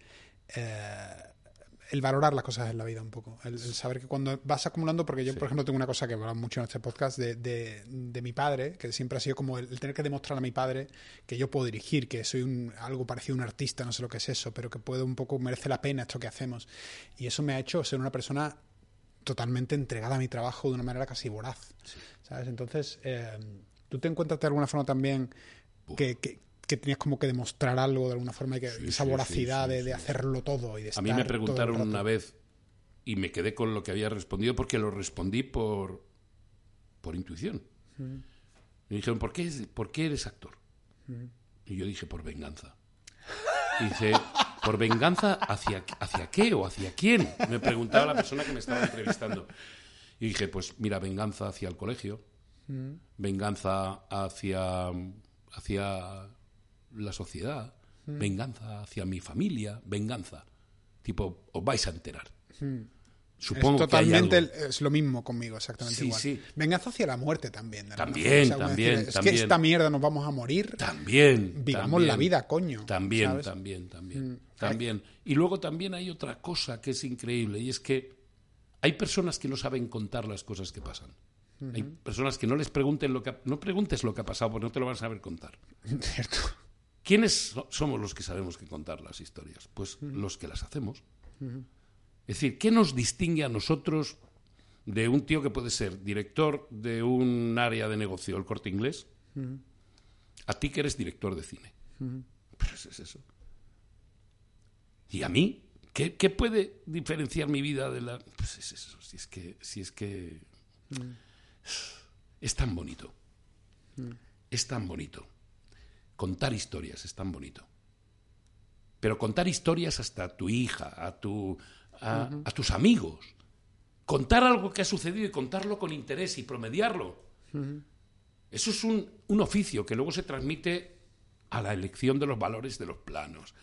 eh, el valorar las cosas en la vida un poco. El, el saber que cuando vas acumulando, porque yo, por ejemplo, tengo una cosa que hablamos mucho en este podcast de, de, de mi padre, que siempre ha sido como el, el tener que demostrar a mi padre que yo puedo dirigir, que soy un, algo parecido a un artista, no sé lo que es eso, pero que puedo un poco, merece la pena esto que hacemos. Y eso me ha hecho ser una persona totalmente entregada a mi trabajo de una manera casi voraz. ¿Sabes? Entonces, eh, ¿tú te encuentras de alguna forma también que, que, que tenías como que demostrar algo de alguna forma y que Sí, esa voracidad sí, sí, de, hacerlo todo y de A mí me estar preguntaron una vez y me quedé con lo que había respondido porque lo respondí por, por intuición. Me dijeron, ¿por qué, ¿por qué eres actor? Y yo dije, por venganza. Y dice, ¿por venganza hacia, hacia qué o hacia quién? Me preguntaba la persona que me estaba entrevistando. Y dije, pues mira, venganza hacia el colegio, venganza hacia, hacia la sociedad, venganza hacia mi familia, venganza. Tipo, os vais a enterar. Supongo es que hay totalmente algo. el- es lo mismo conmigo, exactamente Sí, igual. sí. Venganza hacia la muerte también. de También, forma, o sea, también, decir, Es también. que esta mierda nos vamos a morir. También. Vivamos también. la vida, coño. También, ¿sabes? Mm. también, también. También. Y luego también hay otra cosa que es increíble y es que hay personas que no saben contar las cosas que pasan. Hay personas que no les pregunten lo que ha- no preguntes lo que ha pasado porque no te lo van a saber contar. (laughs) Cierto. ¿Quiénes so- somos los que sabemos que contar las historias? Pues los que las hacemos. Es decir, ¿qué nos distingue a nosotros de un tío que puede ser director de un área de negocio, el corte inglés, a ti que eres director de cine? Pues es eso. ¿Y a mí? ¿Qué, qué puede diferenciar mi vida de la...? Pues es eso, si es que... Si es, que... es tan bonito. Es tan bonito. Contar historias es tan bonito. Pero contar historias hasta a tu hija, a, tu, a, a tus amigos. Contar algo que ha sucedido y contarlo con interés y promediarlo. Eso es un, un oficio que luego se transmite a la elección de los valores de los planos,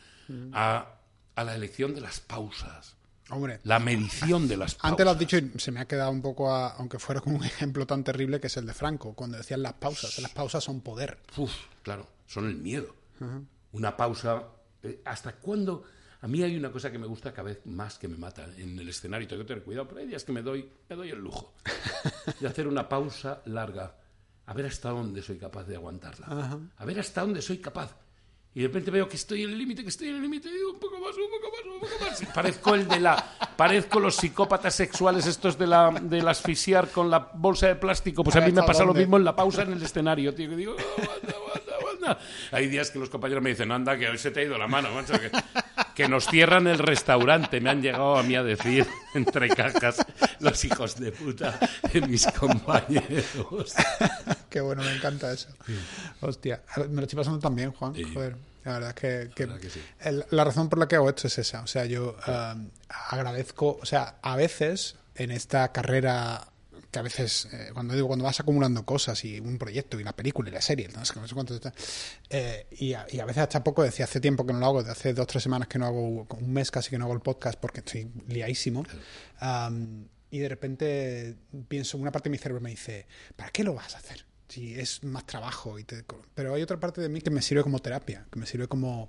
a, a la elección de las pausas, Hombre, la medición de las pausas. antes lo has dicho y se me ha quedado un poco, a- aunque fuera como un (laughs) ejemplo tan terrible que es el de Franco, cuando decían las pausas. Las pausas son poder. Uf, claro, son el miedo. Una pausa. eh, ¿Hasta cuándo? A mí hay una cosa que me gusta cada vez más que me mata en el escenario. Tengo que tener cuidado, pero hay días que me doy, me doy el lujo de hacer una pausa larga. A ver hasta dónde soy capaz de aguantarla. A ver hasta dónde soy capaz. Y de repente veo que estoy en el límite, que estoy en el límite, y digo un poco más, un poco más, un poco más. Parezco el de la. Parezco los psicópatas sexuales estos de la del asfixiar con la bolsa de plástico. Pues a mí me pasa lo mismo en la pausa en el escenario, tío. Que digo, "Oh, aguanta, aguanta, aguanta". Hay días que los compañeros me dicen, anda, que hoy se te ha ido la mano, macho. Que... que nos cierran el restaurante. Me han llegado a mí a decir, (laughs) entre cajas, los hijos de puta de mis compañeros. Qué bueno, me encanta eso. Hostia, me lo estoy pasando también, Juan. Joder. La verdad es que, la razón por la que hago esto es esa. O sea, yo eh, agradezco, o sea, a veces en esta carrera que a veces, eh, cuando digo, cuando vas acumulando cosas y un proyecto y la película y la serie, no sé, cuánto está, eh, y, a, y, a, veces hasta poco, decía hace tiempo que no lo hago, de hace dos o tres semanas que no hago, un mes casi que no hago el podcast porque estoy liadísimo. y de repente pienso, una parte de mi cerebro me dice, ¿para qué lo vas a hacer? Si es más trabajo. Y Pero hay otra parte de mí que me sirve como terapia, que me sirve como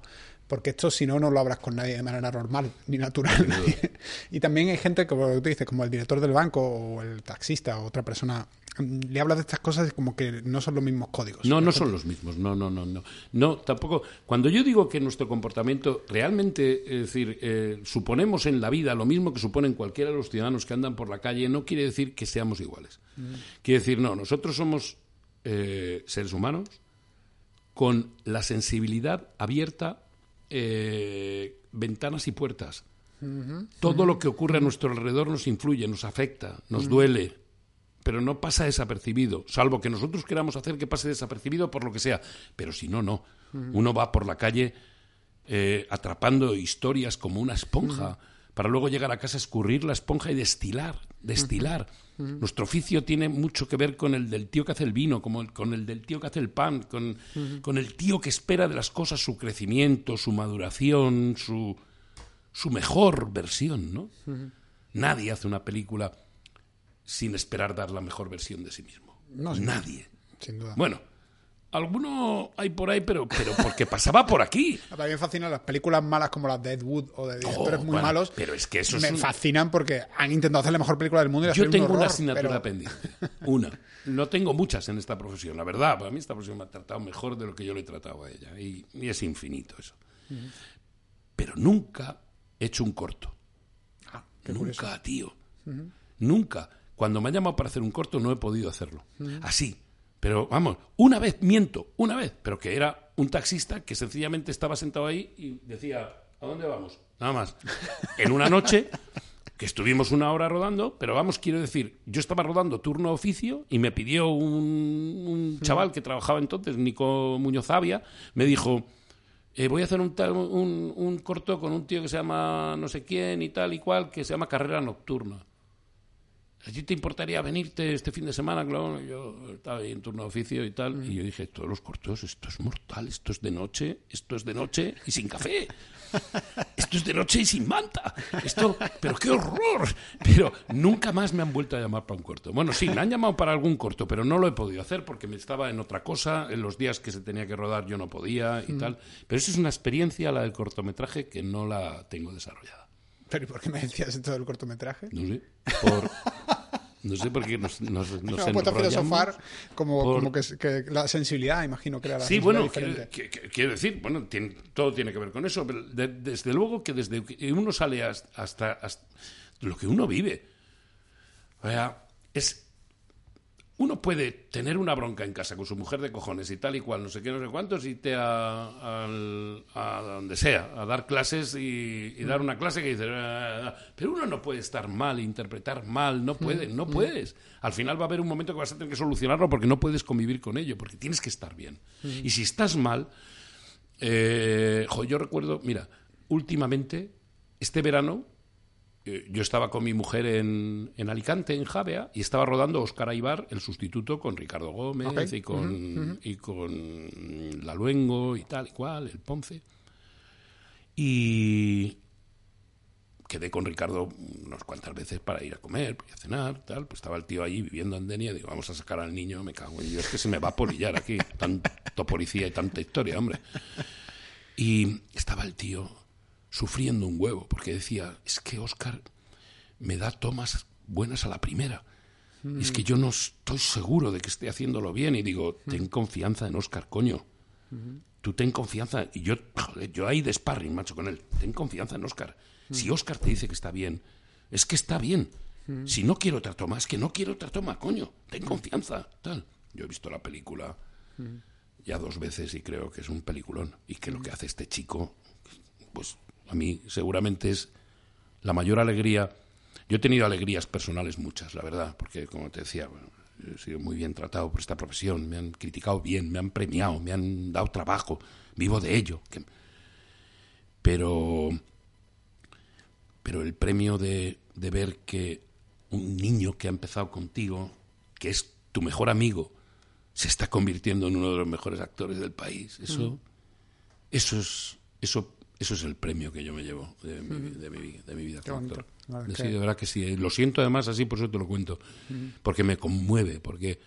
porque esto si no, no lo hablas con nadie de manera normal ni natural. (laughs) y también hay gente, como tú dices, como el director del banco o el taxista o otra persona, le hablas de estas cosas y como que no son los mismos códigos. No, no son los mismos, no, no, no, no. No, tampoco. Cuando yo digo que nuestro comportamiento realmente, es decir, eh, suponemos en la vida lo mismo que suponen cualquiera de los ciudadanos que andan por la calle, no quiere decir que seamos iguales. Mm. Quiere decir, no, nosotros somos eh, seres humanos con la sensibilidad abierta eh, ventanas y puertas. Todo lo que ocurre a nuestro alrededor nos influye, nos afecta, nos duele, pero no pasa desapercibido, salvo que nosotros queramos hacer que pase desapercibido por lo que sea. Pero si no, no. Uno va por la calle eh, atrapando historias como una esponja para luego llegar a casa, escurrir la esponja y destilar, destilar. Nuestro oficio tiene mucho que ver con el del tío que hace el vino, como con el del tío que hace el pan, con, con, el tío que espera de las cosas su crecimiento, su maduración, su, su mejor versión, ¿no? Nadie hace una película sin esperar dar la mejor versión de sí mismo. Nadie. Sin duda. Bueno, Alguno hay por ahí, pero, pero porque pasaba por aquí. A mí me fascinan las películas malas como las de Ed Wood o de directores oh, muy malos. Pero es que eso me fascinan porque han intentado hacer la mejor película del mundo y Yo tengo una asignatura pendiente. (laughs) Una. No tengo muchas en esta profesión, la verdad. Para mí esta profesión me ha tratado mejor de lo que yo le he tratado a ella. Y, es infinito eso. Pero nunca he hecho un corto. Ah, nunca, tío. Nunca. Cuando me han llamado para hacer un corto no he podido hacerlo. Así pero vamos, una vez, miento, una vez, pero que era un taxista que sencillamente estaba sentado ahí y decía, ¿a dónde vamos? Nada más. En una noche que estuvimos una hora rodando, pero vamos, quiero decir, yo estaba rodando turno oficio y me pidió un, chaval que trabajaba entonces, Nico Muñoz Avia, me dijo, eh, voy a hacer un, un, un corto con un tío que se llama no sé quién y tal y cual, que se llama Carrera Nocturna. ¿A ti te importaría venirte este fin de semana? Claro, yo estaba ahí en turno de oficio y tal, y yo dije, todos los cortos, esto es mortal, esto es de noche, esto es de noche y sin café. Esto es de noche y sin manta. Esto, pero qué horror. Pero nunca más me han vuelto a llamar para un corto. Bueno, sí, me han llamado para algún corto, pero no lo he podido hacer porque me estaba en otra cosa. En los días que se tenía que rodar yo no podía y tal. Pero eso es una experiencia, la del cortometraje, que no la tengo desarrollada. ¿Pero y por qué me decías esto del cortometraje? No sé. Por, no sé por qué nos, nos, (laughs) nos no, puesto a filosofar como, como que, que, la sensibilidad, imagino que era la Sí, bueno, quiero decir, bueno, tiene, todo tiene que ver con eso. Pero desde luego que desde que uno sale hasta, hasta, hasta lo que uno vive. O sea, es uno puede tener una bronca en casa con su mujer de cojones y tal y cual, no sé qué, no sé cuántos, y te a, a, donde sea, a dar clases y, dar una clase que dice, ah, ah, ah". pero uno no puede estar mal, interpretar mal, no puede, no puedes. Al final va a haber un momento que vas a tener que solucionarlo porque no puedes convivir con ello, porque tienes que estar bien. Y si estás mal, eh, yo recuerdo, mira, últimamente, este verano, yo estaba con mi mujer en, en, Alicante, en Javea, y estaba rodando Oscar Aibar, el sustituto, con Ricardo Gómez y con, y con Laluengo y tal y cual, el Ponce. Y quedé con Ricardo unas cuantas veces para ir a comer, a cenar, tal. Pues estaba el tío allí viviendo en Denia, digo, vamos a sacar al niño, me cago en Dios, es que se me va a polillar aquí, (laughs) tanto policía y tanta historia, hombre. Y estaba el tío sufriendo un huevo, porque decía, es que Oscar me da tomas buenas a la primera. Es que yo no estoy seguro de que esté haciéndolo bien. Y digo, ten confianza en Oscar, coño. Tú ten confianza. Y yo, joder, yo ahí de sparring, macho, con él. Ten confianza en Oscar. Si Oscar te dice que está bien, es que está bien. Si no quiero otra toma, es que no quiero otra toma, coño. Ten confianza, tal. Yo he visto la película ya dos veces y creo que es un peliculón. Y que lo que hace este chico, pues a mí seguramente es la mayor alegría. Yo he tenido alegrías personales muchas, la verdad, porque como te decía, bueno, he sido muy bien tratado por esta profesión, me han criticado bien, me han premiado, me han dado trabajo, vivo de ello. Pero, pero el premio de, de ver que un niño que ha empezado contigo, que es tu mejor amigo, se está convirtiendo en uno de los mejores actores del país. Eso, eso es, eso, eso es el premio que yo me llevo de mi, de mi, de mi vida como actor. Sí, de verdad que sí. Lo siento además así, por eso te lo cuento. Porque me conmueve, porque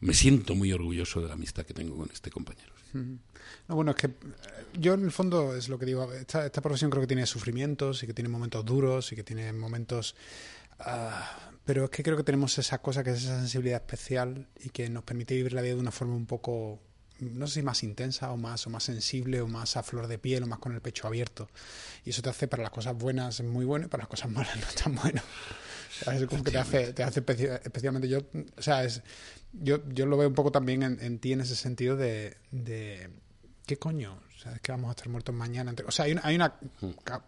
me siento muy orgulloso de la amistad que tengo con este compañero. No, bueno, es que eh, yo en el fondo es lo que digo, esta, esta profesión creo que tiene sufrimientos y que tiene momentos duros y que tiene momentos... Uh, pero es que creo que tenemos esa cosa que es esa sensibilidad especial y que nos permite vivir la vida de una forma un poco no sé si más intensa o más o más sensible o más a flor de piel o más con el pecho abierto. Y eso te hace para las cosas buenas muy bueno y para las cosas malas no tan bueno. Es como que te hace te hace especialmente yo o sea es yo yo lo veo un poco también en, en ti en ese sentido de, de qué coño o sea, es que vamos a estar muertos mañana. O sea, hay una, hay una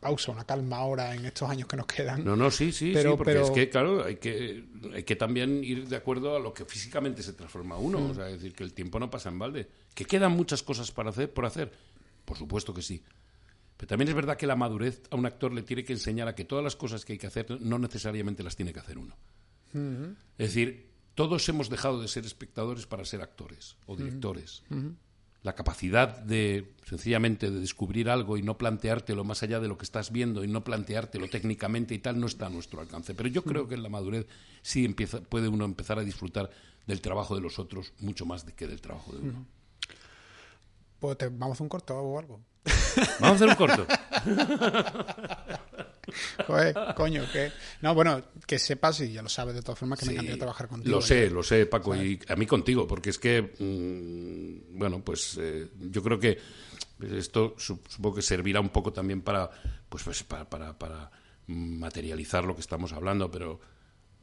pausa, una calma ahora en estos años que nos quedan. No, no, sí, sí, pero, sí, porque es que, claro, hay que, hay que también ir de acuerdo a lo que físicamente se transforma uno. Mm. O sea, es decir, que el tiempo no pasa en balde. ¿Que quedan muchas cosas para hacer, por hacer? Por supuesto que sí. Pero también es verdad que la madurez a un actor le tiene que enseñar a que todas las cosas que hay que hacer no necesariamente las tiene que hacer uno. Mm-hmm. Es decir, todos hemos dejado de ser espectadores para ser actores o directores. Mm-hmm la capacidad de sencillamente de descubrir algo y no planteártelo más allá de lo que estás viendo y no planteártelo técnicamente y tal no está a nuestro alcance. Pero yo creo que en la madurez sí empieza, puede uno empezar a disfrutar del trabajo de los otros mucho más que del trabajo de uno. Pues vamos a hacer un corto o algo. Vamos a hacer un corto. (laughs) (laughs) coño, que. No, bueno, que sepas, y ya lo sabes de todas formas, que me encantaría trabajar contigo. Lo sé, lo sé, Paco, y a mí contigo, porque es que, mm, bueno, pues eh, yo creo que esto supongo que servirá un poco también para, pues, pues para, para, para materializar lo que estamos hablando, pero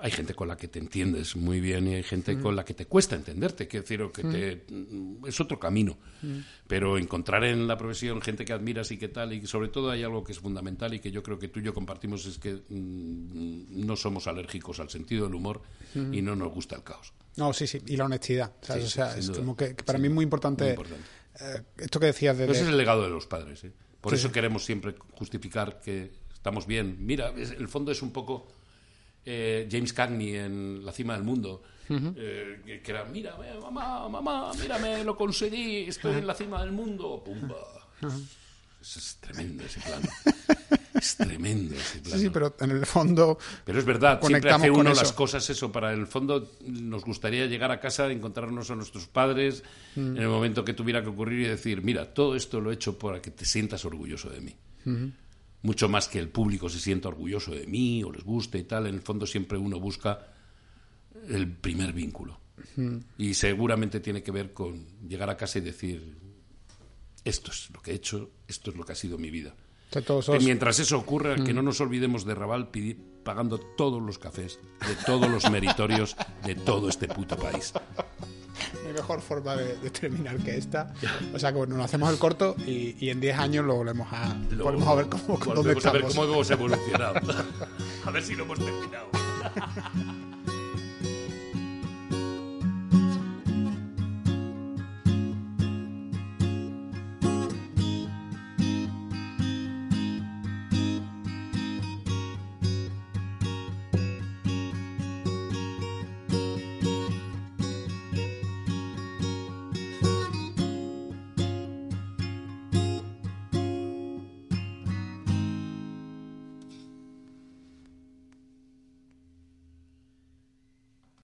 hay gente con la que te entiendes muy bien y hay gente mm. con la que te cuesta entenderte, que decir, que te, mm. es otro camino. Mm. Pero encontrar en la profesión gente que admiras y que tal, y sobre todo hay algo que es fundamental y que yo creo que tú y yo compartimos, es que no somos alérgicos al sentido del humor y no nos gusta el caos. No, sí, sí, y la honestidad. o sea, es como que, para mí es muy importante, eh, esto que decías de... Ese es el legado de los padres. ¿eh? Por eso queremos siempre justificar que estamos bien. Mira, el fondo es un poco eh, James Cagney en La cima del mundo, eh, que, era, mira, mamá, mamá, mírame, lo conseguí, estoy en la cima del mundo, pumba. Es, tremendo ese plano. (laughs) es tremendo ese plano. Sí, sí, pero en el fondo. Pero es verdad, siempre hace uno las cosas eso. Para el fondo, nos gustaría llegar a casa, encontrarnos a nuestros padres en el momento que tuviera que ocurrir y decir: Mira, todo esto lo he hecho para que te sientas orgulloso de mí mucho más que el público se sienta orgulloso de mí o les guste y tal, en el fondo siempre uno busca el primer vínculo. Y seguramente tiene que ver con llegar a casa y decir, esto es lo que he hecho, esto es lo que ha sido mi vida. Y mientras eso ocurra, que no nos olvidemos de Raval pagando todos los cafés de todos los meritorios de todo este puto país mi mejor forma de, terminar que esta. O sea que bueno, nos hacemos el corto y, en 10 años lo volvemos a, volvemos a ver cómo, volvemos a ver cómo hemos evolucionado. (laughs) a ver si lo hemos terminado. (laughs)